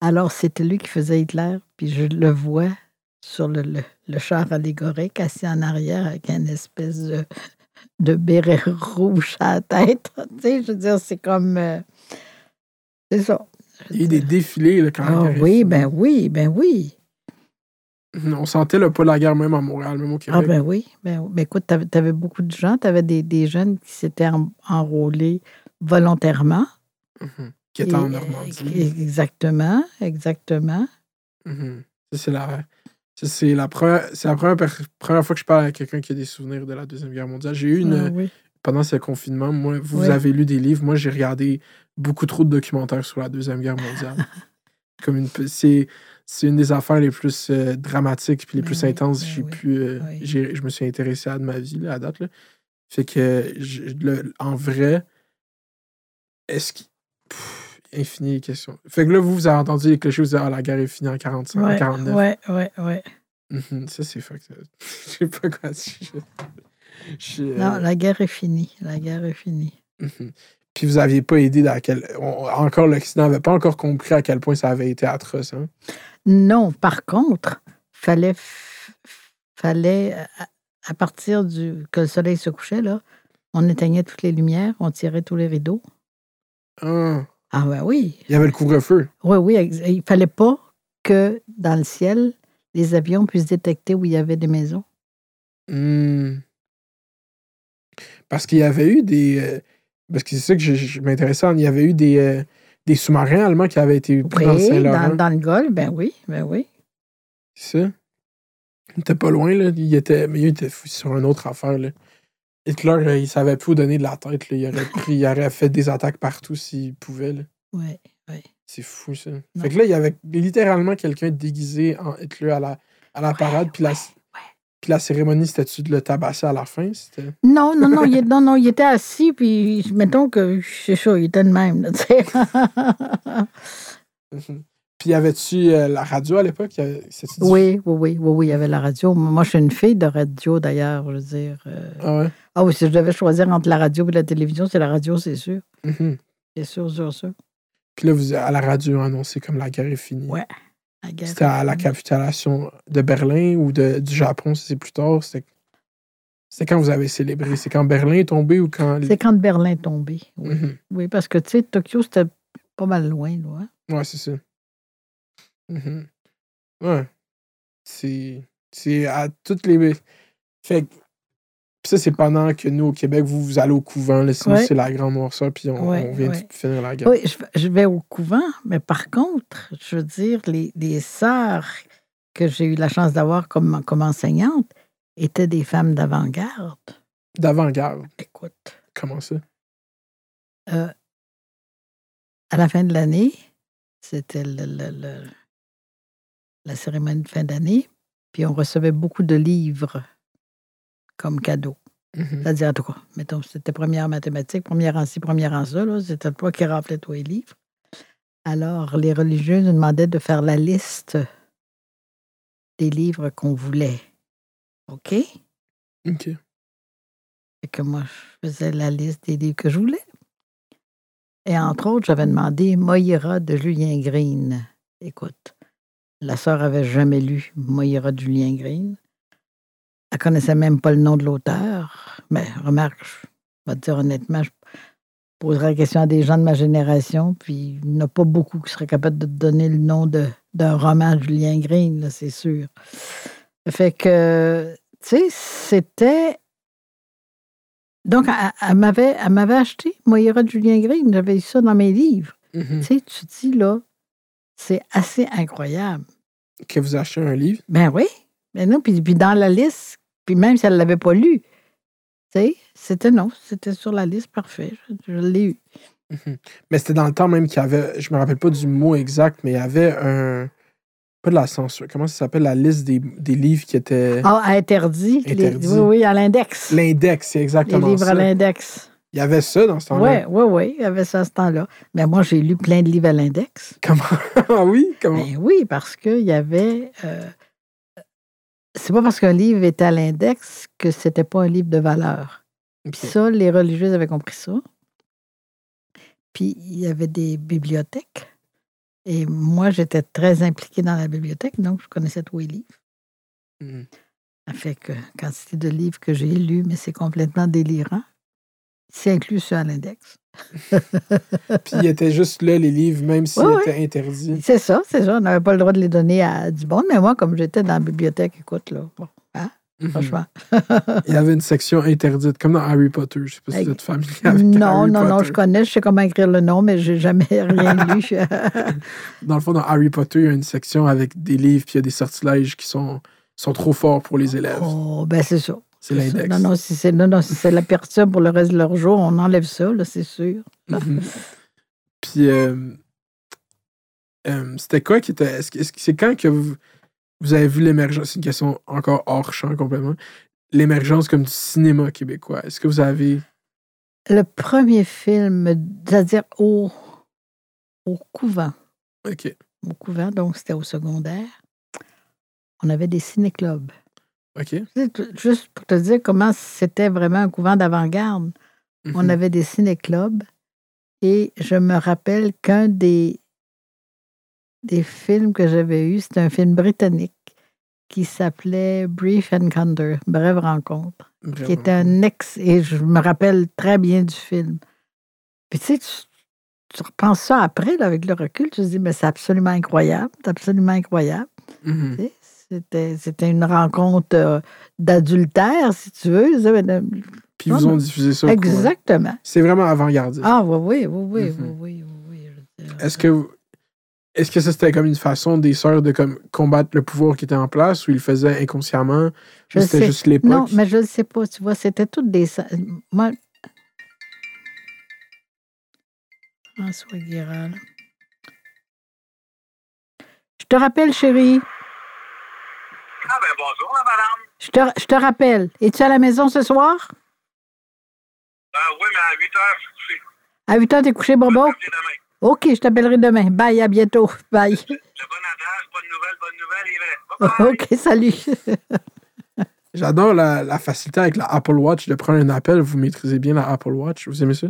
[SPEAKER 4] Alors, c'était lui qui faisait Hitler, puis je le vois sur le, le, le char allégorique, assis en arrière avec une espèce de, de béret rouge à la tête. (laughs) Tu sais, je veux dire, c'est comme. euh, c'est ça.
[SPEAKER 3] Il y a eu des défilés là, quand la
[SPEAKER 4] Ah oui, ben oui, ben oui.
[SPEAKER 3] On sentait le pas de la guerre même à Montréal, même au Québec.
[SPEAKER 4] Ah ben oui. Ben, ben écoute, tu avais, beaucoup de gens, tu avais des, des jeunes qui s'étaient en- enrôlés volontairement.
[SPEAKER 3] Mhm. Qui était en Normandie.
[SPEAKER 4] Exactement, exactement.
[SPEAKER 3] Mhm. Ça, c'est la, première, la première, première fois que je parle à quelqu'un qui a des souvenirs de la Deuxième Guerre mondiale. J'ai eu une,
[SPEAKER 4] Ah oui.
[SPEAKER 3] pendant ce confinement, moi, vous,
[SPEAKER 4] Oui.
[SPEAKER 3] avez lu des livres. Moi, j'ai regardé beaucoup trop de documentaires sur la Deuxième Guerre mondiale. (laughs) Comme une, c'est, c'est une des affaires les plus euh, dramatiques puis les
[SPEAKER 4] Ben
[SPEAKER 3] plus
[SPEAKER 4] oui,
[SPEAKER 3] intenses
[SPEAKER 4] ben
[SPEAKER 3] j'ai
[SPEAKER 4] oui,
[SPEAKER 3] pu, euh,
[SPEAKER 4] oui.
[SPEAKER 3] je me suis intéressé à de ma vie là, à date. Là. Fait que, je- le- en vrai, est-ce qu'il. Pff, Infini les questions. Fait que là, vous, vous avez entendu les clochers, vous avez dit, ah, la guerre est finie en 45, en
[SPEAKER 4] Ouais,
[SPEAKER 3] 49.
[SPEAKER 4] ouais, ouais, ouais.
[SPEAKER 3] Mhm, Ça, c'est fuck. ça. (laughs) Je sais pas quoi dire. Je- euh,
[SPEAKER 4] Non, la guerre est finie. La guerre est finie.
[SPEAKER 3] mhm. Puis vous aviez pas aidé dans quel. on- encore l'Occident n'avait pas encore compris à quel point ça avait été atroce. Hein?
[SPEAKER 4] Non, par contre, fallait, f- fallait à, à partir du que le soleil se couchait, là, on éteignait toutes les lumières, on tirait tous les rideaux.
[SPEAKER 3] Ah,
[SPEAKER 4] Ah ben oui.
[SPEAKER 3] il y avait le couvre-feu.
[SPEAKER 4] Oui, oui. Il fallait pas que dans le ciel, les avions puissent détecter où il y avait des maisons.
[SPEAKER 3] Hmm. Parce qu'il y avait eu des. euh, parce que c'est ça que je, je m'intéressais. Il y avait eu des, euh, des sous-marins allemands qui avaient été pris dans le
[SPEAKER 4] Oui,
[SPEAKER 3] Saint-Laurent.
[SPEAKER 4] dans, dans le Golfe, ben oui, ben oui.
[SPEAKER 3] C'est ça. Il était pas loin, là. Il était, mais il était fou sur une autre affaire, là. Hitler, euh, il savait plus où donner de la tête, là. Il aurait, pris, il aurait fait des attaques partout s'il pouvait, là.
[SPEAKER 4] Oui.
[SPEAKER 3] C'est fou, ça. Fait que là, il y avait littéralement quelqu'un déguisé en Hitler à la, à la parade, puis la, puis la cérémonie, c'était-tu de le tabasser à la fin?
[SPEAKER 4] Non, non, non, il, non, non, il était assis, puis mettons que c'est ça, il était de même. là. (laughs)
[SPEAKER 3] Mhm. Puis, y avait-tu euh, la radio à l'époque?
[SPEAKER 4] Oui, oui, oui, oui, oui, il y avait la radio. Moi, je suis une fille de radio, d'ailleurs, je veux dire. euh.
[SPEAKER 3] Ah ouais?
[SPEAKER 4] Ah oui, si je devais choisir entre la radio et la télévision, c'est la radio, c'est sûr.
[SPEAKER 3] Mhm.
[SPEAKER 4] C'est sûr, sûr, sûr.
[SPEAKER 3] Puis là, vous, à la radio, annoncé comme la guerre est finie.
[SPEAKER 4] Ouais. La guerre
[SPEAKER 3] C'était à la capitulation de Berlin ou de, du Japon, si c'est plus tard? C'était quand vous avez célébré? C'est quand Berlin est tombé ou quand.
[SPEAKER 4] C'est quand Berlin est tombé. Oui,
[SPEAKER 3] Mhm.
[SPEAKER 4] Oui, parce que, tu sais, Tokyo, c'était pas mal loin, là. hein.
[SPEAKER 3] Ouais, c'est ça. Ouais. C'est. C'est à toutes les. Fait que- Puis ça, c'est pendant que nous, au Québec, vous, vous allez au couvent. Là, sinon,
[SPEAKER 4] Ouais.
[SPEAKER 3] c'est la grande noirceur, puis on,
[SPEAKER 4] Ouais,
[SPEAKER 3] on vient
[SPEAKER 4] ouais.
[SPEAKER 3] de finir la guerre.
[SPEAKER 4] Oui, je, je vais au couvent, mais par contre, je veux dire, les, les sœurs que j'ai eu la chance d'avoir comme, comme enseignantes étaient des femmes d'avant-garde.
[SPEAKER 3] D'avant-garde.
[SPEAKER 4] Écoute,
[SPEAKER 3] Comment ça?
[SPEAKER 4] euh, à la fin de l'année, c'était le- le- le- la cérémonie de fin d'année, puis on recevait beaucoup de livres comme cadeau. C'est-à-dire, en tout cas, mettons, c'était première en mathématiques, première en ci, première en ça, là, c'était toi qui remplis tous les livres. Alors, les religieux nous demandaient de faire la liste des livres qu'on voulait. OK? Et
[SPEAKER 3] OK.
[SPEAKER 4] que moi, je faisais la liste des livres que je voulais. Et entre autres, j'avais demandé Moira de Julien Green. Écoute, la sœur avait jamais lu Moira de Julien Green. Elle connaissait même pas le nom de l'auteur. Mais remarque, je vais te dire honnêtement, je poserais la question à des gens de ma génération, puis il n'y en a pas beaucoup qui seraient capables de te donner le nom de- d'un roman de Julien Green, là, c'est sûr. Fait que, tu sais, c'était donc, elle, elle m'avait, elle m'avait acheté Moira de Julien Green. J'avais eu ça dans mes livres.
[SPEAKER 3] Mhm.
[SPEAKER 4] Tu sais, tu te dis, là, c'est assez incroyable.
[SPEAKER 3] Que vous achetez un livre?
[SPEAKER 4] Ben oui. Ben non, puis, puis dans la liste, puis même si elle ne l'avait pas lu, tu sais, c'était non, c'était sur la liste, parfait. Je, je l'ai eu.
[SPEAKER 3] Mhm. Mais c'était dans le temps même qu'il y avait, je me rappelle pas du mot exact, mais il y avait un. Pas de la censure. Comment ça s'appelle? La liste des, des livres qui étaient.
[SPEAKER 4] Ah, interdit. les-
[SPEAKER 3] Interdit.
[SPEAKER 4] oui, oui, à l'index. Les,
[SPEAKER 3] L'index, c'est exactement
[SPEAKER 4] livres
[SPEAKER 3] ça.
[SPEAKER 4] à l'index.
[SPEAKER 3] Il y avait ça dans ce temps-là.
[SPEAKER 4] Oui, oui, oui, il y avait ça à ce temps-là. Mais moi, j'ai lu plein de livres à l'index.
[SPEAKER 3] Comment? (laughs) ah oui? Comment?
[SPEAKER 4] Ben oui, parce qu'il y avait. euh, c'est pas parce qu'un livre était à l'index que c'était pas un livre de valeur. Puis ça, les religieuses avaient compris ça. Puis il y avait des bibliothèques. Et moi, j'étais très impliquée dans la bibliothèque, donc je connaissais tous les livres.
[SPEAKER 3] Mhm.
[SPEAKER 4] Ça fait que quantité de livres que j'ai lus, mais c'est complètement délirant. C'est inclus sur l'index.
[SPEAKER 3] Puis il était juste là, les livres, même s'ils
[SPEAKER 4] Ouais,
[SPEAKER 3] étaient interdits.
[SPEAKER 4] C'est ça, c'est ça. On n'avait pas le droit de les donner à du monde, mais moi, comme j'étais dans la bibliothèque, écoute, là, bon, hein,
[SPEAKER 3] Mhm.
[SPEAKER 4] franchement.
[SPEAKER 3] Il y avait une section interdite, comme dans Harry Potter. Je sais pas si vous êtes familier avec
[SPEAKER 4] Non,
[SPEAKER 3] Harry
[SPEAKER 4] non, non, je connais, je sais comment écrire le nom, mais j'ai jamais (laughs) rien lu.
[SPEAKER 3] Dans le fond, dans Harry Potter, il y a une section avec des livres, puis il y a des sortilèges qui sont, sont trop forts pour les élèves.
[SPEAKER 4] oh, ben c'est ça.
[SPEAKER 3] C'est l'index.
[SPEAKER 4] Non, non, si c'est non, non, si la perturbe pour le reste de leur jour, on enlève ça, là, c'est sûr.
[SPEAKER 3] Mhm. (laughs) Puis, euh, euh, c'était quoi qui était. Est-ce que est-ce que c'est quand que vous, vous avez vu l'émergence C'est une question encore hors champ complètement. L'émergence comme du cinéma québécois? Est-ce que vous avez.
[SPEAKER 4] Le premier film, c'est-à-dire au, au couvent,
[SPEAKER 3] Ok.
[SPEAKER 4] au couvent, donc c'était au secondaire, on avait des ciné-clubs.
[SPEAKER 3] Ok.
[SPEAKER 4] Juste pour te dire comment c'était vraiment un couvent d'avant-garde. On
[SPEAKER 3] Mhm.
[SPEAKER 4] avait des ciné-clubs et je me rappelle qu'un des, des films que j'avais eu, c'était un film britannique qui s'appelait Brief Encounter, Brève rencontre, qui était un ex, et je me rappelle très bien du film. Puis tu sais, tu, tu repenses ça après, là, avec le recul, tu te dis, mais c'est absolument incroyable, c'est absolument incroyable.
[SPEAKER 3] Mhm.
[SPEAKER 4] Tu sais, C'était, c'était une rencontre euh, d'adultère, si tu veux. ça, mais de-
[SPEAKER 3] Puis ils vous ont diffusé ça.
[SPEAKER 4] Exactement.
[SPEAKER 3] C'est vraiment avant-gardiste.
[SPEAKER 4] Ah, oui, oui, oui, oui,
[SPEAKER 3] Mhm.
[SPEAKER 4] oui, oui,
[SPEAKER 3] Est-ce que vous- est-ce que ça c'était comme une façon des sœurs de comme combattre le pouvoir qui était en place ou ils le faisaient inconsciemment? C'était
[SPEAKER 4] sais.
[SPEAKER 3] juste l'époque
[SPEAKER 4] Non, mais je ne sais pas, tu vois, c'était toutes des... sa- Moi... François Guérin, là. Je te rappelle, chérie.
[SPEAKER 5] Ah ben bonjour, la madame.
[SPEAKER 4] Je te, je te rappelle. Es-tu à la maison ce soir?
[SPEAKER 5] Euh, oui, mais à 8 heures, je suis couché.
[SPEAKER 4] À 8 heures, t'es couché, Bobo? OK, je t'appellerai demain. Bye, à bientôt. (laughs) Bye.
[SPEAKER 5] Le bon adage, bonne nouvelle, bonne nouvelle, il est. Bye bye. (laughs)
[SPEAKER 4] OK, salut. (laughs)
[SPEAKER 3] J'adore la, la facilité avec la Apple Watch de prendre un appel. Vous maîtrisez bien la Apple Watch. Vous aimez ça?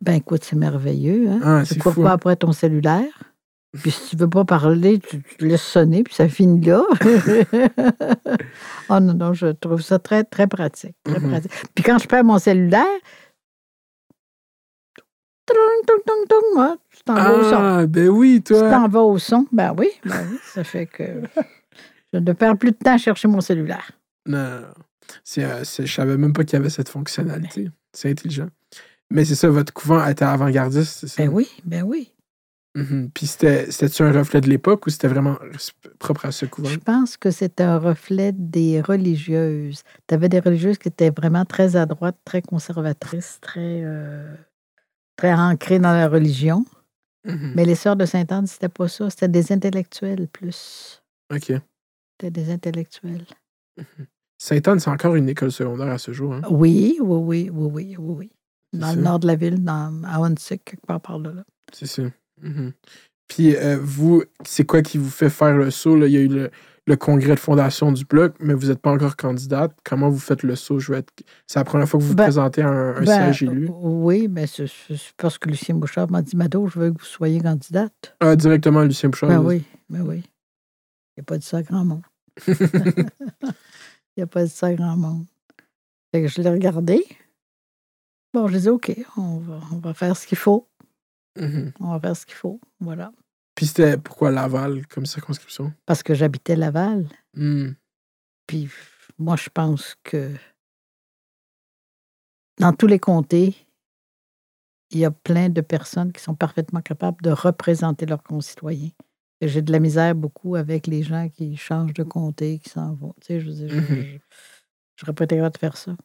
[SPEAKER 4] Ben écoute, c'est merveilleux. Hein?
[SPEAKER 3] Ah,
[SPEAKER 4] tu
[SPEAKER 3] c'est
[SPEAKER 4] cours
[SPEAKER 3] fou,
[SPEAKER 4] pas
[SPEAKER 3] hein?
[SPEAKER 4] après ton cellulaire? Puis si tu veux pas parler, tu, tu laisses sonner, puis ça finit là. oh (laughs) non, non, je trouve ça très, très pratique. Très
[SPEAKER 3] Mhm.
[SPEAKER 4] pratique. Puis quand je perds mon cellulaire, hein, tu t'en vas au son.
[SPEAKER 3] Ah, ben oui,
[SPEAKER 4] Tu
[SPEAKER 3] toi.
[SPEAKER 4] t'en vas au son. Ben oui, ben oui, ça fait que (laughs) je ne perds plus de temps à chercher mon cellulaire.
[SPEAKER 3] Non. C'est, euh, je savais même pas qu'il y avait cette fonctionnalité. C'est intelligent. Mais c'est ça, votre couvent était avant-gardiste, c'est ça?
[SPEAKER 4] Ben oui, ben oui.
[SPEAKER 3] Mhm. Puis c'était, c'était-tu un reflet de l'époque ou c'était vraiment propre à ce couvent?
[SPEAKER 4] Je pense que c'est un reflet des religieuses. Tu avais des religieuses qui étaient vraiment très à droite, très conservatrices, très, euh, très ancrées dans la religion.
[SPEAKER 3] Mhm.
[SPEAKER 4] Mais les sœurs de Sainte-Anne, c'était pas ça. C'était des intellectuels plus.
[SPEAKER 3] OK.
[SPEAKER 4] C'était des intellectuels.
[SPEAKER 3] Sainte-Anne, c'est encore une école secondaire à ce jour. Hein?
[SPEAKER 4] Oui, oui, oui, oui, oui, oui. Dans le nord de la ville, dans, à quelque part par là. là.
[SPEAKER 3] C'est Mhm. Puis euh, vous, c'est quoi qui vous fait faire le saut? là? Il y a eu le, le congrès de fondation du Bloc, mais vous n'êtes pas encore candidate. Comment vous faites le saut? Je être... C'est la première fois que vous vous
[SPEAKER 4] Ben,
[SPEAKER 3] présentez à un, un
[SPEAKER 4] Ben,
[SPEAKER 3] siège élu.
[SPEAKER 4] Oui, mais c'est c'est parce que Lucien Bouchard m'a dit Mado, je veux que vous soyez candidate.
[SPEAKER 3] Ah, directement, Lucien Bouchard.
[SPEAKER 4] Ben oui, ben oui. Il n'a pas dit ça à grand monde. (laughs) (laughs) Il n'a pas dit ça à grand monde. Fait que je l'ai regardé. Bon, je dis OK, on va, on va faire ce qu'il faut.
[SPEAKER 3] Mhm.
[SPEAKER 4] On va faire ce qu'il faut. Voilà.
[SPEAKER 3] Puis c'était pourquoi Laval comme circonscription?
[SPEAKER 4] Parce que j'habitais Laval.
[SPEAKER 3] Hmm.
[SPEAKER 4] Puis moi, je pense que dans tous les comtés, il y a plein de personnes qui sont parfaitement capables de représenter leurs concitoyens. J'ai de la misère beaucoup avec les gens qui changent de comté, qui s'en vont. Tu sais, je veux dire, je-
[SPEAKER 3] Mhm.
[SPEAKER 4] je- je serais pas été capable de faire ça.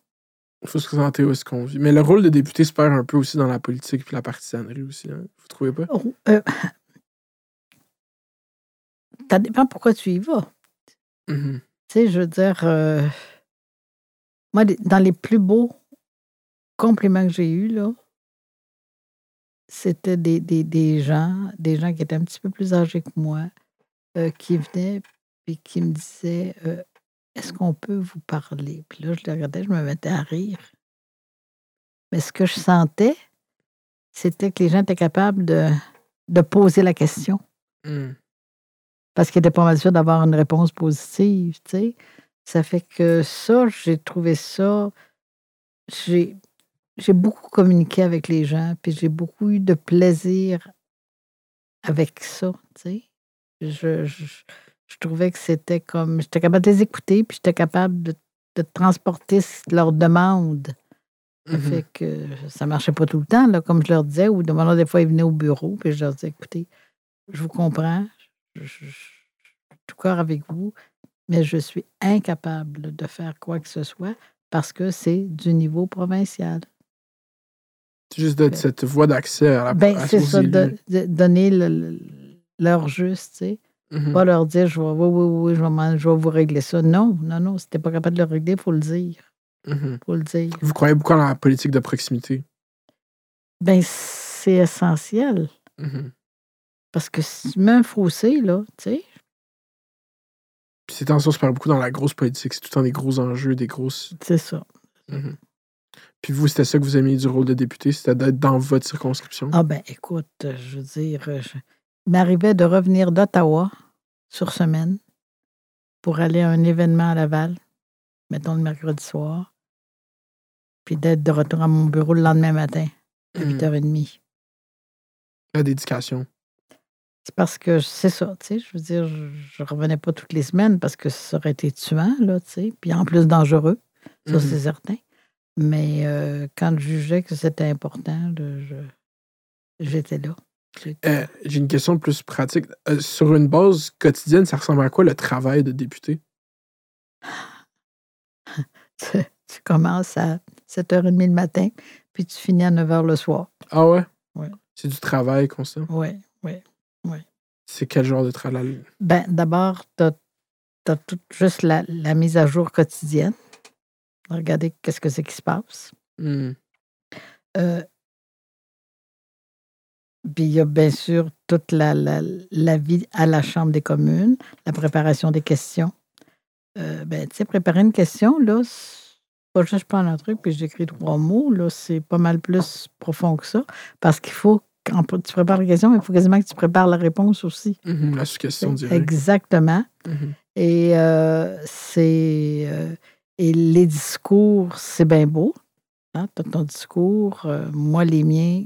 [SPEAKER 3] Il faut se présenter où est-ce qu'on vit. Mais le rôle de député se perd un peu aussi dans la politique puis la partisanerie aussi. Hein? Vous trouvez pas?
[SPEAKER 4] Oh, euh, ça dépend pourquoi tu y vas.
[SPEAKER 3] Mhm.
[SPEAKER 4] Tu sais, je veux dire, euh, moi, dans les plus beaux compliments que j'ai eus, là, c'était des, des, des gens, des gens qui étaient un petit peu plus âgés que moi, euh, qui venaient et qui me disaient Est-ce qu'on peut vous parler? Puis là, je les regardais, je me mettais à rire. Mais ce que je sentais, c'était que les gens étaient capables de, de poser la question
[SPEAKER 3] Hmm.
[SPEAKER 4] parce qu'il était pas mal sûr d'avoir une réponse positive, tu sais. Ça fait que ça, j'ai trouvé ça. J'ai, j'ai beaucoup communiqué avec les gens, puis j'ai beaucoup eu de plaisir avec ça, tu sais. Je, je, je trouvais que c'était comme. J'étais capable de les écouter, puis j'étais capable de, de transporter leurs demandes. Ça
[SPEAKER 3] Mhm.
[SPEAKER 4] fait que ça marchait pas tout le temps, là, comme je leur disais, ou demandant des fois, ils venaient au bureau, puis je leur disais, écoutez, je vous comprends, je, je- je suis tout cœur avec vous, mais je suis incapable de faire quoi que ce soit parce que c'est du niveau provincial.
[SPEAKER 3] C'est juste de cette voie d'accès à la
[SPEAKER 4] Ben, c'est ça, de, donner le- le- leur juste, tu sais.
[SPEAKER 3] Mhm.
[SPEAKER 4] Pas leur dire, je vais, oui, oui, oui, je vais, m'en- je vais vous régler ça. Non, non, non, si t'es pas capable de le régler, il faut le dire.
[SPEAKER 3] Mhm.
[SPEAKER 4] faut le dire.
[SPEAKER 3] Vous croyez beaucoup en la politique de proximité?
[SPEAKER 4] Ben, c'est essentiel.
[SPEAKER 3] Mhm.
[SPEAKER 4] Parce que si tu mets un fossé, là, tu sais,
[SPEAKER 3] Puis ces temps-ci, on se parle beaucoup dans la grosse politique. C'est tout le temps des gros enjeux, des grosses.
[SPEAKER 4] c'est ça.
[SPEAKER 3] Puis vous, c'était ça que vous aimiez du rôle de député, c'était d'être dans votre circonscription?
[SPEAKER 4] Ah ben, écoute, je veux dire, euh, je- il m'arrivait de revenir d'Ottawa sur semaine pour aller à un événement à Laval, mettons le mercredi soir, puis d'être de retour à mon bureau le lendemain matin, à
[SPEAKER 3] Mhm.
[SPEAKER 4] 8h30.
[SPEAKER 3] La dédication.
[SPEAKER 4] C'est parce que c'est ça, tu sais, je veux dire, je, revenais pas toutes les semaines parce que ça aurait été tuant, là, tu sais, puis en plus dangereux, ça
[SPEAKER 3] Mhm.
[SPEAKER 4] c'est certain. Mais euh, quand je jugeais que c'était important, là, je- j'étais là.
[SPEAKER 3] Euh, J'ai une question plus pratique. Euh, sur une base quotidienne, ça ressemble à quoi le travail de député? (laughs)
[SPEAKER 4] tu, tu commences à 7h30 le matin, puis tu finis à 9h le soir.
[SPEAKER 3] Ah ouais?
[SPEAKER 4] Ouais.
[SPEAKER 3] C'est du travail constant?
[SPEAKER 4] Oui, oui.
[SPEAKER 3] C'est quel genre de travail?
[SPEAKER 4] Ben, d'abord, tu as, tout juste la, la mise à jour quotidienne. Regardez qu'est-ce que c'est qui se passe.
[SPEAKER 3] Hmm.
[SPEAKER 4] Euh, Puis il y a bien sûr toute la, la, la vie à la Chambre des communes, la préparation des questions. Euh, ben, tu sais, préparer une question, là, pas juste je prends un truc puis j'écris trois mots, là, c'est pas mal plus profond que ça. Parce qu'il faut, quand tu prépares la question, il faut quasiment que tu prépares la réponse aussi.
[SPEAKER 3] Mhm, La suggestion directe.
[SPEAKER 4] Exactement.
[SPEAKER 3] Mhm.
[SPEAKER 4] Et euh, c'est. euh, et les discours, c'est bien beau. Hein, ton discours. moi, les miens,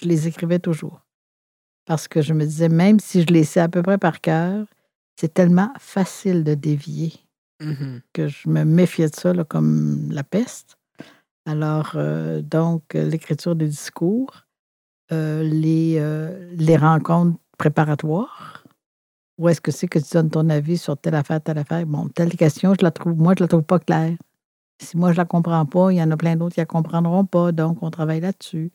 [SPEAKER 4] je les écrivais toujours. Parce que je me disais, même si je les sais à peu près par cœur, c'est tellement facile de dévier
[SPEAKER 3] Mhm.
[SPEAKER 4] que je me méfiais de ça là, comme la peste. Alors, euh, donc, l'écriture des discours, euh, les, euh, les rencontres préparatoires. Où est-ce que c'est que tu donnes ton avis sur telle affaire, telle affaire? Bon, telle question, je la trouve, moi, je la trouve pas claire. Si moi, je la comprends pas, il y en a plein d'autres qui la comprendront pas, donc on travaille là-dessus.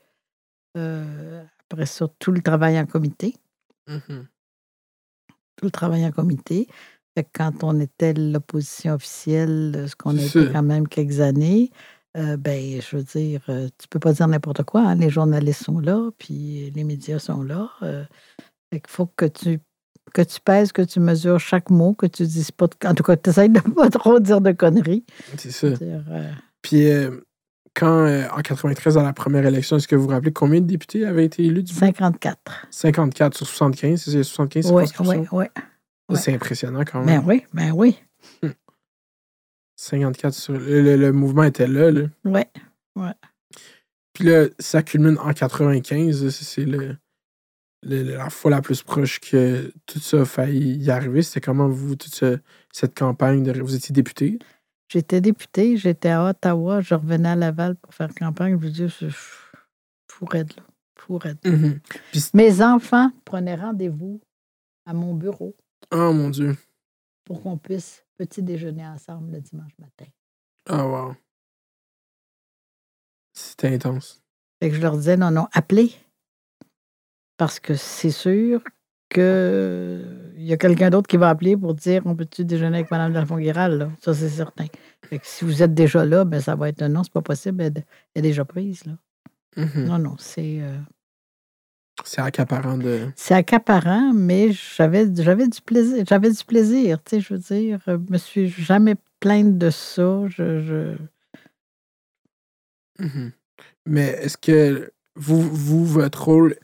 [SPEAKER 4] Euh, après ça, tout le travail en comité
[SPEAKER 3] Mhm.
[SPEAKER 4] tout le travail en comité. Fait que quand on était l'opposition officielle, euh, ce qu'on a été quand même quelques années, euh, ben, je veux dire, euh, tu peux pas dire n'importe quoi. hein. Les journalistes sont là, puis les médias sont là. euh, fait qu'il faut que tu que tu pèses, que tu mesures chaque mot, que tu dises pas... de- En tout cas, tu essaies de (laughs) pas trop dire de conneries.
[SPEAKER 3] C'est ça. Puis quand, euh, en 93, à la première élection, est-ce que vous vous rappelez combien de députés avaient été élus du bloc?
[SPEAKER 4] 54.
[SPEAKER 3] 54 sur 75, c'est 75
[SPEAKER 4] Oui, oui, oui.
[SPEAKER 3] C'est impressionnant quand
[SPEAKER 4] Ben
[SPEAKER 3] même.
[SPEAKER 4] oui, ben oui.
[SPEAKER 3] 54 sur... Le, le- le mouvement était là, là.
[SPEAKER 4] Oui.
[SPEAKER 3] Puis là, ça culmine en 95. là, c'est- le, le- la fois la plus proche que tout ça a failli y arriver. C'était comment vous, toute ce- cette campagne, de, vous étiez député?
[SPEAKER 4] J'étais députée, j'étais à Ottawa, je revenais à Laval pour faire campagne. Je veux dire, je fou raide, là. Fou raide. Mes enfants prenaient rendez-vous à mon bureau
[SPEAKER 3] Oh mon Dieu.
[SPEAKER 4] pour qu'on puisse petit déjeuner ensemble le dimanche matin.
[SPEAKER 3] Ah wow. C'était intense.
[SPEAKER 4] Fait que je leur disais, non, non, appelez. Parce que c'est sûr qu'il y a quelqu'un d'autre qui va appeler pour dire on peut-tu déjeuner avec Mme Delfond-Guéral, là? Ça, c'est certain. Fait que si vous êtes déjà là, ben ça va être un non, c'est pas possible, elle, elle est déjà prise, là.
[SPEAKER 3] Mhm.
[SPEAKER 4] Non, non, c'est. euh,
[SPEAKER 3] C'est accaparant de.
[SPEAKER 4] C'est accaparant, mais j'avais j'avais du plaisir. J'avais du plaisir, tu sais, je veux dire. Je me suis jamais plainte de ça. Je, je-
[SPEAKER 3] Mhm. Mais est-ce que vous, vous, votre rôle,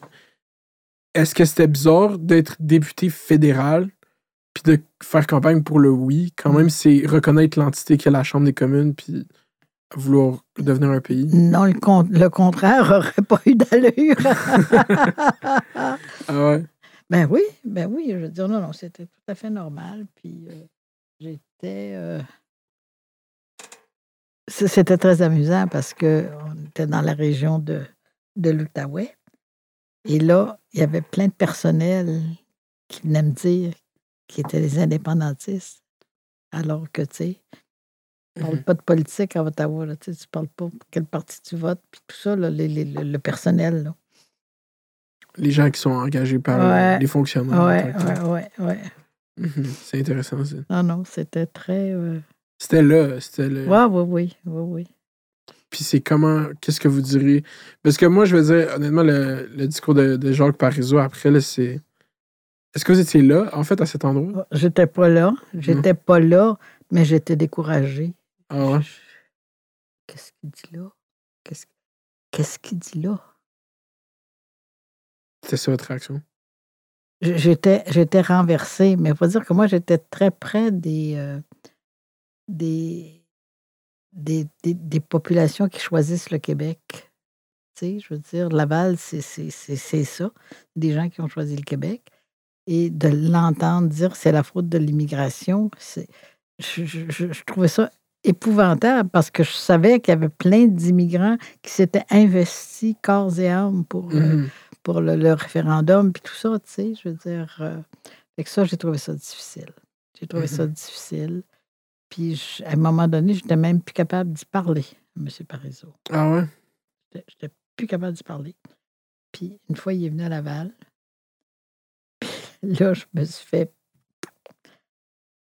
[SPEAKER 3] est-ce que c'était bizarre d'être député fédéral puis de faire campagne pour le oui? Quand même, c'est reconnaître l'entité qu'est la Chambre des communes puis vouloir devenir un pays.
[SPEAKER 4] Non, le, con- le contraire aurait pas eu d'allure.
[SPEAKER 3] Ah ouais?
[SPEAKER 4] ben oui, ben oui. Je veux dire, non, non, c'était tout à fait normal. Puis euh, j'étais. euh, C'était très amusant parce qu'on était dans la région de, de l'Outaouais. Et là, il y avait plein de personnel qui venaient me dire qu'ils étaient des indépendantistes. Alors que, tu sais, tu ne parles
[SPEAKER 3] Mhm.
[SPEAKER 4] pas de politique à Ottawa. Là, tu ne parles pas pour quel parti tu votes, puis tout ça, là, les- les- le, personnel. Là.
[SPEAKER 3] Les gens qui sont engagés par
[SPEAKER 4] Ouais.
[SPEAKER 3] les fonctionnaires.
[SPEAKER 4] ouais, ouais.
[SPEAKER 3] Mhm. C'est intéressant, ça.
[SPEAKER 4] Non, non, c'était très. euh,
[SPEAKER 3] C'était là, c'était le...
[SPEAKER 4] Ouais, oui, oui, oui, oui.
[SPEAKER 3] Puis c'est comment, qu'est-ce que vous direz? Parce que moi, je veux dire, honnêtement, le, le discours de, de Jacques Parizeau, après, là, c'est... Est-ce que vous étiez là, en fait, à cet endroit?
[SPEAKER 4] J'étais pas là. J'étais pas là, mais j'étais découragée.
[SPEAKER 3] Ah ouais?
[SPEAKER 4] Je- Qu'est-ce qu'il dit là? Qu'est-ce qu'est-ce qu'il dit là?
[SPEAKER 3] C'était ça votre réaction?
[SPEAKER 4] J'étais, j'étais renversée, mais il faut dire que moi, j'étais très près des, euh, des, des, des, des populations qui choisissent le Québec. Tu sais, je veux dire, Laval, c'est, c'est, c'est, c'est ça, des gens qui ont choisi le Québec. Et de l'entendre dire c'est la faute de l'immigration, je, je- je- trouvais ça épouvantable parce que je savais qu'il y avait plein d'immigrants qui s'étaient investis corps et âme pour, euh,
[SPEAKER 3] Mhm.
[SPEAKER 4] pour le, le référendum, puis tout ça, tu sais, je veux dire. euh, fait que ça, j'ai trouvé ça difficile. J'ai trouvé ça difficile. Puis, je- à un moment donné, j'étais même plus capable d'y parler, M. Parizeau.
[SPEAKER 3] Ah ouais?
[SPEAKER 4] J'étais- J'étais plus capable d'y parler. Puis, une fois, il est venu à Laval. Puis là, je me suis fait.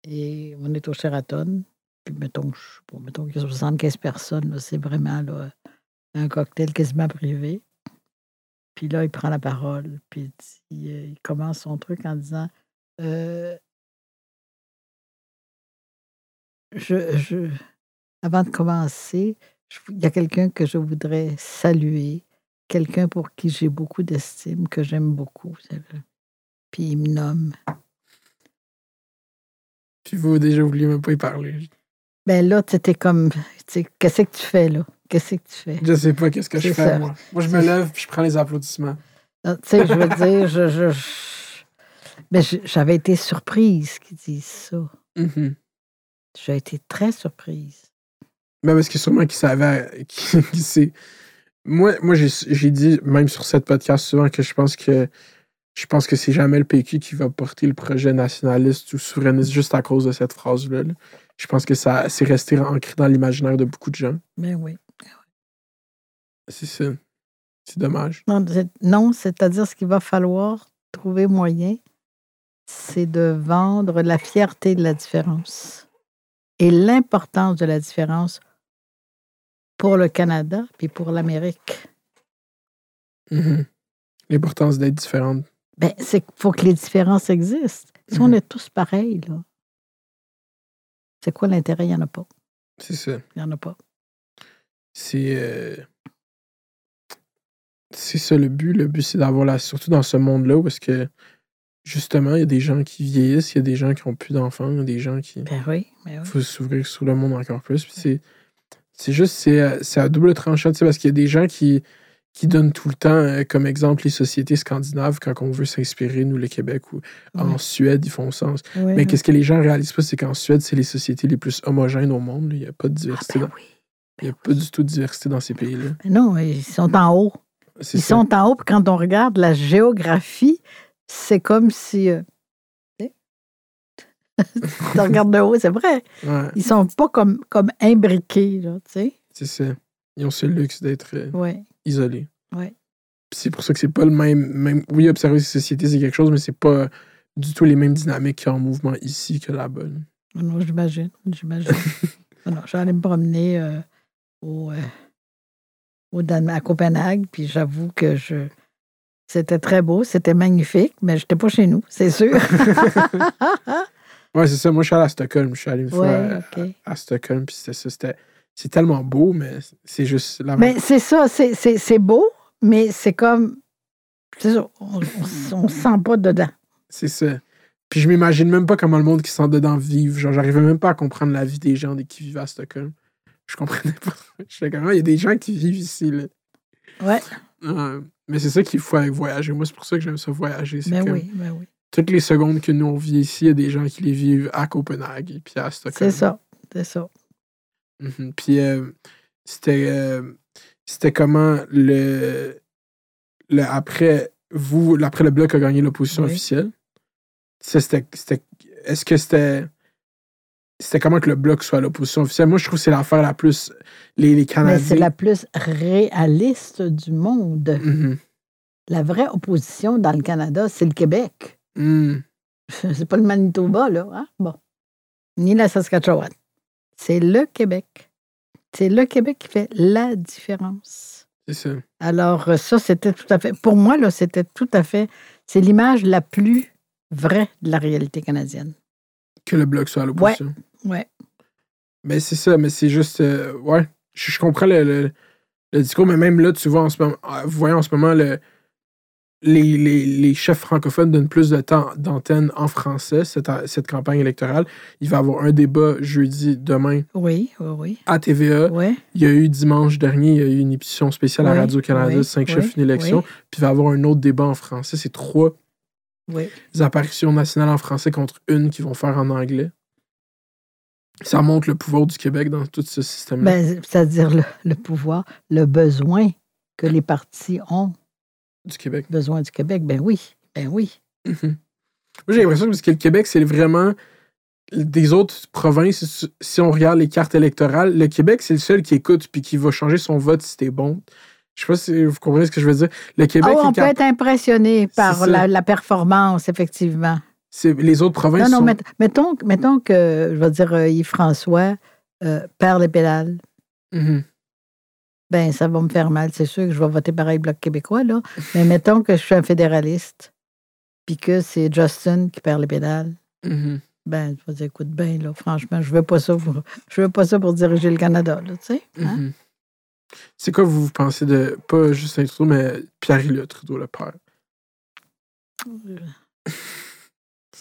[SPEAKER 4] Et on est au Sheraton. Puis, mettons, je sais pas, mettons qu'il y a 75 personnes. C'est vraiment là, un cocktail quasiment privé. Puis là, il prend la parole, puis il, dit- euh, il commence son truc en disant euh, je, je- Avant de commencer, je- il y a quelqu'un que je voudrais saluer, quelqu'un pour qui j'ai beaucoup d'estime, que j'aime beaucoup. Puis il me nomme.
[SPEAKER 3] Puis vous, déjà, vous vouliez même pas y parler.
[SPEAKER 4] Ben là, tu étais comme. Qu'est-ce que tu fais là? Qu'est-ce que tu fais?
[SPEAKER 3] Je sais pas qu'est-ce que je fais,
[SPEAKER 4] ça.
[SPEAKER 3] moi. Moi, je me lève puis je prends les applaudissements.
[SPEAKER 4] Tu sais, je veux dire, je, je- je- je- j'avais été surprise qu'ils disent ça. (laughs)
[SPEAKER 3] Mhm.
[SPEAKER 4] J'ai été très surprise.
[SPEAKER 3] Ben, parce que sûrement qu'il savait qui, (laughs) qui c'est. Moi, moi j'ai dit, même sur cette podcast, souvent que je pense que je pense que c'est jamais le PQ qui va porter le projet nationaliste ou souverainiste juste à cause de cette phrase-là. là. Je pense que ça c'est resté ancré dans l'imaginaire de beaucoup de gens.
[SPEAKER 4] Ben oui.
[SPEAKER 3] C'est ça. C'est dommage.
[SPEAKER 4] Non, c'est-à-dire ce qu'il va falloir trouver moyen, c'est de vendre la fierté de la différence et l'importance de la différence pour le Canada puis pour l'Amérique.
[SPEAKER 3] Mhm. L'importance d'être différente.
[SPEAKER 4] Ben, c'est qu'il faut que les différences existent. Si on
[SPEAKER 3] Mhm.
[SPEAKER 4] est tous pareils, là, c'est quoi l'intérêt? Il n'y en a pas.
[SPEAKER 3] C'est ça.
[SPEAKER 4] Il n'y en a pas.
[SPEAKER 3] C'est. euh, C'est ça le but. Le but, c'est d'avoir la. Surtout dans ce monde-là, parce que justement, il y a des gens qui vieillissent, il y a des gens qui ont plus d'enfants, il y a des gens qui.
[SPEAKER 4] Ben oui, ben oui.
[SPEAKER 3] faut s'ouvrir sur le monde encore plus. Puis c'est, c'est juste, c'est, euh, c'est à double tranchant, tu sais, parce qu'il y a des gens qui, qui donnent tout le temps euh, comme exemple les sociétés scandinaves quand on veut s'inspirer, nous, le Québec, ou en Suède, ils font sens. Mais qu'est-ce que les gens réalisent pas, c'est qu'en Suède, c'est les sociétés les plus homogènes au monde. Il n'y a pas de
[SPEAKER 4] Ah,
[SPEAKER 3] diversité.
[SPEAKER 4] ben
[SPEAKER 3] dans-
[SPEAKER 4] oui.
[SPEAKER 3] Il n'y a pas du tout de diversité dans ces pays-là.
[SPEAKER 4] Ben non, ils sont en haut.
[SPEAKER 3] C'est
[SPEAKER 4] Ils
[SPEAKER 3] ça.
[SPEAKER 4] sont en haut, puis quand on regarde la géographie, c'est comme si. euh, tu (laughs) regardes de haut, c'est vrai.
[SPEAKER 3] Ouais,
[SPEAKER 4] Ils sont pas comme, comme imbriqués, là, tu sais.
[SPEAKER 3] c'est ça. Ils ont ce luxe d'être euh,
[SPEAKER 4] Oui,
[SPEAKER 3] isolés.
[SPEAKER 4] Ouais.
[SPEAKER 3] C'est pour ça que c'est pas le même, même. Oui, observer ces sociétés, c'est quelque chose, mais c'est pas du tout les mêmes dynamiques qui sont en mouvement ici que là-bas. là.
[SPEAKER 4] non, j'imagine, j'imagine. (laughs) non, j'allais me promener euh, au, euh, au Danemark, à Copenhague, puis j'avoue que je. C'était très beau, c'était magnifique, mais j'étais pas chez nous, c'est sûr. (laughs)
[SPEAKER 3] Ouais, c'est ça. Moi, je suis allé à Stockholm. Je suis allé une fois
[SPEAKER 4] ouais,
[SPEAKER 3] à, Stockholm, puis c'était ça. C'était, c'est tellement beau, mais c'est juste la
[SPEAKER 4] Mais c'est ça, c'est- c'est c'est beau, mais c'est comme. C'est ça, on ne sent pas dedans.
[SPEAKER 3] C'est ça. Puis je m'imagine même pas comment le monde qui sent dedans vive. Genre, j'arrivais même pas à comprendre la vie des gens qui vivaient à Stockholm. Je comprenais pas. (laughs) J'étais comme, Ah, il y a des gens qui vivent ici, là.
[SPEAKER 4] Ouais,
[SPEAKER 3] Euh, mais c'est ça qu'il faut avec voyager. Moi, c'est pour ça que j'aime ça voyager. C'est
[SPEAKER 4] ben
[SPEAKER 3] que
[SPEAKER 4] oui, ben oui.
[SPEAKER 3] toutes les secondes que nous, on vit ici, il y a des gens qui les vivent à Copenhague et puis à Stockholm.
[SPEAKER 4] C'est ça, c'est ça.
[SPEAKER 3] Mhm. Puis euh, c'était euh, c'était comment le, le après vous après le bloc a gagné l'opposition
[SPEAKER 4] Oui.
[SPEAKER 3] officielle? C'était est-ce que c'était c'était comment que le bloc soit à l'opposition officielle? Moi je trouve que c'est l'affaire la plus les, les Canadiens.
[SPEAKER 4] c'est la plus réaliste du monde.
[SPEAKER 3] Mhm.
[SPEAKER 4] La vraie opposition dans le Canada, c'est le Québec.
[SPEAKER 3] Mhm. (laughs)
[SPEAKER 4] C'est pas le Manitoba, là. hein? Bon. Ni la Saskatchewan. C'est le Québec. C'est le Québec qui fait la différence.
[SPEAKER 3] C'est ça.
[SPEAKER 4] Alors, euh, ça, c'était tout à fait. Pour moi, là, c'était tout à fait. C'est l'image la plus vraie de la réalité canadienne.
[SPEAKER 3] Que le bloc soit à l'opposition.
[SPEAKER 4] Ouais.
[SPEAKER 3] Mais c'est ça, mais c'est juste. euh, ouais, je, je comprends le, le- le discours, mais même là, tu vois en ce moment, euh, vous voyez en ce moment, le, les, les, les chefs francophones donnent plus de temps d'antenne en français, cette, cette campagne électorale. Il va y avoir un débat jeudi, demain,
[SPEAKER 4] Oui, oui, oui.
[SPEAKER 3] à TVA.
[SPEAKER 4] Ouais.
[SPEAKER 3] Il y a eu dimanche dernier, il y a eu une émission spéciale à
[SPEAKER 4] Oui,
[SPEAKER 3] Radio-Canada,
[SPEAKER 4] oui,
[SPEAKER 3] cinq
[SPEAKER 4] oui,
[SPEAKER 3] chefs, une élection.
[SPEAKER 4] oui.
[SPEAKER 3] Puis il va y avoir un autre débat en français. C'est trois
[SPEAKER 4] Oui.
[SPEAKER 3] apparitions nationales en français contre une qu'ils vont faire en anglais. Ça montre le pouvoir du Québec dans tout ce système-là.
[SPEAKER 4] Ben, c'est-à-dire le, le pouvoir, le besoin que les partis ont,
[SPEAKER 3] du Québec.
[SPEAKER 4] besoin du Québec. Ben oui, ben oui.
[SPEAKER 3] Mhm. Moi, j'ai l'impression que parce que le Québec, c'est vraiment des autres provinces. si- on regarde les cartes électorales, le Québec, c'est le seul qui écoute puis qui va changer son vote si t'es bon. Je sais pas si vous comprenez ce que je veux dire. Le Québec,
[SPEAKER 4] Ah,
[SPEAKER 3] est
[SPEAKER 4] on peut
[SPEAKER 3] cap-
[SPEAKER 4] être impressionné par la, la performance, effectivement.
[SPEAKER 3] Les autres provinces
[SPEAKER 4] Non, non,
[SPEAKER 3] sont...
[SPEAKER 4] mettons, mettons que, je vais dire, euh, Yves-François euh, perd les pédales.
[SPEAKER 3] Mhm.
[SPEAKER 4] Ben, ça va me faire mal. C'est sûr que je vais voter pareil Bloc québécois, là. Mais mettons que je suis un fédéraliste, puis que c'est Justin qui perd les pédales.
[SPEAKER 3] Mhm.
[SPEAKER 4] Ben, je vais dire, écoute, ben, là, franchement, je veux pas ça pour, je veux pas ça pour diriger le Canada, là, tu sais. hein?
[SPEAKER 3] Mhm. C'est quoi vous, vous pensez de, pas Justin Trudeau, mais Pierre-Éliott Trudeau, le père?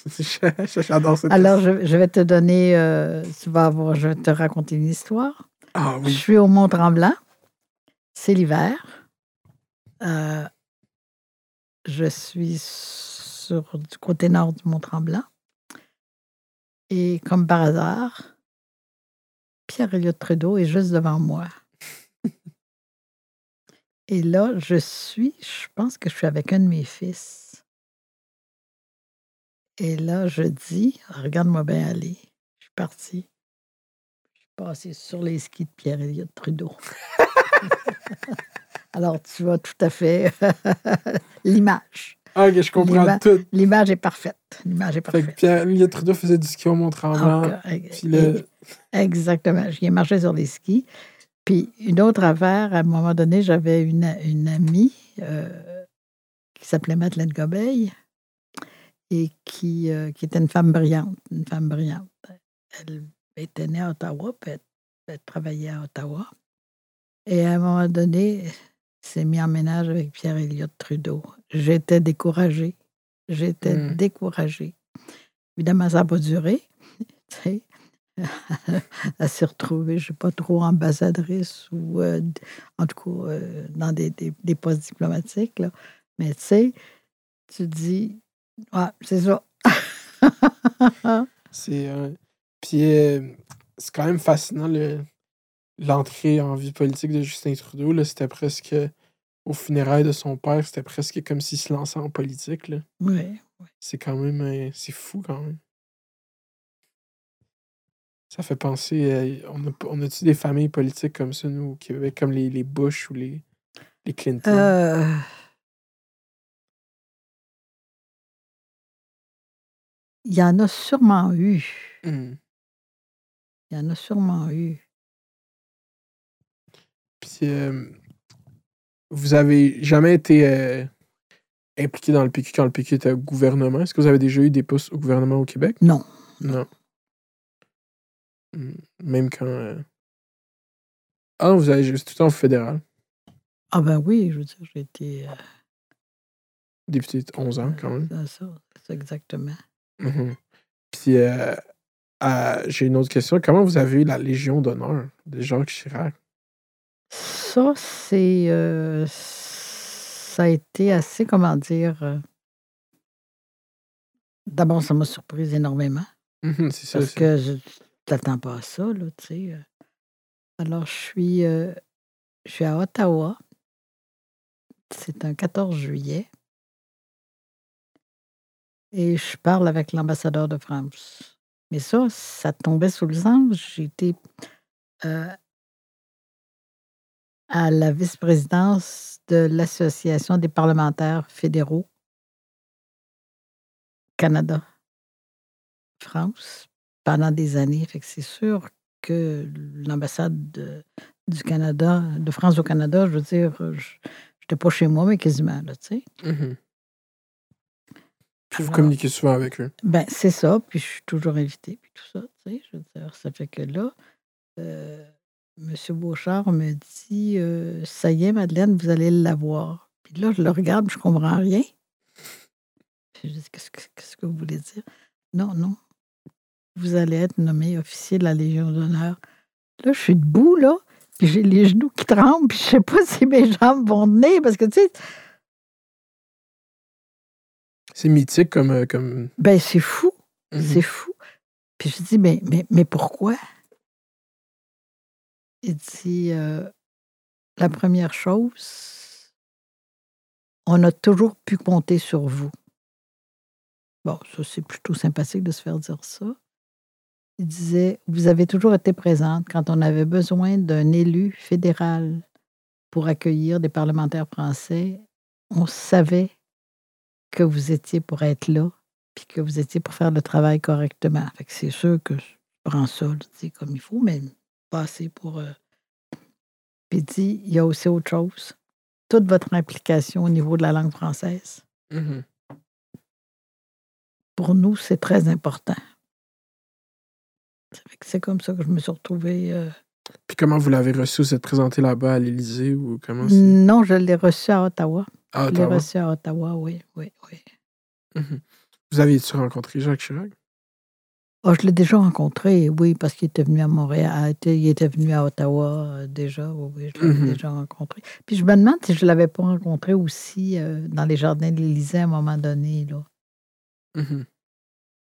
[SPEAKER 3] (laughs) J'adore cette
[SPEAKER 4] Alors, je, je vais te donner, euh, tu vas avoir, je vais te raconter une histoire.
[SPEAKER 3] Ah
[SPEAKER 4] Je suis au Mont-Tremblant. C'est l'hiver. Euh, je suis sur du côté nord du Mont-Tremblant. Et comme par hasard, Pierre-Éliott Trudeau est juste devant moi. (laughs) Et là, je suis, je pense que je suis avec un de mes fils. Et là, je dis, regarde-moi bien aller. Je suis partie. Je suis passée sur les skis de Pierre-Éliott Trudeau. (laughs) Alors, tu vois tout à fait (laughs) l'image.
[SPEAKER 3] Ah, ok, je comprends tout.
[SPEAKER 4] L'image est parfaite. L'image est
[SPEAKER 3] Fait que
[SPEAKER 4] parfaite.
[SPEAKER 3] Pierre-Éliott Trudeau faisait du ski au Mont-Tremblant.
[SPEAKER 4] Euh,
[SPEAKER 3] Puis le...
[SPEAKER 4] Exactement. J'y ai marché sur les skis. Puis une autre affaire, à un moment donné, j'avais une, une amie euh, qui s'appelait Madeleine Gobeil et qui, euh, qui était une femme brillante. Une femme brillante. Elle était née à Ottawa, puis elle, elle travaillait à Ottawa. Et à un moment donné, s'est mis en ménage avec Pierre-Éliott Trudeau. J'étais découragée. J'étais
[SPEAKER 3] Hmm.
[SPEAKER 4] découragée. Évidemment, ça n'a pas duré. (laughs) (laughs) elle s'est retrouvée, je ne sais pas trop, ambassadrice ou, euh, en tout cas, euh, dans des, des- des postes diplomatiques. Là. Mais tu sais, tu dis, ouais, c'est ça. (laughs)
[SPEAKER 3] C'est. euh, Puis euh, c'est quand même fascinant le- l'entrée en vie politique de Justin Trudeau. là. C'était presque. Au funérailles de son père, c'était presque comme s'il se lançait en politique. là.
[SPEAKER 4] oui.
[SPEAKER 3] C'est quand même. euh, c'est fou quand même. Ça fait penser. on a, on a-tu des familles politiques comme ça, nous, au Québec, comme les, les Bush ou les, les Clinton?
[SPEAKER 4] Il y en a sûrement eu.
[SPEAKER 3] Hmm.
[SPEAKER 4] Il y en a sûrement eu.
[SPEAKER 3] Puis, euh, vous avez jamais été euh, impliqué dans le PQ quand le PQ était au gouvernement? Est-ce que vous avez déjà eu des postes au gouvernement au Québec?
[SPEAKER 4] Non.
[SPEAKER 3] Non. Hmm. Même quand. euh, Ah, vous avez juste tout le temps au fédéral.
[SPEAKER 4] Ah ben oui, je veux dire, j'ai été... euh,
[SPEAKER 3] Député de 11 ans, quand même.
[SPEAKER 4] c'est ça, c'est exactement.
[SPEAKER 3] Mhm. Puis, euh, euh, j'ai une autre question. Comment vous avez eu la Légion d'honneur de Jacques Chirac?
[SPEAKER 4] Ça, c'est... euh, ça a été assez, comment dire... euh, D'abord, ça m'a surprise énormément.
[SPEAKER 3] Mhm, c'est ça.
[SPEAKER 4] Parce que je ne t'attends pas à ça, là, tu sais. Alors, je suis, je suis à Ottawa. C'est un 14 juillet. Et je parle avec l'ambassadeur de France. Mais ça, ça tombait sous le sens. J'étais euh, à la vice-présidence de l'Association des parlementaires fédéraux Canada. France pendant des années. C'est sûr que l'ambassade de- du Canada, de France au Canada, je veux dire, je n'étais pas chez moi, mais quasiment, là, tu sais.
[SPEAKER 3] Mhm. Puis vous
[SPEAKER 4] Alors,
[SPEAKER 3] communiquez souvent avec eux.
[SPEAKER 4] Ben, c'est ça, puis je suis toujours invitée, puis tout ça, tu sais. Je veux dire, ça fait que là, euh, M. Beauchard me dit euh, Ça y est, Madeleine, vous allez l'avoir. Puis là, je le regarde, je comprends rien. Puis je dis Qu'est-ce que, qu'est-ce que vous voulez dire? Non, non. Vous allez être nommé officier de la Légion d'honneur. Là, je suis debout, là, puis j'ai les genoux qui tremblent, puis je sais pas (laughs) si mes jambes vont tenir, parce que, tu sais,
[SPEAKER 3] C'est mythique comme. euh, comme...
[SPEAKER 4] ben, c'est fou.
[SPEAKER 3] Mhm.
[SPEAKER 4] C'est fou. Puis je dis, mais, mais, mais pourquoi? Il dit, euh, la première chose, on a toujours pu compter sur vous. Bon, ça, c'est plutôt sympathique de se faire dire ça. Il disait, vous avez toujours été présente quand on avait besoin d'un élu fédéral pour accueillir des parlementaires français. On savait que vous étiez pour être là puis que vous étiez pour faire le travail correctement. Fait que c'est sûr que je prends ça comme il faut, mais pas assez pour. euh, Puis il dit, il y a aussi autre chose. Toute votre implication au niveau de la langue française,
[SPEAKER 3] Mhm.
[SPEAKER 4] pour nous, c'est très important. Ça fait que C'est comme ça que je me suis retrouvée. euh,
[SPEAKER 3] Puis comment vous l'avez reçu? Vous êtes présenté là-bas à l'Élysée ou comment c'est?
[SPEAKER 4] Non, je l'ai reçu à Ottawa. Je l'ai
[SPEAKER 3] Ottawa.
[SPEAKER 4] reçu à Ottawa, oui, oui, oui.
[SPEAKER 3] Mhm. Vous aviez-tu rencontré Jacques Chirac?
[SPEAKER 4] Oh, je l'ai déjà rencontré, oui, parce qu'il était venu à Montréal, il était venu à Ottawa euh, déjà, oui, oui, je l'avais
[SPEAKER 3] Mhm.
[SPEAKER 4] déjà rencontré. Puis je me demande si je ne l'avais pas rencontré aussi euh, dans les jardins de l'Élysée à un moment donné. Là.
[SPEAKER 3] Mhm.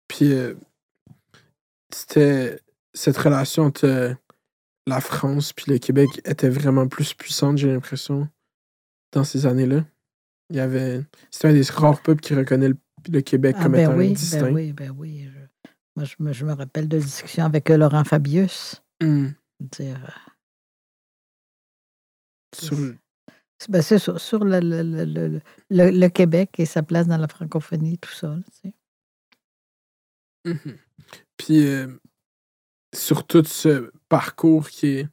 [SPEAKER 3] Puis euh, c'était cette relation entre la France puis le Québec était vraiment plus puissante, j'ai l'impression, dans ces années-là? Il y avait. C'était un des rares peuples qui reconnaît le, le Québec
[SPEAKER 4] Ah,
[SPEAKER 3] comme
[SPEAKER 4] ben
[SPEAKER 3] étant
[SPEAKER 4] oui,
[SPEAKER 3] distinct.
[SPEAKER 4] ben oui, ben oui. je- moi, je me, je me rappelle de discussions avec euh, Laurent Fabius.
[SPEAKER 3] Mhm.
[SPEAKER 4] Dire, euh,
[SPEAKER 3] Sur
[SPEAKER 4] ben, c'est sur, sur le, le, le, le- le- le Québec et sa place dans la francophonie, tout ça. là, tu sais.
[SPEAKER 3] Mhm. Puis euh, sur tout ce parcours qui est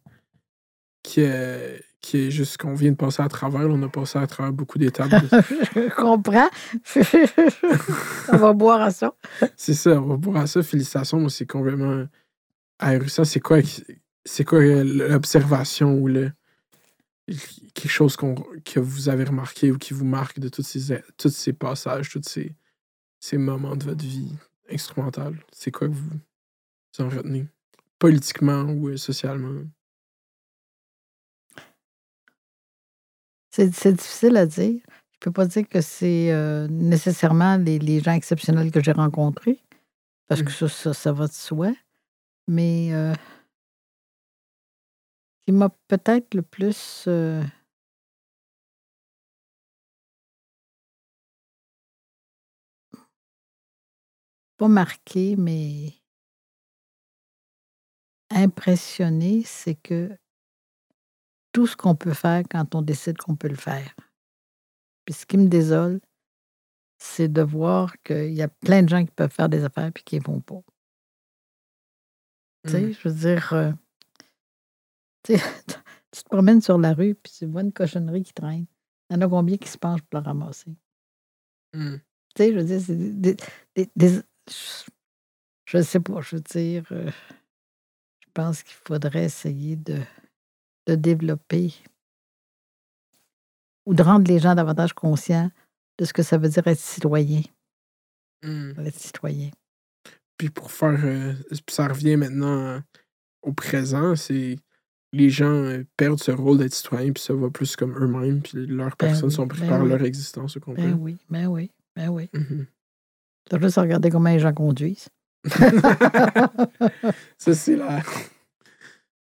[SPEAKER 3] qui est qui est juste qu'on vient de passer à travers, là, on a passé à travers beaucoup d'étapes. (laughs)
[SPEAKER 4] je comprends. (laughs) On va boire à ça.
[SPEAKER 3] c'est ça, on va voir à ça. Félicitations, moi c'est complètement ahurissant. C'est quoi c'est quoi l'observation ou le quelque chose qu'on que vous avez remarqué ou qui vous marque de tous ces tous ces passages, tous ces ces moments de votre vie instrumentale? C'est quoi que vous, vous en retenez? Politiquement ou euh, socialement?
[SPEAKER 4] C'est c'est difficile à dire. Je peux pas dire que c'est euh, nécessairement les, les gens exceptionnels que j'ai rencontrés, parce que
[SPEAKER 3] Mm.
[SPEAKER 4] ça, ça, ça va de soi. Mais euh, ce qui m'a peut-être le plus euh, pas marqué, mais impressionné, c'est que tout ce qu'on peut faire quand on décide qu'on peut le faire. Puis ce qui me désole, c'est de voir qu'il y a plein de gens qui peuvent faire des affaires puis qui ne vont pas. Tu sais,
[SPEAKER 3] Mm.
[SPEAKER 4] je veux dire, euh, (laughs) tu sais, tu te promènes sur la rue puis tu vois une cochonnerie qui traîne. Il y en a combien qui se penchent pour la ramasser?
[SPEAKER 3] Mm.
[SPEAKER 4] Tu sais, je veux dire, c'est des. des- des- je ne sais pas, je veux dire, euh, je pense qu'il faudrait essayer de, de développer ou de rendre les gens davantage conscients de ce que ça veut dire être citoyen.
[SPEAKER 3] Mm.
[SPEAKER 4] Être citoyen.
[SPEAKER 3] Puis pour faire. euh, ça revient maintenant euh, au présent, c'est. Les gens euh, perdent ce rôle d'être citoyen puis ça va plus comme eux-mêmes, puis leurs
[SPEAKER 4] Ben
[SPEAKER 3] personnes
[SPEAKER 4] oui,
[SPEAKER 3] sont prises
[SPEAKER 4] ben
[SPEAKER 3] par
[SPEAKER 4] oui.
[SPEAKER 3] leur existence au complet.
[SPEAKER 4] Ben oui, ben oui, ben oui. Tu as juste à regarder comment les gens conduisent. (laughs)
[SPEAKER 3] ça, c'est la.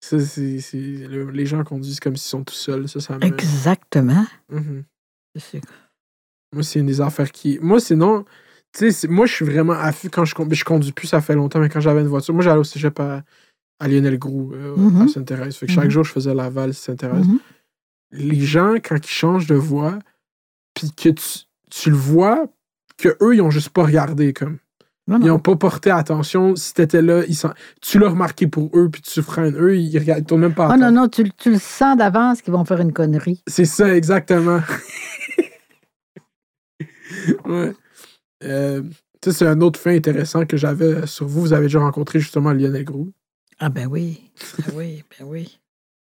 [SPEAKER 3] Ça, c'est. c'est- le- Les gens conduisent comme s'ils sont tout seuls. Ça, ça me.
[SPEAKER 4] Exactement.
[SPEAKER 3] Mhm.
[SPEAKER 4] C'est-
[SPEAKER 3] Moi, c'est une des affaires qui. Moi, sinon. Tu sais, moi, je suis vraiment affût quand je conduis. Je conduis plus, ça fait longtemps, mais quand j'avais une voiture. Moi, j'allais au cégep à, à Lionel Groux, euh, à
[SPEAKER 4] Mhm.
[SPEAKER 3] Sainte-Thérèse. Fait que chaque
[SPEAKER 4] Mhm.
[SPEAKER 3] jour, je faisais Laval, Sainte-Thérèse. Les gens, quand ils changent de voix, puis que tu, tu le vois, que eux ils ont juste pas regardé, comme.
[SPEAKER 4] Non,
[SPEAKER 3] Ils
[SPEAKER 4] non.
[SPEAKER 3] ont pas porté attention. Si t'étais là, ils tu l'as remarqué pour eux, puis tu freines. Eux, ils, regardent, ils tournent même pas
[SPEAKER 4] Ah non,
[SPEAKER 3] terre.
[SPEAKER 4] non, tu, tu le sens d'avance qu'ils vont faire une connerie.
[SPEAKER 3] C'est ça, exactement. (laughs) ouais. Euh, c'est un autre fait intéressant que j'avais sur vous. Vous avez déjà rencontré justement Lionel Groux.
[SPEAKER 4] Ah ben oui, ben oui, ben oui.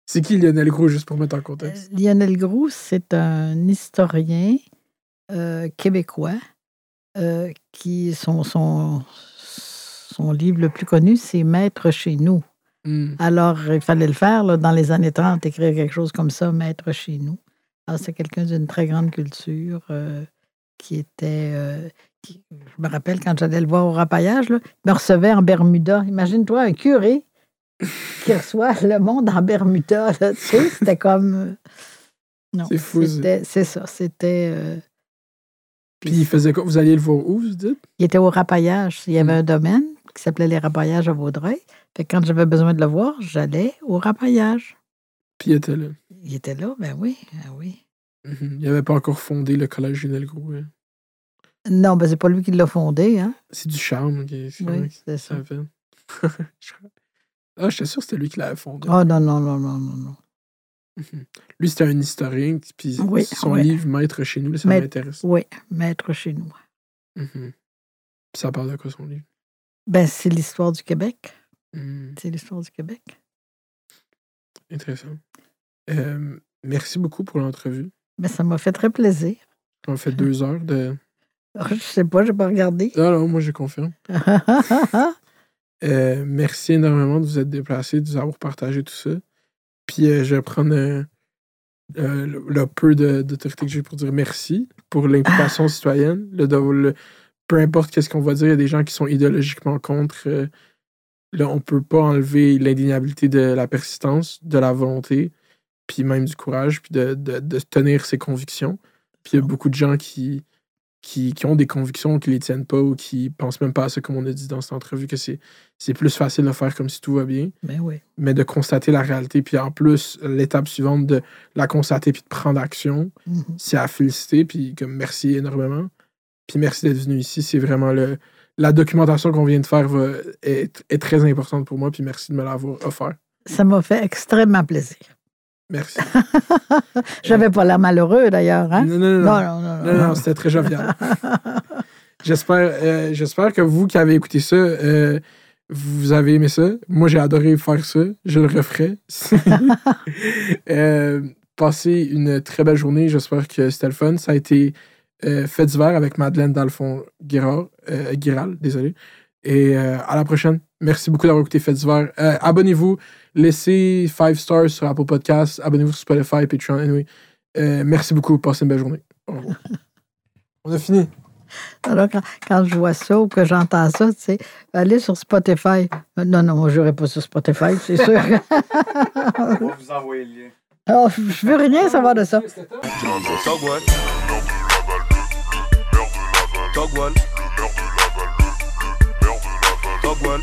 [SPEAKER 3] C'est qui Lionel Groux, juste pour mettre en contexte?
[SPEAKER 4] Euh, Lionel Groux, c'est un historien euh, québécois euh, qui, son, son, son livre le plus connu, c'est Maître chez nous.
[SPEAKER 3] Hmm.
[SPEAKER 4] Alors, il fallait le faire là, dans les années 30, écrire quelque chose comme ça, Maître chez nous. Alors, c'est quelqu'un d'une très grande culture euh, qui était. euh, qui- je me rappelle quand j'allais le voir au rapaillage, là, il me recevait en Bermuda. Imagine-toi un curé qui reçoit (laughs) le monde en Bermuda. Là, tu sais, c'était comme. Non,
[SPEAKER 3] C'est ça.
[SPEAKER 4] C'était. euh,
[SPEAKER 3] Puis il faisait quoi? Vous alliez le voir où, vous dites?
[SPEAKER 4] il était au rapaillage. Il y avait
[SPEAKER 3] Mm.
[SPEAKER 4] un domaine qui s'appelait les rapaillages à Vaudreuil. Fait que quand j'avais besoin de le voir, j'allais au rapaillage.
[SPEAKER 3] Puis il était là.
[SPEAKER 4] Il était là, ben oui, ben oui.
[SPEAKER 3] Mhm. Il n'avait pas encore fondé le collège Groux. hein?
[SPEAKER 4] Non, ben c'est pas lui qui l'a fondé, hein.
[SPEAKER 3] C'est du charme. qui- c'est
[SPEAKER 4] Oui, c'est
[SPEAKER 3] ça (laughs) ah, j'étais sûr que c'était lui qui l'avait fondé.
[SPEAKER 4] Oh non, non, non, non, non, non.
[SPEAKER 3] Lui, c'était un historien, puis
[SPEAKER 4] Oui,
[SPEAKER 3] son
[SPEAKER 4] oui.
[SPEAKER 3] livre Maître chez nous, ça m'intéresse.
[SPEAKER 4] Oui, maître chez nous.
[SPEAKER 3] Mhm. Puis ça parle de quoi son livre?
[SPEAKER 4] Ben, c'est l'histoire du Québec.
[SPEAKER 3] Mhm.
[SPEAKER 4] C'est l'histoire du Québec.
[SPEAKER 3] Intéressant. Euh, merci beaucoup pour l'entrevue.
[SPEAKER 4] Ben, ça m'a fait très plaisir.
[SPEAKER 3] On a fait deux heures de. (laughs)
[SPEAKER 4] Je sais pas, j'ai pas regardé.
[SPEAKER 3] Ah non, moi, je confirme. (laughs) Euh, merci énormément de vous être déplacé, de vous avoir partagé tout ça. Puis euh, je vais prendre euh, euh, le, le peu d'autorité que j'ai pour dire merci pour l'implication citoyenne. Le, de- le- peu importe qu'est-ce qu'on va dire, il y a des gens qui sont idéologiquement contre. euh, là, on peut pas enlever l'indéniabilité de la persistance, de la volonté, puis même du courage, puis de, de- de tenir ses convictions. Puis il y a beaucoup de gens qui, qui, qui ont des convictions, qui les tiennent pas ou qui pensent même pas à ça, comme on a dit dans cette entrevue, que c'est c'est plus facile de faire comme si tout va bien,
[SPEAKER 4] Ben oui.
[SPEAKER 3] mais de constater la réalité. Puis en plus, l'étape suivante de la constater puis de prendre action,
[SPEAKER 4] Mhm.
[SPEAKER 3] c'est à féliciter. Puis comme merci énormément. Puis merci d'être venu ici. C'est vraiment le. La documentation qu'on vient de faire va- est, est très importante pour moi. Puis merci de me l'avoir offert.
[SPEAKER 4] Ça m'a fait extrêmement plaisir.
[SPEAKER 3] Merci. (laughs)
[SPEAKER 4] J'avais pas l'air malheureux, d'ailleurs. Hein?
[SPEAKER 3] Non, non, non.
[SPEAKER 4] Non,
[SPEAKER 3] non.
[SPEAKER 4] non,
[SPEAKER 3] c'était très jovial. (laughs) J'espère euh, j'espère que vous qui avez écouté ça, euh, vous avez aimé ça. Moi, j'ai adoré faire ça. Je le referai. (laughs) Euh, passez une très belle journée. J'espère que c'était le fun. Ça a été fait d'hiver avec Madeleine Dalphon Guérard, euh, Guéral, désolé. Et à la prochaine. Merci beaucoup d'avoir écouté Fait d'hiver. Abonnez-vous. Laissez 5 stars sur Apple Podcasts. Abonnez-vous sur Spotify, Patreon. Anyway. Euh, merci beaucoup. Passez une belle journée. (laughs) On a fini.
[SPEAKER 4] Alors, quand, quand je vois ça ou que j'entends ça, tu sais, aller sur Spotify. Non, non, moi, je n'irai pas sur Spotify, c'est (laughs) sûr.
[SPEAKER 6] On va vous envoyer le lien.
[SPEAKER 4] Alors, je veux rien savoir de ça.
[SPEAKER 7] One.